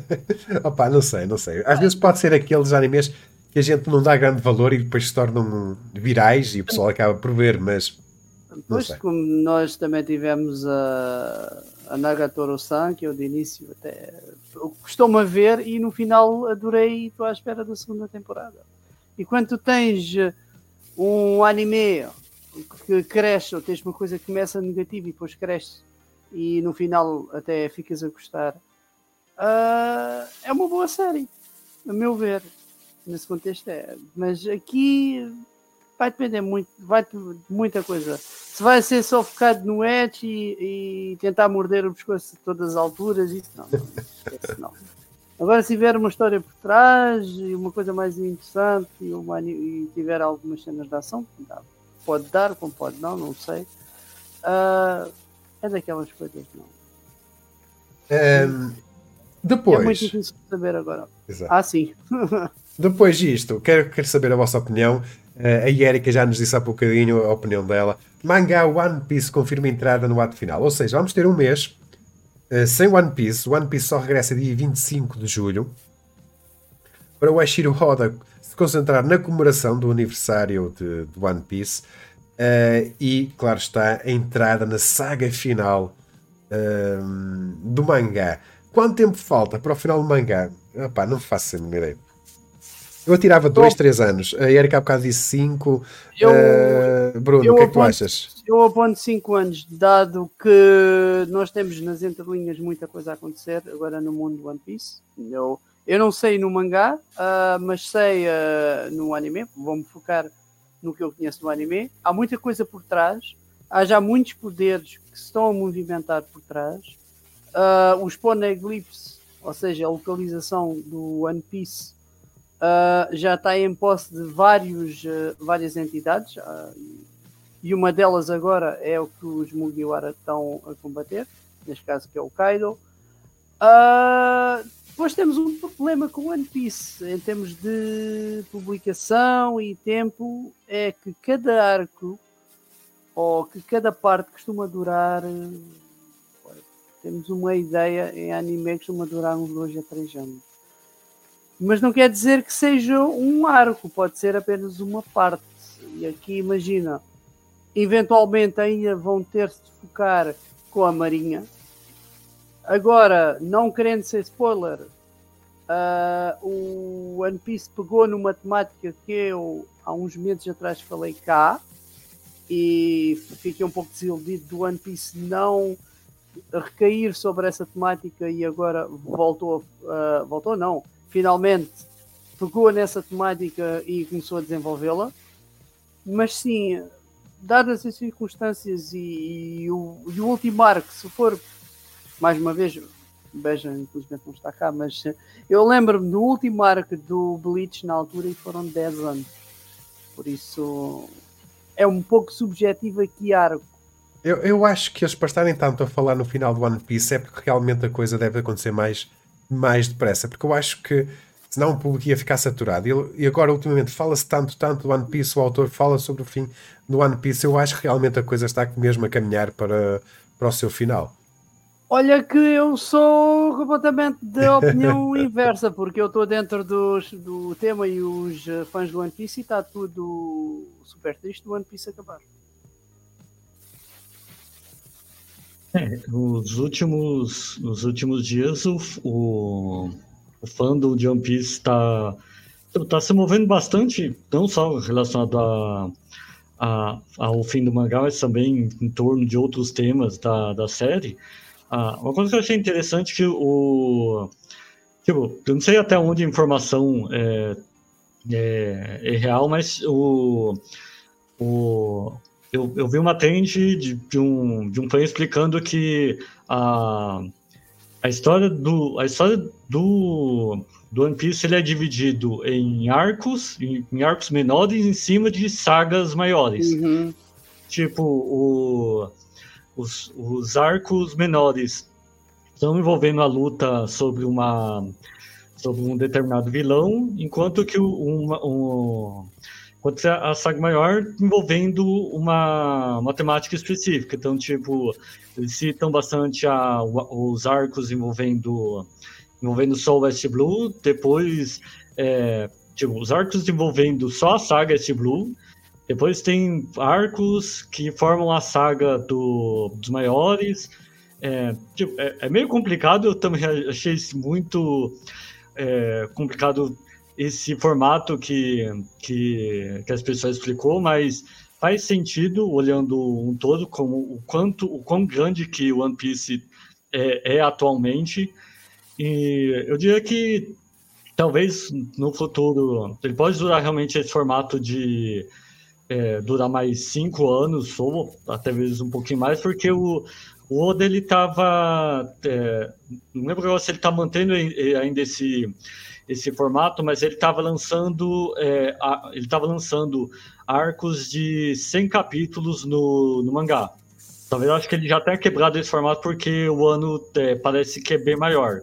<laughs> Opa, não sei, não sei. Às vezes pode ser aqueles animes que a gente não dá grande valor e depois se tornam virais e o pessoal acaba por ver, mas. Pois, como nós também tivemos a, a Nagatoro-san, que eu de início até costumou a ver e no final adorei e estou à espera da segunda temporada. E quando tu tens um anime que cresce, ou tens uma coisa que começa negativa e depois cresce e no final até ficas a gostar, uh, é uma boa série, a meu ver. Nesse contexto é. Mas aqui vai depender muito, vai muita coisa. Se vai ser só focado no edge e, e tentar morder o pescoço de todas as alturas, isso não, não, não. Agora, se tiver uma história por trás e uma coisa mais interessante e, uma, e tiver algumas cenas de ação, pode dar, como pode não, não sei. Uh, é daquelas coisas, não. Um, depois. É muito difícil saber agora. Exato. Ah, sim. <laughs> depois disto, quero, quero saber a vossa opinião. Uh, a Erika já nos disse há bocadinho a opinião dela. Manga One Piece confirma entrada no ato final. Ou seja, vamos ter um mês uh, sem One Piece. One Piece só regressa dia 25 de julho. Para o Ashiro Hoda se concentrar na comemoração do aniversário de, de One Piece. Uh, e, claro está, a entrada na saga final uh, do mangá. Quanto tempo falta para o final do mangá? Epá, não faço a ideia. Eu atirava 2, 3 anos. A Erika há bocado disse 5. Uh, Bruno, eu o que é que tu achas? Eu aponto 5 anos, dado que nós temos nas entrelinhas muita coisa a acontecer agora no mundo do One Piece. Eu, eu não sei no mangá, uh, mas sei uh, no anime. Vou-me focar no que eu conheço do anime. Há muita coisa por trás. Há já muitos poderes que se estão a movimentar por trás. Uh, os poneglyphs, ou seja, a localização do One Piece, uh, já está em posse de vários, uh, várias entidades. e uma delas agora é o que os Mugiwara estão a combater, neste caso que é o Kaido. depois temos um problema com One Piece em termos de publicação e tempo, é que cada arco ou que cada parte costuma durar. Temos uma ideia em anime que costuma durar uns 2 a 3 anos. Mas não quer dizer que seja um arco, pode ser apenas uma parte. E aqui imagina, eventualmente ainda vão ter de focar com a Marinha. Agora, não querendo ser spoiler, uh, o One Piece pegou numa temática que eu há uns meses atrás falei cá, e fiquei um pouco desiludido do One Piece não recair sobre essa temática e agora voltou, uh, voltou não, finalmente pegou nessa temática e começou a desenvolvê-la. Mas sim, dadas as circunstâncias e, e, o, e o último arco, se for mais uma vez, Beja infelizmente não está cá, mas eu lembro-me do último arco do Bleach na altura e foram 10 anos. Por isso é um pouco subjetivo aqui arco. Eu, eu acho que eles para estarem tanto a falar no final do One Piece é porque realmente a coisa deve acontecer mais, mais depressa. Porque eu acho que senão o público ia ficar saturado. E, agora, ultimamente, fala-se tanto, tanto do One Piece, o autor fala sobre o fim do One Piece. Eu acho que realmente a coisa está mesmo a caminhar para, para o seu final. Olha que eu sou completamente da opinião <laughs> inversa, porque eu estou dentro dos, do tema e os fãs do One Piece e está tudo super triste do One Piece acabar. É, nos últimos, nos últimos dias o, o, o fandom de One Piece está tá se movendo bastante, não só relacionado a, a, ao fim do mangá, mas também em torno de outros temas da, da série. Ah, uma coisa que eu achei interessante que o. Tipo, eu não sei até onde a informação é, é, é real, mas o. o eu, eu vi uma trend de, de, um, de um fã explicando que a, a história do. A história do, do One Piece ele é dividido em arcos, em, em arcos menores em cima de sagas maiores. Uhum. Tipo, o os, os arcos menores estão envolvendo a luta sobre uma sobre um determinado vilão, enquanto que um, um, enquanto a saga maior envolvendo uma, temática específica. Então, tipo, eles citam bastante a, os arcos envolvendo envolvendo Soul West Blue, depois é, tipo, os arcos envolvendo só a saga West Blue, depois tem arcos que formam a saga do, dos maiores. É, tipo, é, é, meio complicado, eu também achei muito é, complicado esse formato que, que, que as pessoas explicou, mas faz sentido olhando um todo como o quanto o quão grande que o One Piece é, é atualmente e eu diria que talvez no futuro ele pode durar realmente esse formato de é, durar mais cinco anos, ou até vezes um pouquinho mais, porque o, o Oda ele estava. É, não lembro se ele está mantendo ainda esse, esse formato, mas ele estava lançando, é, a, ele estava lançando arcos de 100 capítulos no, no mangá. Talvez eu acho que ele já tenha quebrado esse formato porque o ano é, parece que é bem maior.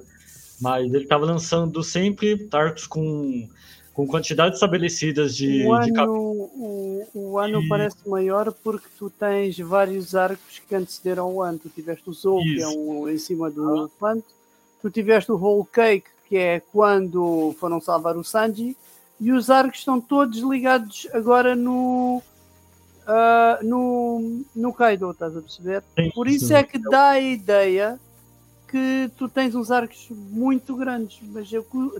Mas ele estava lançando sempre arcos com com quantidades estabelecidas de, o ano, de cap... o, o, ano e... parece maior porque tu tens vários arcos que antecederam o ano. Tu tiveste o Zou, que é um em cima do ah. tu tiveste o Whole Cake, que é quando foram salvar o Sanji, e os arcos estão todos ligados agora no. Uh, no, no Kaido, estás a perceber? Por isso é que dá a ideia que tu tens uns arcos muito grandes, mas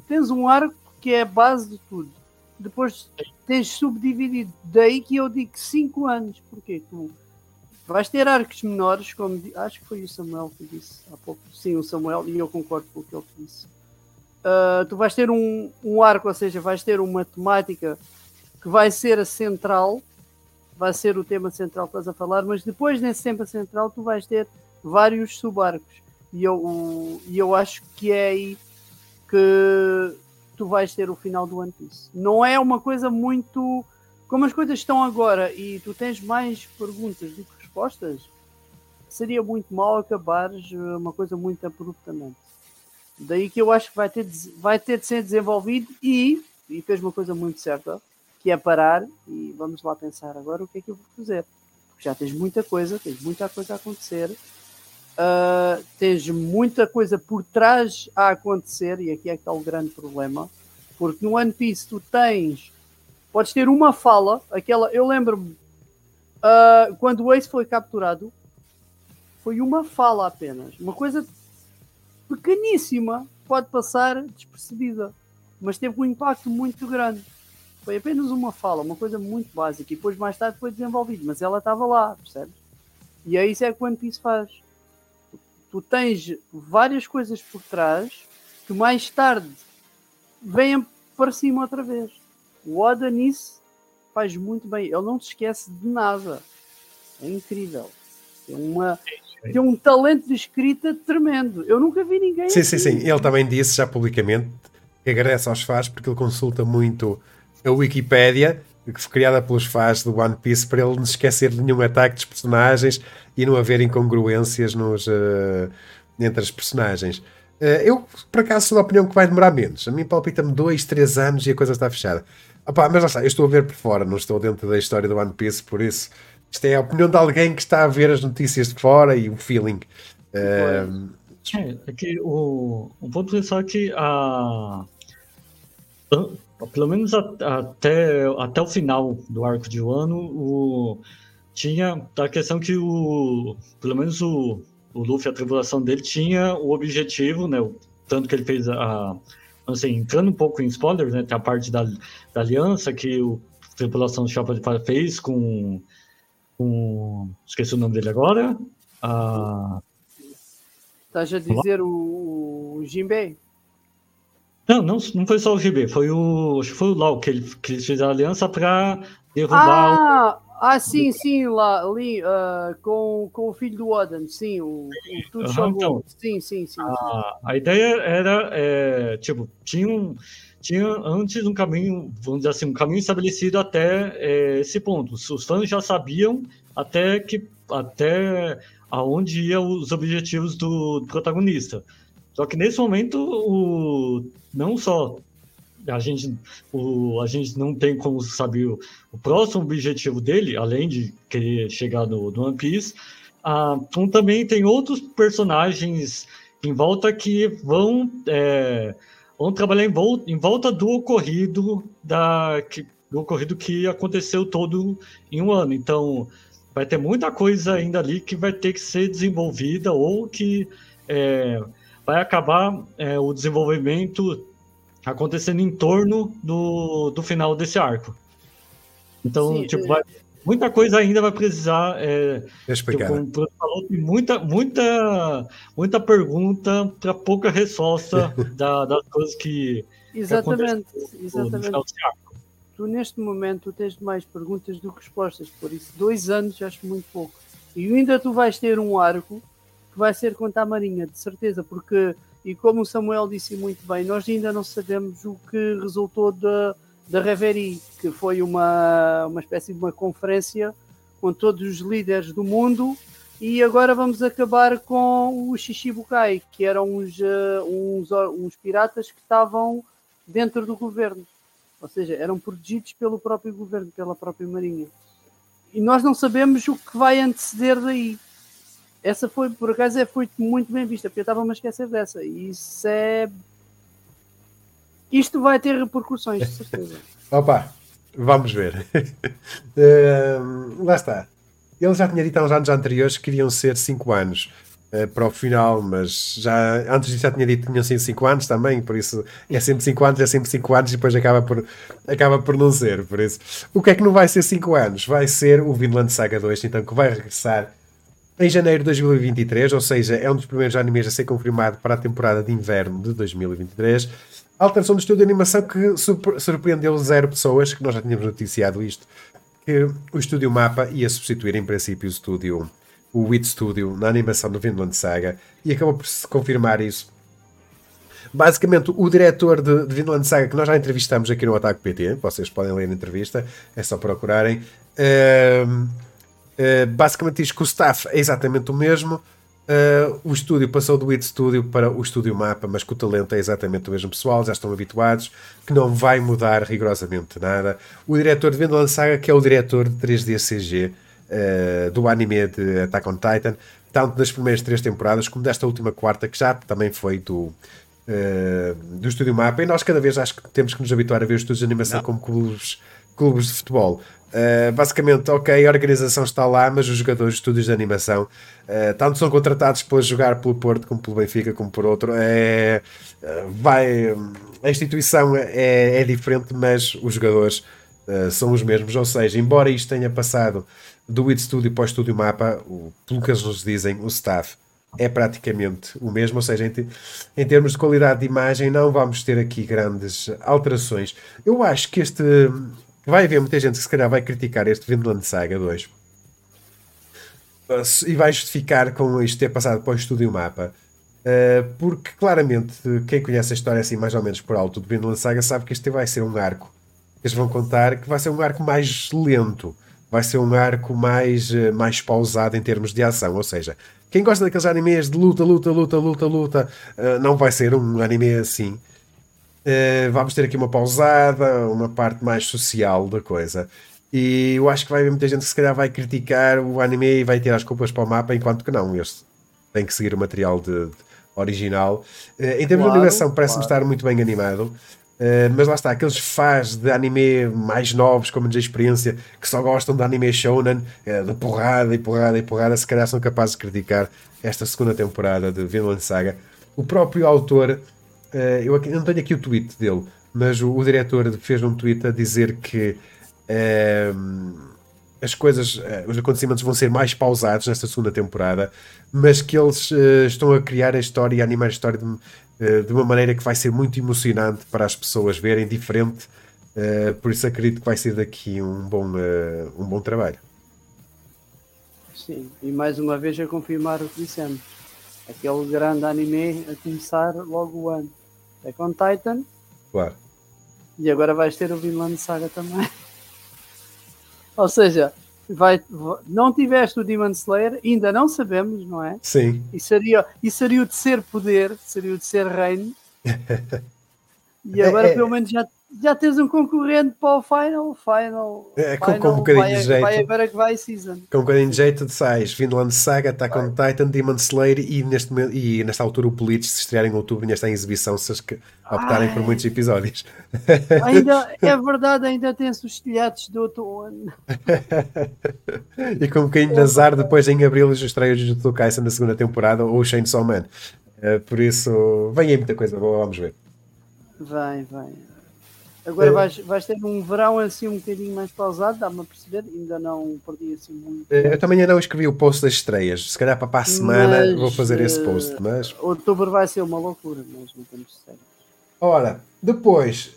tens um arco que é a base de tudo. depois tens subdividido. Daí que eu digo 5 anos, porque tu vais ter arcos menores, como acho que foi o Samuel que disse há pouco, sim, o Samuel, e eu concordo com o que ele disse. Uh, tu vais ter um, um arco, ou seja, vais ter uma temática que vai ser a central, vai ser o tema central que estás a falar, mas depois nesse tema central tu vais ter vários subarcos. E eu, e eu acho que é aí que tu vais ter o final do One Piece. Não é uma coisa muito. Como as coisas estão agora e tu tens mais perguntas do que respostas, seria muito mal acabares uma coisa muito abruptamente. Daí que eu acho que vai ter, de, vai ter de ser desenvolvido e, e fez uma coisa muito certa, que é parar e vamos lá pensar agora o que é que eu vou fazer. Já tens muita coisa, tens muita coisa a acontecer, uh, tens muita coisa por trás a acontecer, e aqui é que está o grande problema, porque no One Piece tu tens, podes ter uma fala, aquela, eu lembro-me, uh, quando o Ace foi capturado, foi uma fala apenas, uma coisa pequeníssima, pode passar despercebida, mas teve um impacto muito grande. Foi apenas uma fala, uma coisa muito básica, e depois mais tarde foi desenvolvido, mas ela estava lá, percebes? E é isso é que o One Piece faz tu tens várias coisas por trás que mais tarde vêm para cima outra vez. O Oda nisso faz muito bem. Ele não se esquece de nada. É incrível. Tem, uma, tem um talento de escrita tremendo. Eu nunca vi ninguém. Sim, assim. sim, sim. Ele também disse já publicamente que agradece aos fãs porque ele consulta muito a Wikipédia que foi criada pelos fãs do One Piece para ele não esquecer de nenhum ataque dos personagens e não haver incongruências nos, uh, entre as personagens. Uh, eu, por acaso, sou da opinião que vai demorar menos. A mim palpita-me 2, 3 anos e a coisa está fechada. Opa, mas lá está, eu estou a ver por fora, não estou dentro da história do One Piece, por isso isto é a opinião de alguém que está a ver as notícias de fora e o feeling. Uh, é, é que o, o ponto é que a, pelo menos a, até, até o final do arco de Wano, o, tinha a questão que o, pelo menos o, o Luffy, a tripulação dele, tinha o objetivo, né, o, tanto que ele fez a, assim, entrando um pouco em spoilers, né, tem a parte da, da aliança que o, a tripulação do Chapa de fez com, com, esqueci o nome dele agora, a... Estás a dizer o, o Jinbei? Não, não, não foi só o GB, foi o. Acho que foi o Lau que, ele, que eles fizeram aliança para derrubar. Ah, o... ah, sim, sim, lá, ali, uh, com, com o filho do Oden, sim, o, o tudo uhum, então, sim, sim, sim, a, a, ideia era, é, tipo, tinha, um, tinha antes um caminho, vamos dizer assim, um caminho estabelecido até é, esse ponto. Os fãs já sabiam até que até aonde iam os objetivos do, do protagonista. Só que nesse momento, o, não só a gente, o, a gente não tem como saber o, o próximo objetivo dele, além de querer chegar no, no One Piece, ah, então também tem outros personagens em volta que vão, é, vão trabalhar em volta, em volta do ocorrido da, que, do ocorrido que aconteceu todo em um ano. Então, vai ter muita coisa ainda ali que vai ter que ser desenvolvida ou que é, vai acabar é, o desenvolvimento acontecendo em torno do, do final desse arco. Então, Sim, tipo, é. vai, muita coisa ainda vai precisar. É, explicar. Tipo, falou, muita, muita, muita pergunta para pouca resposta <laughs> da, das coisas que. Exatamente, que exatamente. Tu neste momento tens mais perguntas do que respostas, por isso dois anos acho muito pouco. E ainda tu vais ter um arco que vai ser contra a Marinha, de certeza, porque, e como o Samuel disse muito bem, nós ainda não sabemos o que resultou da, da Reverie, que foi uma, uma espécie de uma conferência com todos os líderes do mundo, e agora vamos acabar com o Shishibukai, que eram uns, uh, uns, uns piratas que estavam dentro do governo, ou seja, eram protegidos pelo próprio governo, pela própria Marinha. E nós não sabemos o que vai anteceder daí essa foi, por acaso, é, foi muito bem vista, porque eu estava a esquecer dessa. E isso é. Isto vai ter repercussões, de certeza. <laughs> Opa, vamos ver. uh, <laughs> lá está. Ele já tinha dito há uns anos anteriores que iriam ser 5 anos. uh, para o final, mas já antes disso já tinha dito que tinham sido 5 anos também, por isso é sempre 5 anos, é sempre 5 anos e depois acaba por, acaba por não ser. Por isso, o que é que não vai ser 5 anos? Vai ser o Vinland Saga 2, então que vai regressar em janeiro de 2023, ou seja, é um dos primeiros animes a ser confirmado para a temporada de inverno de 2023. A alteração do estúdio de animação que surpreendeu zero pessoas, que nós já tínhamos noticiado isto, que o estúdio Mapa ia substituir em princípio o estúdio, o WIT Studio, na animação do Vinland Saga, e acabou por se confirmar isso. Basicamente, o diretor de, de Vinland Saga, que nós já entrevistamos aqui no Ataque PT, vocês podem ler na entrevista, é só procurarem. Uh, eh, basicamente diz que o staff é exatamente o mesmo. Uh, o estúdio passou do It Studio para o Estúdio Mapa, mas que o talento é exatamente o mesmo pessoal, já estão habituados, que não vai mudar rigorosamente nada. O diretor de Vinland Saga, que é o diretor de 3D CG uh, eh, do anime de Attack on Titan, tanto das primeiras três temporadas como desta última quarta, que já também foi do, uh, do Estúdio Mapa. E nós cada vez acho que temos que nos habituar a ver os estúdios de animação não. como clubes, clubes de futebol. Uh, basicamente, ok, a organização está lá, mas os jogadores, estúdios de animação, uh, tanto são contratados para jogar pelo Porto, como pelo Benfica, como por outro. É, uh, vai, a instituição é, é, diferente, mas os jogadores são os mesmos. Ou seja, embora isto tenha passado do It Studio para o Estúdio Mapa, o, pelo que eles nos dizem, o staff é praticamente o mesmo. Ou seja, em, em termos de qualidade de imagem, não vamos ter aqui grandes alterações. Eu acho que este vai haver muita gente que se calhar vai criticar este Vinland Saga 2 e vai justificar com isto ter passado para o estúdio mapa. Uh, porque claramente quem conhece a história assim mais ou menos por alto do Vinland Saga sabe que este vai ser um arco que eles vão contar que vai ser um arco mais lento, vai ser um arco mais, uh, mais pausado em termos de ação, ou seja, quem gosta daqueles animes de luta, luta, luta, luta, luta, uh, não vai ser um anime assim. Uh, vamos ter aqui uma pausada, uma parte mais social da coisa. E eu acho que vai haver muita gente que se calhar vai criticar o anime e vai ter as culpas para o mapa, enquanto que não, este tem que seguir o material de, de original. Uh, em termos claro, de animação, parece-me claro. estar muito bem animado. Uh, mas lá está, aqueles fãs de anime mais novos, com menos experiência, que só gostam de anime shonen, uh, de porrada e porrada e porrada, se calhar são capazes de criticar esta segunda temporada de Vinland Saga. O próprio autor eu aqui, não tenho aqui o tweet dele, mas o, o diretor fez um tweet a dizer que uh, as coisas, uh, os acontecimentos vão ser mais pausados nesta segunda temporada, mas que eles estão a criar a história e a animar a história de, de, uma maneira que vai ser muito emocionante para as pessoas verem, diferente. por isso acredito que vai ser daqui um bom, um bom trabalho. Sim, e mais uma vez a confirmar o que dissemos aquele grande anime a começar logo o ano. É com Titan. Claro. E agora vais ter o Vinland Saga também. <laughs> Ou seja, vai, não tiveste o Demon Slayer, ainda não sabemos, não é? Sim. E seria, e seria o terceiro poder, seria o terceiro reino. <laughs> e agora é, é, pelo menos já já tens um concorrente para o Final, Final. É, com, final, com um bocadinho vai, de jeito. Vai agora que vai season. Com um bocadinho de jeito de sais. Vinland Saga, Attack on Titan, Demon Slayer e, neste, e nesta altura o Bleach, se estrear em outubro, ainda está em exibição, se as que optarem Ai. por muitos episódios. <laughs> Ainda, é <laughs> verdade, ainda tem-se os telhados do outono. <laughs> e com um bocadinho de azar, depois em abril estreia o Jujutsu Kaisen na segunda temporada ou o Chainsaw Man. Uh, por isso, vem aí muita coisa boa, vamos ver. Vem, vem. Agora é. vais, vais ter um verão assim um bocadinho mais pausado, dá-me a perceber, ainda não perdi assim muito. É, eu também ainda não escrevi o post das estreias, se calhar para, para a semana mas, vou fazer esse post. Mas outubro vai ser uma loucura, mas não temos certo. Ora, depois,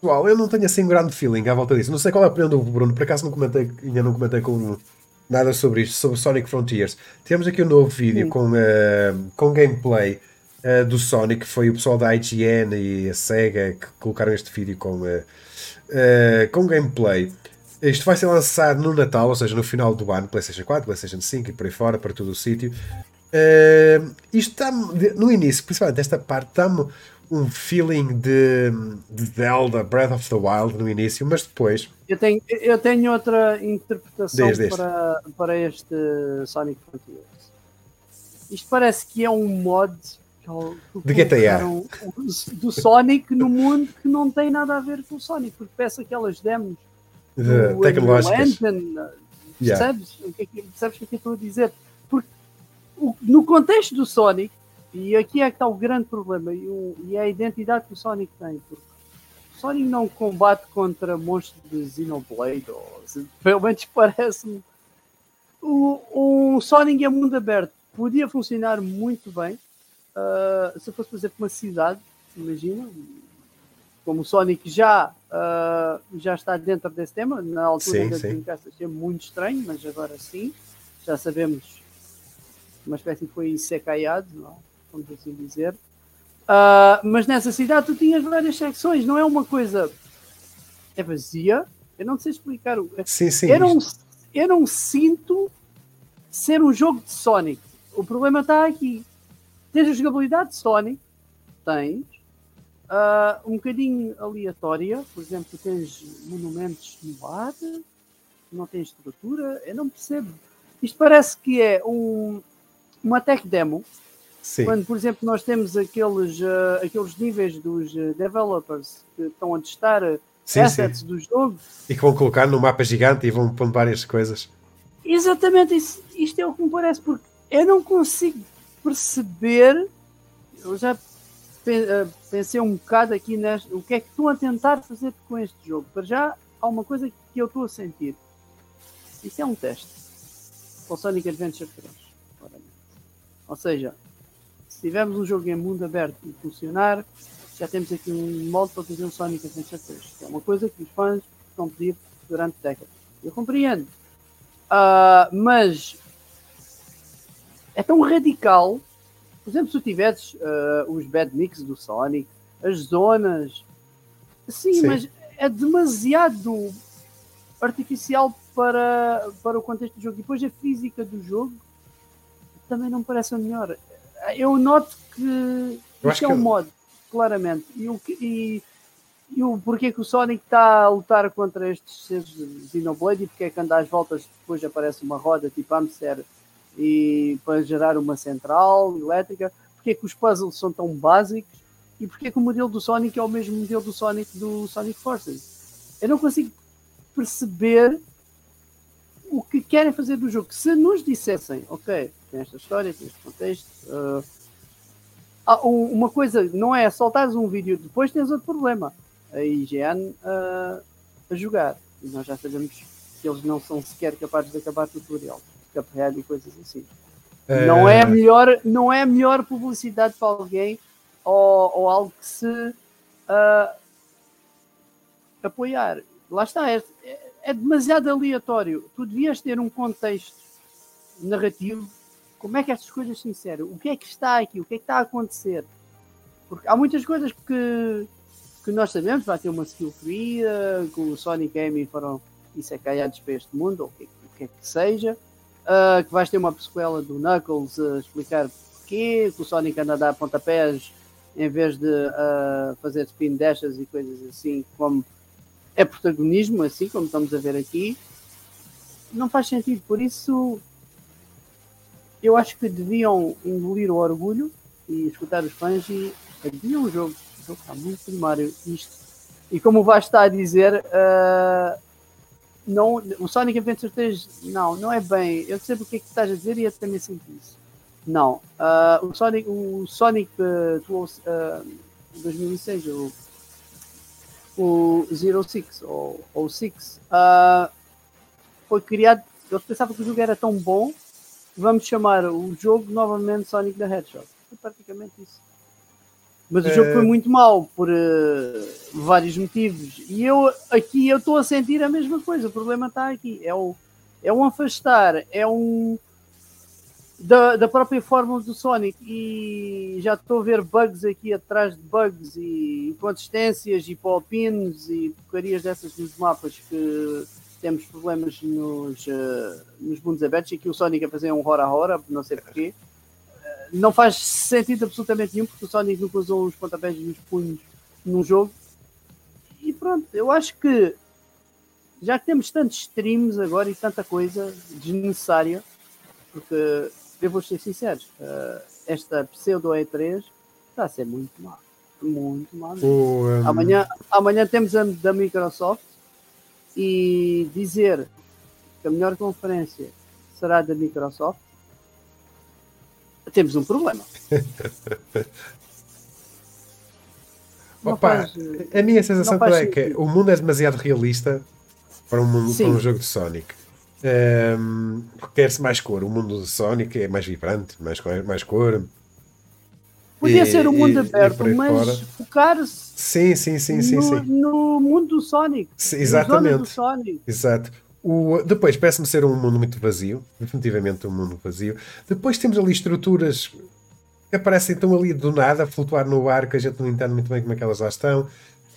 pessoal, eu não tenho assim um grande feeling à volta disso. Não sei qual é a opinião do Bruno, por acaso não comentei, ainda não comentei com nada sobre isto, sobre Sonic Frontiers. Temos aqui um novo vídeo com, uh, com gameplay uh, do Sonic foi o pessoal da IGN e a Sega que colocaram este vídeo com, uh, uh, com gameplay. Isto vai ser lançado no Natal, ou seja, no final do ano, PlayStation 4, PlayStation 5 e por aí fora, para todo o sítio. isto está no início, principalmente esta parte, dá-me um feeling de, de Zelda, Breath of the Wild no início, mas depois. Eu tenho, eu tenho outra interpretação para, para este Sonic Frontiers. Isto parece que é um mod de GTA. Do Sonic no mundo que não tem nada a ver com o Sonic, porque peço aquelas demos de tecnológicas. Engine, yeah. percebes, o que é percebes o que é que eu estou a dizer? Porque o, no contexto do Sonic, e aqui é que está o grande problema, e, o, e é a identidade que o Sonic tem. Porque o Sonic não combate contra monstros de Xenoblade, ou, <laughs> pelo menos parece-me. O, o Sonic é mundo aberto. Podia funcionar muito bem uh, se fosse, por exemplo, uma cidade, imagina, como o Sonic já, uh, já está dentro desse tema, na altura sim, da Dreamcast achei muito estranho, mas agora sim, já sabemos uma espécie foi secaiado, não, vamos assim dizer. Uh, mas nessa cidade tu tinhas várias secções, não é uma coisa é vazia. Eu não sei explicar. Sim, sim, eu, não, eu não sinto ser um jogo de Sonic. O problema está aqui. Tens a jogabilidade de Sonic, tens, Uh, um bocadinho aleatória, por exemplo, tens monumentos no ar, não tens estrutura, eu não percebo. Isto parece que é um, uma tech demo. Sim. Quando, por exemplo, nós temos aqueles, uh, aqueles níveis dos developers que estão a testar sim, assets sim. do jogo e que vão colocar no mapa gigante e vão pondo várias coisas. Exatamente, isto é o que me parece, porque eu não consigo perceber. Eu já eh, pensei um bocado aqui neste, o que é que estão a tentar fazer com este jogo. Para já, há uma coisa que eu estou a sentir. Isso é um teste. Para o Sonic Adventure 3. Ou seja, se tivermos um jogo em mundo aberto e funcionar, já temos aqui um molde para fazer um Sonic Adventure 3. É uma coisa que os fãs estão a pedir durante décadas. Eu compreendo. Uh, mas é tão radical por exemplo, se tu tivesses uh, os bad mix do Sonic, as zonas, sim, sim, mas é demasiado artificial para, para o contexto do jogo. E depois a física do jogo também não parece a melhor. Eu noto que eu isto é um que... modo, claramente. E, o, e, e o porquê que o Sonic está a lutar contra estes seres de Xenoblade e porque é que anda às voltas depois aparece uma roda tipo Amster e para gerar uma central elétrica, porque é que os puzzles são tão básicos e porque é que o modelo do Sonic é o mesmo modelo do Sonic do Sonic Forces. Eu não consigo perceber o que querem fazer do jogo. Se nos dissessem, ok, tem esta história, tem este contexto, uh, uma coisa não é soltares um vídeo depois tens outro problema. A IGN uh, a jogar. E nós já sabemos que eles não são sequer capazes de acabar o tutorial. Cuphead e coisas assim. É... Não, é a melhor, não é a melhor publicidade para alguém ou, ou algo que se uh, apoiar. Lá está, é, é demasiado aleatório. Tu devias ter um contexto narrativo. Como é que estas coisas se inserem? O que é que está aqui? O que é que está a acontecer? Porque há muitas coisas que, que nós sabemos. Vai ter uma skill tree, uh, que o Sonic e Amy foram caiados para este mundo, ou o que, o que é que seja uh, que vais ter uma sequela do Knuckles a explicar porquê, que o Sonic anda a dar pontapés em vez de uh, fazer spin dashes e coisas assim, como é protagonismo, assim como estamos a ver aqui, não faz sentido. Por isso, eu acho que deviam engolir o orgulho e escutar os fãs e adiam o jogo. O jogo está muito primário. Isto. E como o Vasco está a dizer, uh, não, o Sonic Adventure 3, não, não é bem. Eu sei o que é que estás a dizer e eu também sinto isso. Não. Uh, o Sonic, o Sonic uh, uh, 2006, o, o Zero Six, ou, ou Six, uh, foi criado. Eu pensava que o jogo era tão bom, vamos chamar o jogo novamente Sonic the Hedgehog. Foi praticamente isso. Mas o jogo foi muito mau por uh, vários motivos. E eu aqui eu estou a sentir a mesma coisa. O problema está aqui. É, o, é um afastar, é um da, da própria fórmula do Sonic. E já estou a ver bugs aqui atrás de bugs e inconsistências e pop-ins e porcarias dessas nos mapas que temos problemas nos, uh, nos mundos abertos. E aqui o Sonic a fazer um hora-hora, não sei porquê não faz sentido absolutamente nenhum, porque o Sonic nunca usou os pontapés e os punhos num jogo. E pronto, eu acho que já que temos tantos streams agora e tanta coisa desnecessária, porque eu vou ser sincero, uh, esta pseudo E3 está a ser muito má. Muito má. Um... Amanhã, amanhã temos a da Microsoft e dizer que a melhor conferência será da Microsoft temos um problema. <laughs> Opa, faz, a minha sensação é que o mundo é demasiado realista para um, mundo, para um jogo de Sonic. Um, Quer-se mais cor. O mundo de Sonic é mais vibrante, mais, mais cor. Podia e, ser um mundo e, aberto, e mas focar-se sim, sim, sim, sim, no, sim. no mundo do Sonic. Sim, exatamente. Do Sonic. Exato. O, depois parece-me ser um mundo muito vazio, definitivamente um mundo vazio. Depois temos ali estruturas que aparecem tão ali do nada, a flutuar no ar, que a gente não entende muito bem como é que elas lá estão.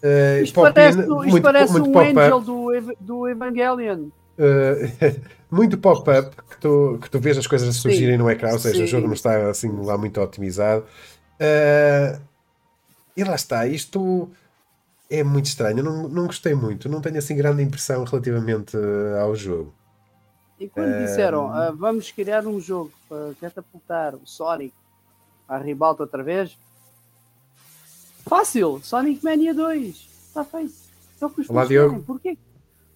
Uh, isto parece, isto muito, parece muito um angel do, do Evangelion. Uh, <laughs> muito pop-up que tu, que tu vês as coisas a surgirem no ecrã, ou seja, Sim. o jogo não está assim lá muito otimizado. Uh, e lá está, isto é muito estranho. não, não gostei muito, não tenho assim grande impressão relativamente uh, ao jogo. E quando disseram uh, vamos criar um jogo para catapultar o Sonic à ribalta outra vez, fácil, Sonic Mania 2, está feito. Que os Olá, Diogo. Porquê,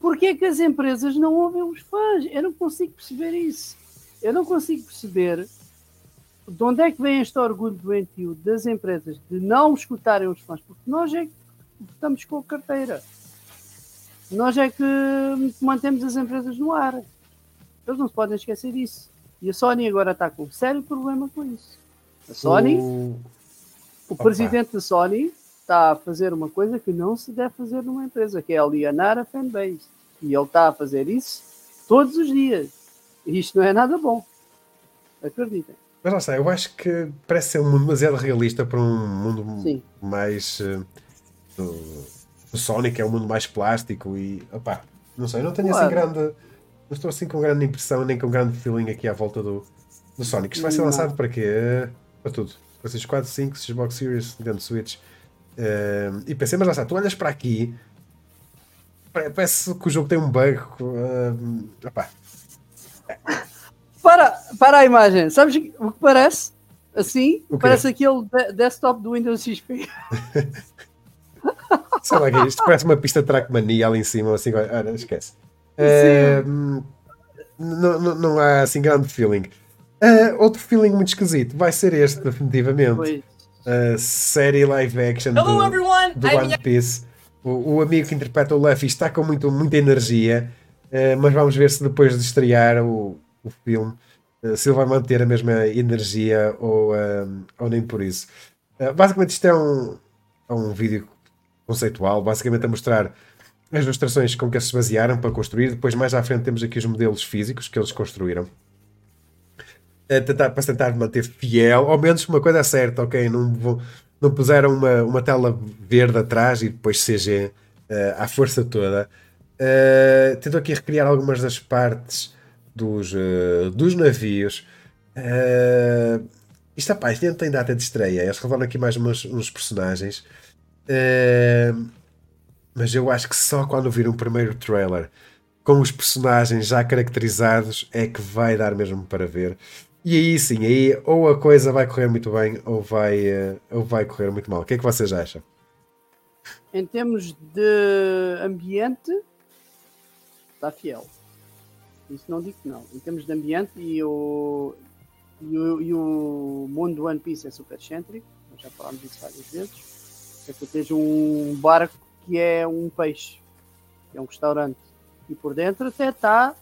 porquê que as empresas não ouvem os fãs? Eu não consigo perceber isso. Eu não consigo perceber de onde é que vem este orgulho doentio das empresas de não escutarem os fãs? Porque nós é que estamos com a carteira. Nós é que mantemos as empresas no ar. Eles não se podem esquecer disso. E a Sony agora está com um sério problema com isso. A Sony, o, o presidente da Sony está a fazer uma coisa que não se deve fazer numa empresa, que é alienar a fanbase. E ele está a fazer isso todos os dias. E isto não é nada bom. Acreditem. Mas não sei, eu acho que parece ser um mundo demasiado realista para um mundo Sim. mais. Uh, do, Sonic, é um mundo mais plástico e. Opá, não sei, não tenho assim claro. assim grande. Não estou assim com grande impressão nem com grande feeling aqui à volta do, do Sonic. Isto vai ser lançado para quê? Para tudo. Para 4, 5, Xbox Series, Nintendo Switch uh, e PC. Mas lá está, tu olhas para aqui, parece que o jogo tem um bug. Uh, opá para, para a imagem, sabes o que parece? Assim, parece aquele de desktop do Windows XP. <laughs> Sei lá que é isto, parece uma pista de Trackmania ali em cima, assim, olha, esquece. Uh, não, não, não há assim grande feeling. Uh, outro feeling muito esquisito vai ser este, definitivamente. Uh, série live action Hello, do, everyone. do One Piece. O, o, amigo que interpreta o Luffy está com muito, muita energia, uh, mas vamos ver se depois de estrear o, o filme, uh, se ele vai manter a mesma energia ou, ou nem por isso. Basicamente, isto é um, é um vídeo conceitual, basicamente a mostrar as ilustrações com que eles se basearam para construir. Depois, mais à frente, temos aqui os modelos físicos que eles construíram. Tentar, para tentar manter fiel, ao menos uma coisa é certa, ok? Não, vou, não puseram uma, uma tela verde atrás e depois CG uh, à força toda. Uh, tentou aqui recriar algumas das partes dos, uh, dos navios. Uh, isto, rapaz, nem tem data de estreia. Eles revelam aqui mais umas, uns personagens. Mas eu acho que só quando vir um primeiro trailer com os personagens já caracterizados é que vai dar mesmo para ver. E aí sim, aí ou a coisa vai correr muito bem ou vai, uh, ou vai correr muito mal. O que é que vocês acham? Em termos de ambiente, está fiel. Isso não digo que não. Em termos de ambiente e o, e o, e o mundo do One Piece é super excêntrico, já falámos disso várias vezes. É que tens um barco que é um peixe, que é um restaurante, e por dentro até está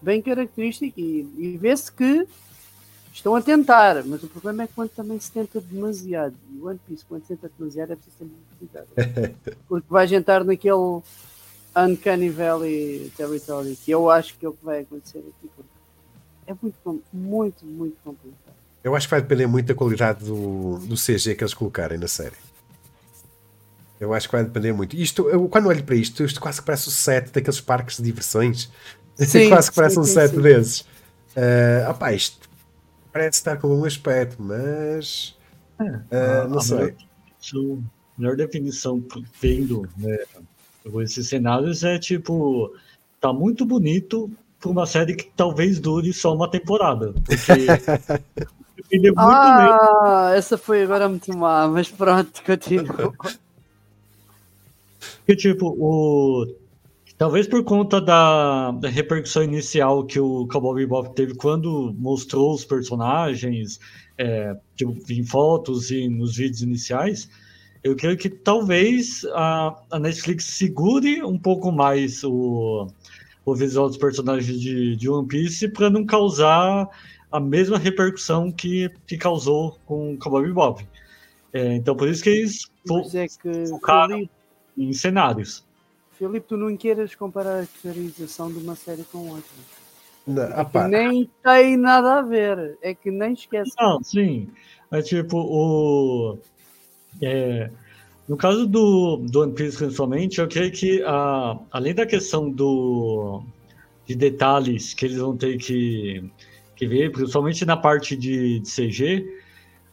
bem característico e, e vê-se que estão a tentar, mas o problema é quando também se tenta demasiado, e o One Piece quando se tenta demasiado é preciso ter muito cuidado, <laughs> porque vais entrar naquele Uncanny Valley Territory, que eu acho que é o que vai acontecer aqui. É muito, muito, muito complicado. Eu acho que vai depender muito da qualidade do, do CG que eles colocarem na série. Eu acho que vai depender muito. Isto, eu, quando olho para isto, isto quase que parece o set daqueles parques de diversões. <laughs> Sim, quase que parece sim, um sim, set sim. desses. Uh, opa, isto parece estar com um aspecto, mas. Uh, não a sei. Melhor, melhor definição vendo né, esses cenários é tipo, tá muito bonito para uma série que talvez dure só uma temporada. Porque <laughs> muito ah, meio. essa foi agora muito má, mas pronto, continua. <laughs> Porque, tipo, o. Talvez por conta da, da, repercussão inicial que o Cowboy Bebop teve quando mostrou os personagens é, tipo, em fotos e nos vídeos iniciais, eu creio que talvez a, a Netflix segure um pouco mais o, o visual dos personagens de, de One Piece para não causar a mesma repercussão que, que causou com Cowboy Bebop. É, então por isso que eles fo é que, focaram em cenários. Filipe, tu não queiras comparar a caracterização de uma série com outra. Não, é que nem tem nada a ver. É que nem esquece. Não, sim. É tipo, o. É, no caso do, do One Piece, principalmente, eu creio que, a, além da questão do, de detalhes que eles vão ter que, que ver, principalmente na parte de, de CG,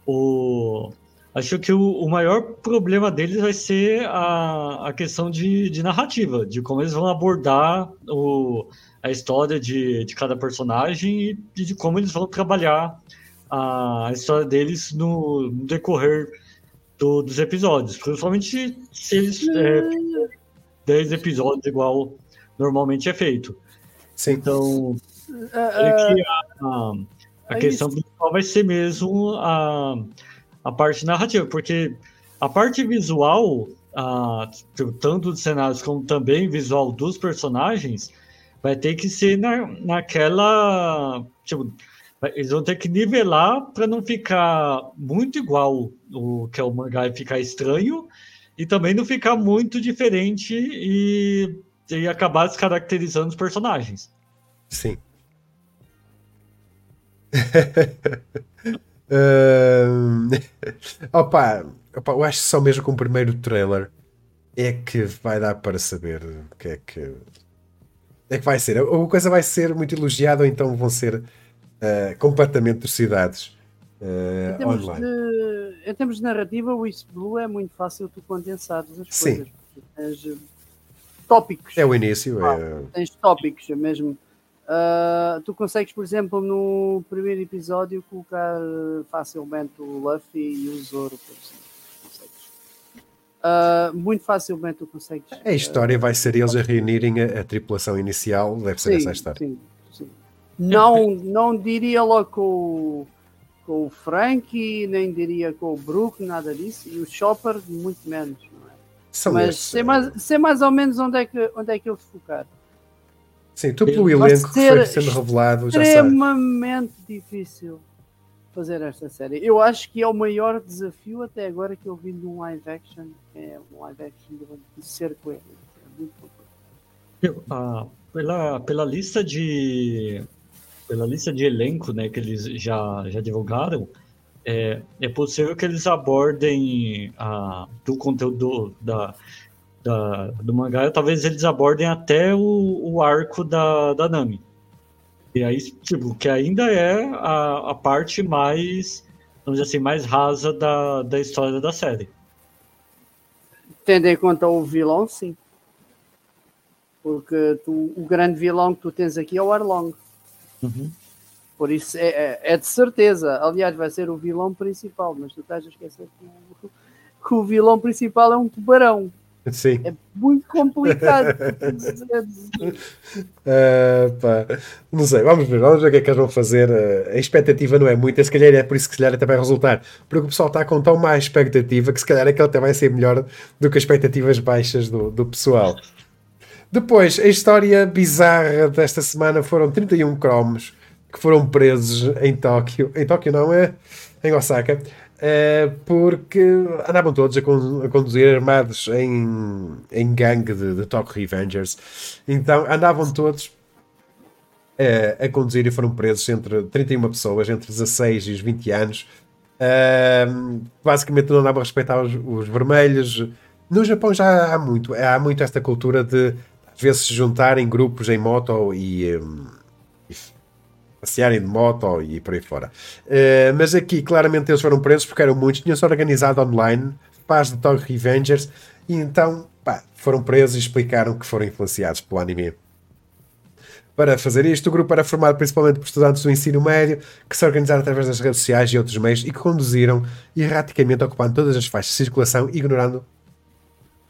o, Acho que o, o, maior problema deles vai ser a, a questão de, de narrativa, de como eles vão abordar o, a história de, de cada personagem e de como eles vão trabalhar a, a história deles no, no decorrer do, dos episódios. Principalmente se eles é, 10 episódios igual normalmente é feito. Sim. Então, uh, é que a, a, a questão principal vai ser mesmo a a parte narrativa, porque a parte visual, a, tanto dos cenários como também visual dos personagens, vai ter que ser na, naquela. Tipo, eles vão ter que nivelar para não ficar muito igual o que é o mangá e ficar estranho, e também não ficar muito diferente e, e acabar descaracterizando os personagens. Sim. <laughs> Uh... <laughs> opa, opa, eu acho que só mesmo com o primeiro trailer é que vai dar para saber o que é que é que vai ser. Ou a coisa vai ser muito elogiada, ou então vão ser uh, completamente torcidados uh, em online. De, em termos de narrativa, o East Blue é muito fácil tu condensares as Sim. coisas. Tens eh, tópicos. É o início. Ah, é... Tens tópicos, é mesmo Uh, tu consegues, por exemplo, no primeiro episódio, colocar facilmente o Luffy e o Zoro, por exemplo. Uh, muito facilmente tu consegues. A história uh, vai ser eles a reunirem a, a tripulação inicial, deve ser sim, essa a história. Sim, sim. Não, não diria logo com o, com o Frank, nem diria com o Brook, nada disso, e o Chopper, muito menos. Não é? São Mas sei mais, sei mais ou menos onde é que, onde é que eles focaram. Sim, tu pelo elenco que foi sendo revelado já extremamente difícil fazer esta série. Eu acho que é o maior desafio até agora que eu vi num live action. É um live action de ser com ele. É muito eu, ah, pela, pela lista de pela lista de elenco né, que eles já, já divulgaram, é, é possível que eles abordem ah, do conteúdo da, da, do mangá, talvez eles abordem até o, o arco da, da Nami. E aí, tipo, que ainda é a, a parte mais, vamos dizer assim, mais rasa da, da história da série. Tendo em conta o vilão, sim. Porque tu, o grande vilão que tu tens aqui é o Arlong. Uhum. Por isso é, é, é, de certeza. Aliás, vai ser o vilão principal, mas tu estás a esquecer que o, <laughs> que o vilão principal é um tubarão. <laughs> Sim. É muito complicado. <laughs> uh. Não sei, vamos ver, vamos ver o que é que eles vão fazer. Uh, a expectativa não é muita, se calhar é por isso que se calhar até vai resultar. Porque o pessoal está com tão mais expectativa que se calhar aquele até vai ser melhor do que as expectativas baixas do, do pessoal. Depois, a história bizarra desta semana foram 31 cromos que foram presos em Tóquio. Em Tóquio não, é em Osaka porque andavam todos a, con a, conduzir armados em, em gangue de, de Tokyo Revengers. Então andavam todos uh, a conduzir e foram presos entre 31 pessoas, entre 16 e os 20 anos. Uh, basicamente não andavam a respeitar os, os, vermelhos. No Japão já há muito, há muito esta cultura de às vezes se juntarem grupos em moto e, um, passearem de moto e por aí fora. Uh, mas aqui, claramente, eles foram presos porque eram muitos, tinham-se organizado online, paz de Tokyo Revengers, e então pá, foram presos e explicaram que foram influenciados pelo anime. Para fazer isto, o grupo era formado principalmente por estudantes do ensino médio que se organizaram através das redes sociais e outros meios e que conduziram erraticamente ocupando todas as faixas de circulação, ignorando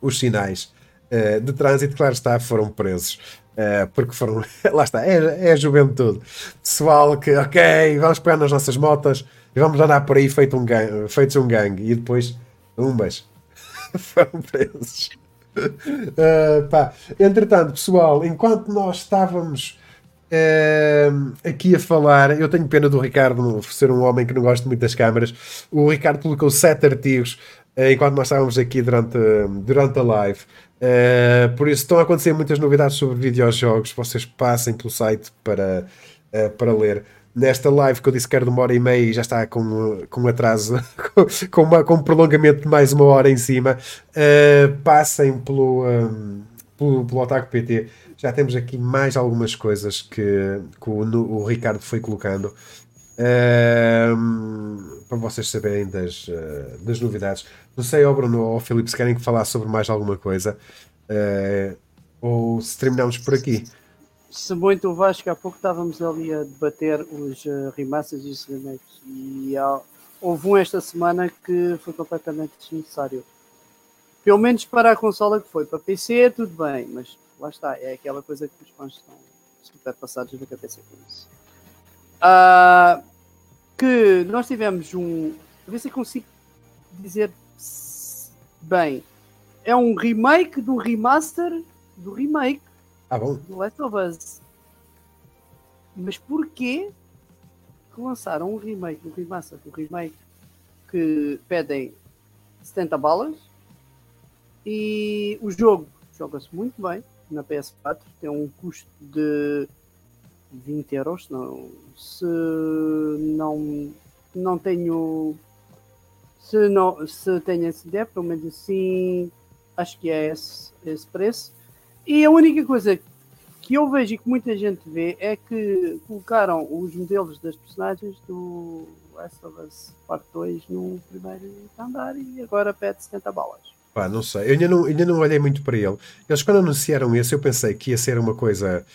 os sinais. uh, de trânsito, claro está, foram presos. Uh, porque foram, <laughs> lá está, é, é a juventude. Pessoal que, ok, vamos pegar nas nossas motas e vamos andar por aí feito um gang, feitos um gangue. E depois, umbas, <laughs> foram presos. Uh, pá. Entretanto, pessoal, enquanto nós estávamos uh, aqui a falar, eu tenho pena do Ricardo ser um homem que não gosta muito das câmaras. O Ricardo colocou sete artigos enquanto nós estávamos aqui durante, durante a live. por isso estão a acontecer muitas novidades sobre videojogos. Vocês passem pelo site para, para ler nesta live que eu disse que era de uma hora e meia e já está com, com atraso, <laughs> com, uma, com um prolongamento de mais uma hora em cima, uh, passem pelo, um, pelo, pelo Otaku PT. Já temos aqui mais algumas coisas que, que o, o Ricardo foi colocando. Para vocês saberem das, uh, das novidades. Não sei, ó Bruno ou Filipe, se querem falar sobre mais alguma coisa uh, ou se terminamos por aqui se muito Vasco, há pouco estávamos ali a debater os uh, remasters e os remakes e há, houve um esta semana que foi completamente desnecessário. Pelo menos para a consola que foi. Para PC, tudo bem, mas lá está, é aquela coisa que os fãs estão super passados da cabeça com isso. Uh, que nós tivemos um. A ver se eu consigo dizer bem. É um remake do remaster do remake ah, bom. do Last of Us. Mas porquê que lançaram um remake, um remaster, um remake que pedem 70 balas e o jogo joga-se muito bem na PS4, tem um custo de 20 euros, não, se não, não tenho se, não, se tenho esse pelo menos assim acho que é esse, esse preço e a única coisa que eu vejo e que muita gente vê é que colocaram os modelos das personagens do Last of Us Part 2 no primeiro andar e agora pede 70 balas. Pá, não sei, eu ainda não, ainda não olhei muito para ele. Eles quando anunciaram isso, eu pensei que ia ser uma coisa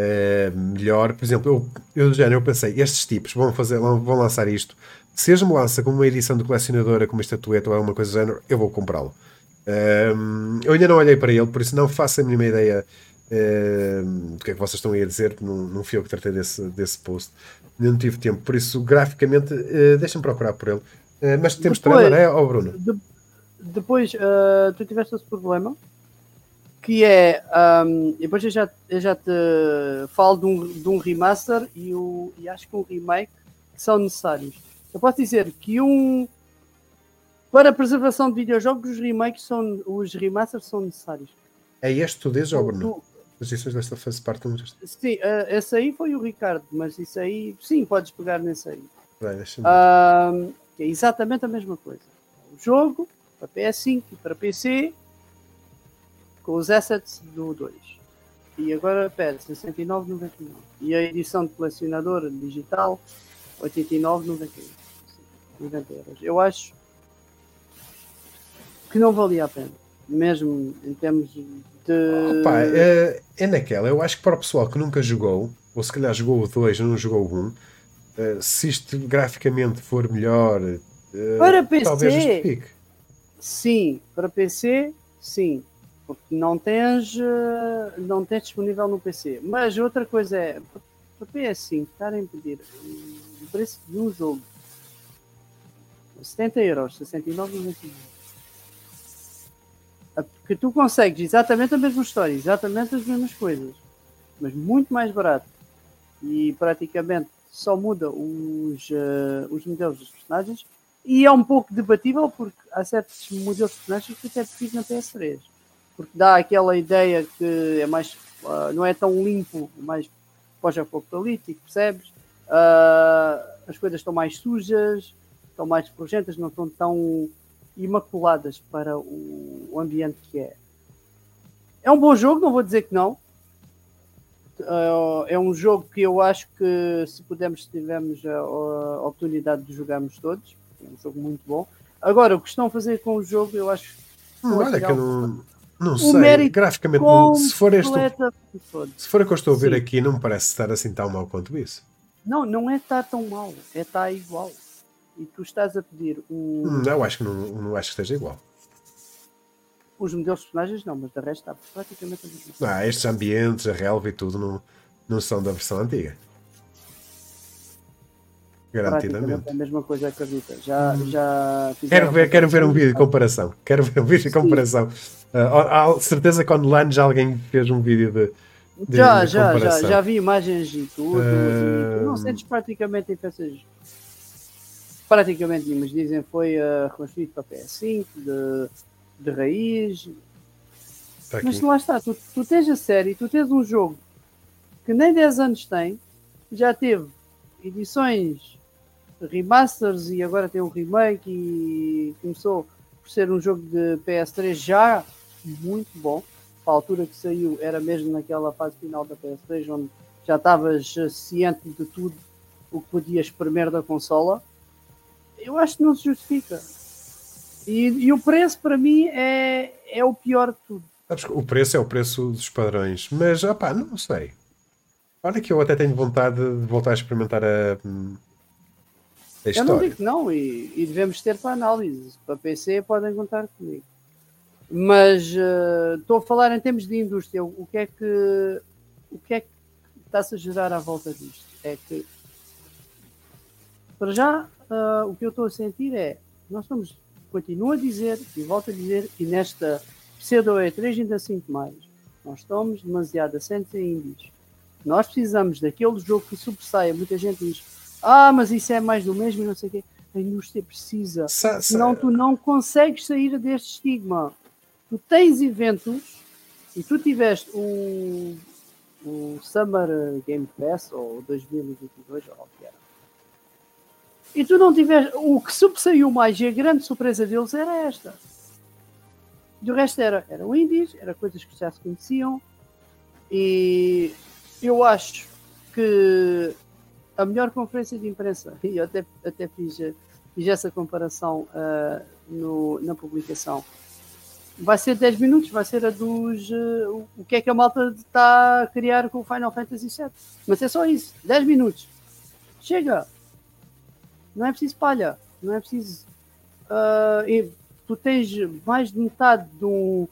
uh, melhor. Por exemplo, eu, eu, já, eu pensei, estes tipos vão, fazer, vão lançar isto. Se eles me lançam como uma edição de colecionadora, como estatueta ou alguma coisa do género, eu vou comprá-lo. Eu ainda não olhei para ele, por isso não faço a mínima ideia do que é que vocês estão aí a dizer. Não, não fui eu que tratei desse, desse post, não tive tempo, por isso, graficamente, uh, deixa-me procurar por ele. Uh, mas temos depois, trailer, é, oh, Bruno? De, depois, uh, tu tiveste esse problema que é. Um, depois eu já, eu já te falo de um, de um remaster e, o, e acho que um remake que são necessários. Eu posso dizer que um para a preservação de videojogos, os remakes são, os remasters são necessários. É este tu dizes, ou Bruno? As edições desta fase parte um Sim, uh, esse aí foi o Ricardo, mas isso aí, sim, podes pegar nesse aí. Vai, uh, é exatamente a mesma coisa. O jogo para PS5 e para PC com os assets do 2. E agora pede 69,99. E a edição de colecionador digital 89,99. Eu acho que não valia a pena, mesmo em termos de. Opa, é, é naquela, eu acho que para o pessoal que nunca jogou, ou se calhar jogou o 2 não jogou o 1, um, se isto graficamente for melhor, para PC, talvez justifique. Sim, para PC, sim. Porque não tens, não tens disponível no PC. Mas outra coisa é, para PS5 estarem a pedir o preço de um jogo 70 euros, 69,99 que tu consegues exatamente a mesma história, exatamente as mesmas coisas, mas muito mais barato. E praticamente só muda os, uh, os modelos dos personagens. E é um pouco debatível porque há certos modelos de personagens que até prefiro na PS3 porque dá aquela ideia que é mais uh, não é tão limpo, mais pós-apocalíptico, percebes? Uh, as coisas estão mais sujas, estão mais projetas, não estão tão imaculadas para o, ambiente que é. É um bom jogo, não vou dizer que não. Uh, é um jogo que eu acho que se pudermos, se tivermos a, a, oportunidade de jogarmos todos, é um jogo muito bom. Agora, o que estão a fazer com o jogo, eu acho. Hum, olha, que eu não, não sei. Graficamente, não, se for este. Se for a que eu estou a ver Sim. aqui, não me parece estar assim tão mal quanto isso. Não, não é estar tão mal, é estar igual e tu estás a pedir um. Não, acho que não, não acho que esteja igual. os modelos de personagens não, mas de resto está praticamente a mesma. Ah, estes ambientes, a relva e tudo não, não são da versão antiga. Garantidamente. É a mesma coisa, acredita. Já, já quero ver, quero ver um vídeo de comparação. Quero ver um vídeo de comparação. Uh, há certeza que online já alguém fez um vídeo de. de já, de já, já, já vi imagens e tudo. Uh... E não sentes praticamente em peças. Praticamente, mas dizem foi uh, reconstruído para PS5, de, de raiz. Tá mas lá está, tu, tu tens a série, tu tens um jogo que nem 10 anos tem, já teve edições remasters e agora tem um remake e começou por ser um jogo de PS3 já muito bom. A altura que saiu era mesmo naquela fase final da PS3 onde já estavas ciente de tudo o que podias espremer da consola. Eu acho que não se justifica. E, e o preço para mim é, é o pior de tudo. O preço é o preço dos padrões, mas opá, não sei. Olha que eu até tenho vontade de voltar a experimentar a, eu não digo que não, e, e, devemos ter para análise. Para PC podem contar comigo. Mas uh, estou a falar em termos de indústria. O que é que o que é que está-se a gerar à volta disto? É que para já uh, o que eu estou a sentir é nós estamos, continuo a dizer e volto a dizer, e nesta pseudo E3 ainda sinto mais, nós estamos demasiado assentes em indies. Nós precisamos daquele jogo que sobressaia. Muita gente diz ah, mas isso é mais do mesmo e não sei o quê. A indústria precisa. Sa Senão tu não consegues sair deste estigma. Tu tens eventos e tu tiveste o, o Summer Game Pass ou 2022 ou o que era. E tu não tiveste. O que sobressaiu mais e a grande surpresa deles era esta. E o resto era, era o indies, era coisas que já se conheciam. E eu acho que a melhor conferência de imprensa, <laughs> e eu até, até fiz, fiz essa comparação uh, no, na publicação, vai ser 10 minutos, vai ser a dos. Uh, o que é que a malta está a criar com o Final Fantasy VII. Mas é só isso, 10 minutos. Chega! Não é preciso palha, não é preciso. Uh, tu tens mais de metade do,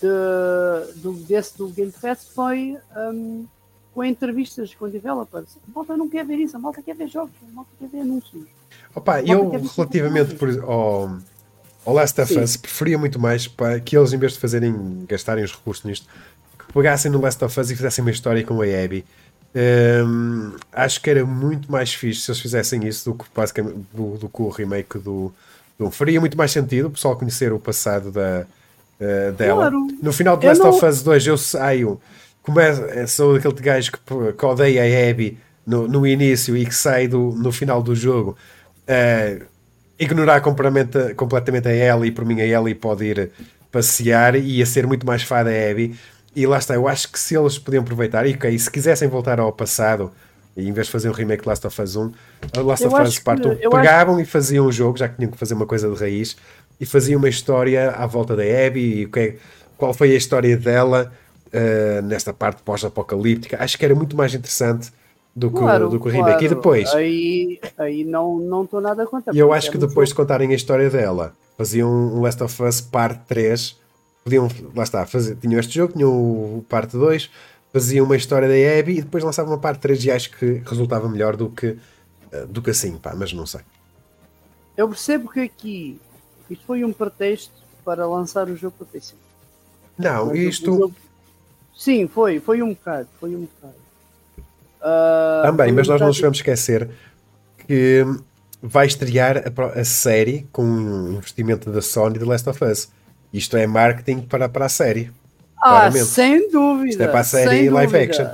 de, do, desse do Game Fest foi. Um, com entrevistas com developers. A malta não quer ver isso, a malta quer ver jogos, a malta quer ver anúncios. Opa, eu, relativamente por, ao, ao Last of Us, preferia muito mais para que eles, em vez de fazerem, gastarem os recursos nisto, que pegassem no Last of Us e fizessem uma história com a Abby. Um, acho que era muito mais fixe se eles fizessem isso do que, basicamente, do, do que o remake do, do. Faria muito mais sentido o pessoal conhecer o passado da, uh, dela. Claro. No final do Last não... of Us 2 eu saio começa, é, sou aquele gajo que, que odeia a Abby no, no início e que sai do, no final do jogo. Uh, ignorar completamente, completamente a Ellie, e por mim a Ellie pode ir passear e ia ser muito mais fã da Abby. E lá está, eu acho que se eles podiam aproveitar, e okay, se quisessem voltar ao passado, e em vez de fazer um remake de Last of Us 1, Last of Us Part 1, pegavam acho... e faziam um jogo, já que tinham que fazer uma coisa de raiz, e faziam uma história à volta da Abby, e okay, qual foi a história dela, uh, nesta parte pós-apocalíptica. Acho que era muito mais interessante do que, claro, do que o remake. Claro. E depois. Aí, aí não estou nada a contar. E eu acho é que depois de contarem a história dela, faziam um Last of Us Parte 3. Podiam, lá está, fazer, tinham este jogo, tinham o parte 2, faziam uma história da Abby e depois lançavam uma parte 3 e acho que resultava melhor do que, eh, do que assim, pá, mas não sei. Eu percebo que aqui isto foi um pretexto para lançar o jogo para PC. Não, isto. Sim, foi, foi um bocado, foi um bocado. Uh, Também, mas um nós não nos devemos esquecer que vai estrear a, a, série com um investimento da Sony de Last of Us. Isto é marketing para, para a série. Ah, claramente. sem dúvida. Isto é para a série live action.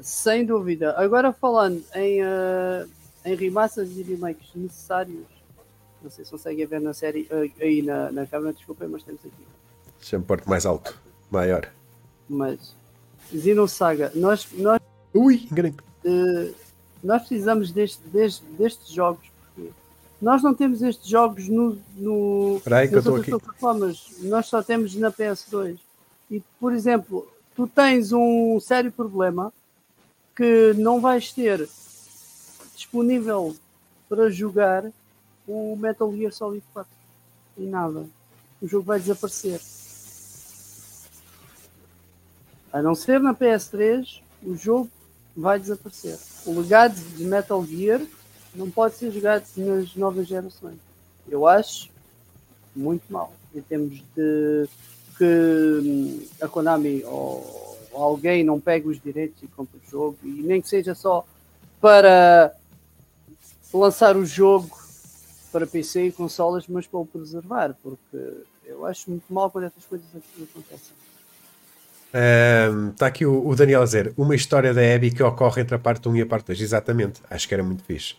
Sem dúvida. Agora falando em, uh, em remasters e remakes necessários, não sei se conseguem ver na série, uh, aí na, na câmera, desculpem, mas temos aqui. Deixa-me pôr mais alto, maior mas Xenosaga, nós, nós, Ui, uh, nós precisamos deste, deste, destes jogos porque nós não temos estes jogos no, no Peraí, nas outras plataformas, nós só temos na PS2. E, por exemplo, tu tens um sério problema que não vais ter disponível para jogar o Metal Gear Solid 4 e nada. O jogo vai desaparecer A não ser na PS3, o jogo vai desaparecer. O legado de Metal Gear não pode ser jogado nas novas gerações. Eu acho muito mal em termos de que hum, a Konami ou alguém não pegue os direitos e compre o jogo e nem que seja só para lançar o jogo para PC e consolas, mas para o preservar, porque eu acho muito mal quando essas coisas acontecem. Está aqui o, o, Daniel a dizer uma história da Abby que ocorre entre a parte 1 e a parte 2. Exatamente, acho que era muito fixe.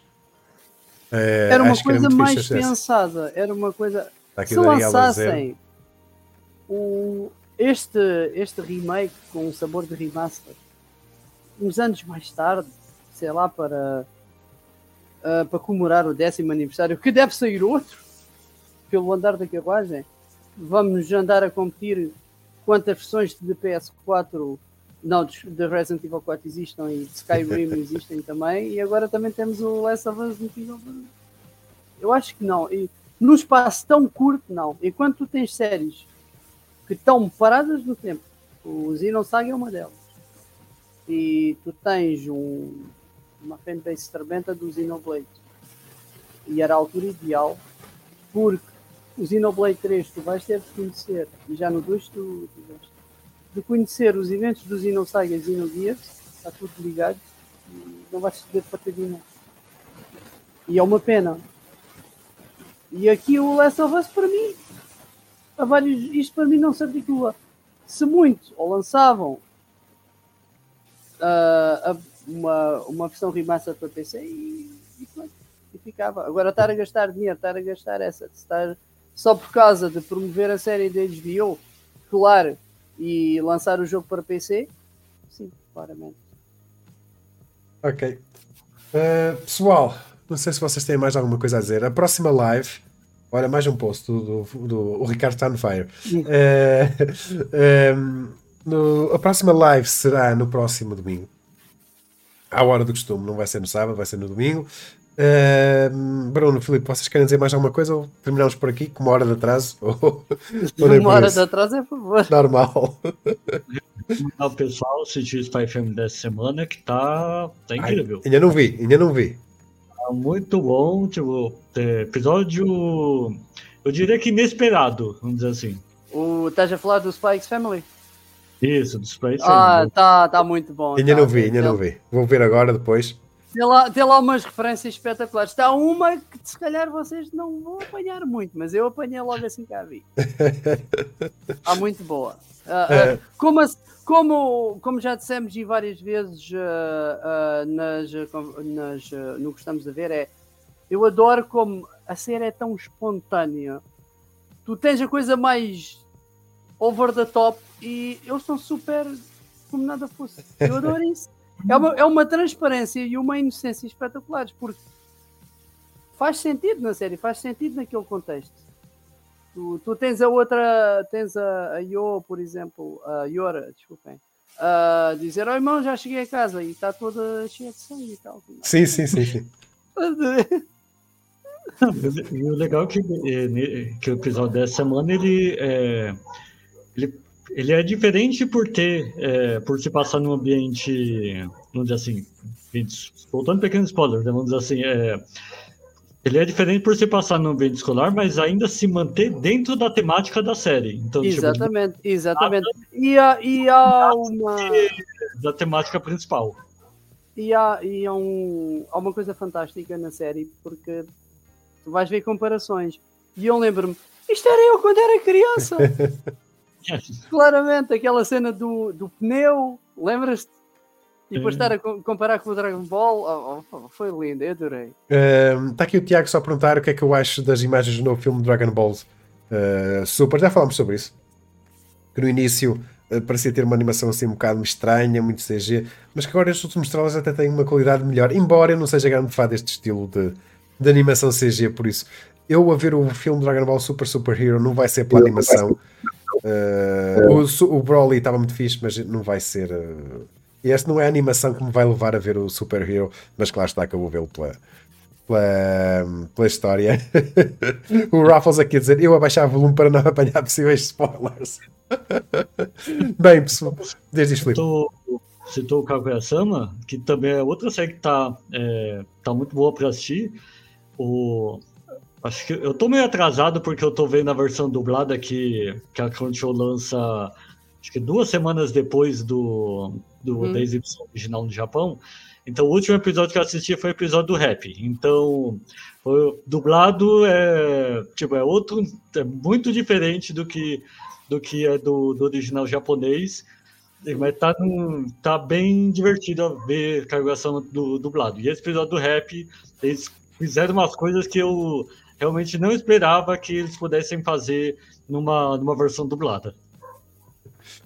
Uh, era uma coisa era mais pensada, era uma coisa. Tá se lançassem o, este, este remake com um sabor de remaster uns anos mais tarde, sei lá, para, uh, para comemorar o décimo aniversário, que deve sair outro pelo andar da carruagem. Vamos andar a competir quantas versões de PS4 não, de Resident Evil 4 existem e de Skyrim <laughs> existem também, e agora também temos o Last of Us no Eu acho que não. E num espaço tão curto, não. Enquanto tu tens séries que estão paradas no tempo, o Xenosaga é uma delas, e tu tens um, uma fanbase tremenda do Xenoblade, e era a altura ideal, porque o Xenoblade 3 tu vais ter de conhecer, e já no 2 tu, tu vais de conhecer os eventos do Xenosaga e Xenogears, está tudo ligado, e não vais ter dinheiro. E é uma pena. E aqui o Last of Us para mim, a vários, isto para mim não se articula. Se muito, ou lançavam uh, uma, uma versão remaster para PC e, e, e ficava. Agora estar a gastar dinheiro, estar a gastar essa, estar só por causa de promover a série de HBO, claro, e lançar o jogo para PC, sim, claramente. Ok. Uh, pessoal, não sei se vocês têm mais alguma coisa a dizer. A próxima live, olha, mais um post do, do, do o Ricardo está no fire. Uh, um, no, a próxima live será no próximo domingo. À hora do costume, não vai ser no sábado, vai ser no domingo. Uh, Bruno, Filipe, vocês querem dizer mais alguma coisa ou terminamos por aqui com uma hora de atraso? <laughs> Ou, ou uma hora de atraso é por favor. Normal. O pessoal assistiu o Spy Family dessa semana que tá, tá incrível. Ai, ainda não vi, ainda não vi. Tá muito bom, tipo, é, episódio. Eu diria que inesperado, vamos dizer assim. O, estás a falar do Spikes Family? Isso, do Spikes ah, Family. Ah, tá, tá muito bom. Ainda tá, não vi, ainda não vi. Vou ver agora depois. Tem lá, tem lá umas referências espetaculares. Está uma que se calhar vocês não vão apanhar muito, mas eu apanhei logo assim que a vi. <laughs> Está muito boa. Uh, uh, como, como, como já dissemos e várias vezes uh, nas, nas, no que estamos a ver, é eu adoro como a série é tão espontânea. Tu tens a coisa mais over the top e eles são super como nada fosse. Eu adoro isso é uma, é uma transparência e uma inocência espetaculares, porque faz sentido na série, faz sentido naquele contexto. Tu, tu tens a outra, tens a, a Yo, por exemplo, a Yora, desculpem, a dizer: Oh irmão, já cheguei a casa e está toda cheia de sangue e tal. Sim, sim, sim. sim. <laughs> e o legal é que, eh, que o episódio dessa semana ele, é, ele é diferente por ter, é, por se passar num ambiente, vamos dizer assim, voltando um pequeno spoiler, né, vamos dizer assim, é, ele é diferente por se passar num ambiente escolar, mas ainda se manter dentro da temática da série. Então, exatamente, tipo, exatamente. E há, e há uma... Da temática principal. E, há, e há, um, há uma coisa fantástica na série, porque tu vais ver comparações. E eu lembro-me, isto era eu quando era criança. <laughs> <laughs> Claramente, aquela cena do, do pneu, lembras-te? E depois estar a comparar com o Dragon Ball, oh, oh, foi lindo, eu adorei. Está uh, aqui o Tiago só a perguntar o que é que eu acho das imagens do novo filme Dragon Ball uh, Super. Já falámos sobre isso. Que no início uh, parecia ter uma animação assim um bocado estranha, muito CG, mas que agora estes últimos trailers até têm uma qualidade melhor, embora eu não seja grande fã deste estilo de, de animação CG, por isso eu a ver o filme Dragon Ball Super Super Hero não vai ser pela animação. Uh, o, o Broly estava muito fixe, mas não vai ser. Uh, este não é a animação que me vai levar a ver o Super Hero, mas claro está vou vê-lo pela, pela, pela história. <laughs> o Raffles aqui a dizer: Eu abaixar o volume para não <laughs> apanhar possíveis spoilers. <laughs> Bem, pessoal, desde isto. Citou o Kaguya-sama, que também é outra série que tá, é, tá muito boa para assistir. O, acho que eu tô meio atrasado porque eu tô vendo a versão dublada que, que a Crunchyroll lança acho que duas semanas depois do, do hum. da exibição original no Japão. Então, o último episódio que eu assisti foi o episódio do rap. Então, foi, dublado é, tipo, é outro, é muito diferente do que, do que é do, do original japonês. Mas tá, tá bem divertido ver a carregação do dublado. E esse episódio do rap, eles fizeram umas coisas que eu realmente não esperava que eles pudessem fazer numa, numa versão dublada.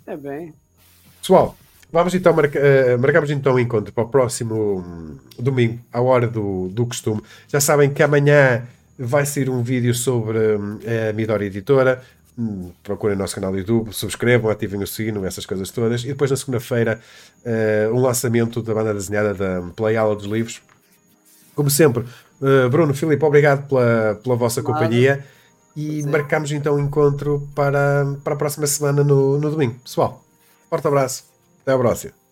É bem. Pessoal, vamos então marcar, uh, marcamos então o encontro para o próximo hum, domingo, à hora do, do costume. Já sabem que amanhã vai ser um vídeo sobre hum, a Midori Editora. Hum, procurem o nosso canal do YouTube, subscrevam, ativem o sino, essas coisas todas. E depois na segunda-feira, uh, um lançamento da banda desenhada da Play Aula dos Livros. Como sempre, uh, Bruno, Filipe, obrigado pela, pela vossa companhia. E Sim. marcamos então o encontro para, para a próxima semana no, no domingo. Pessoal, forte abraço. Até a próxima.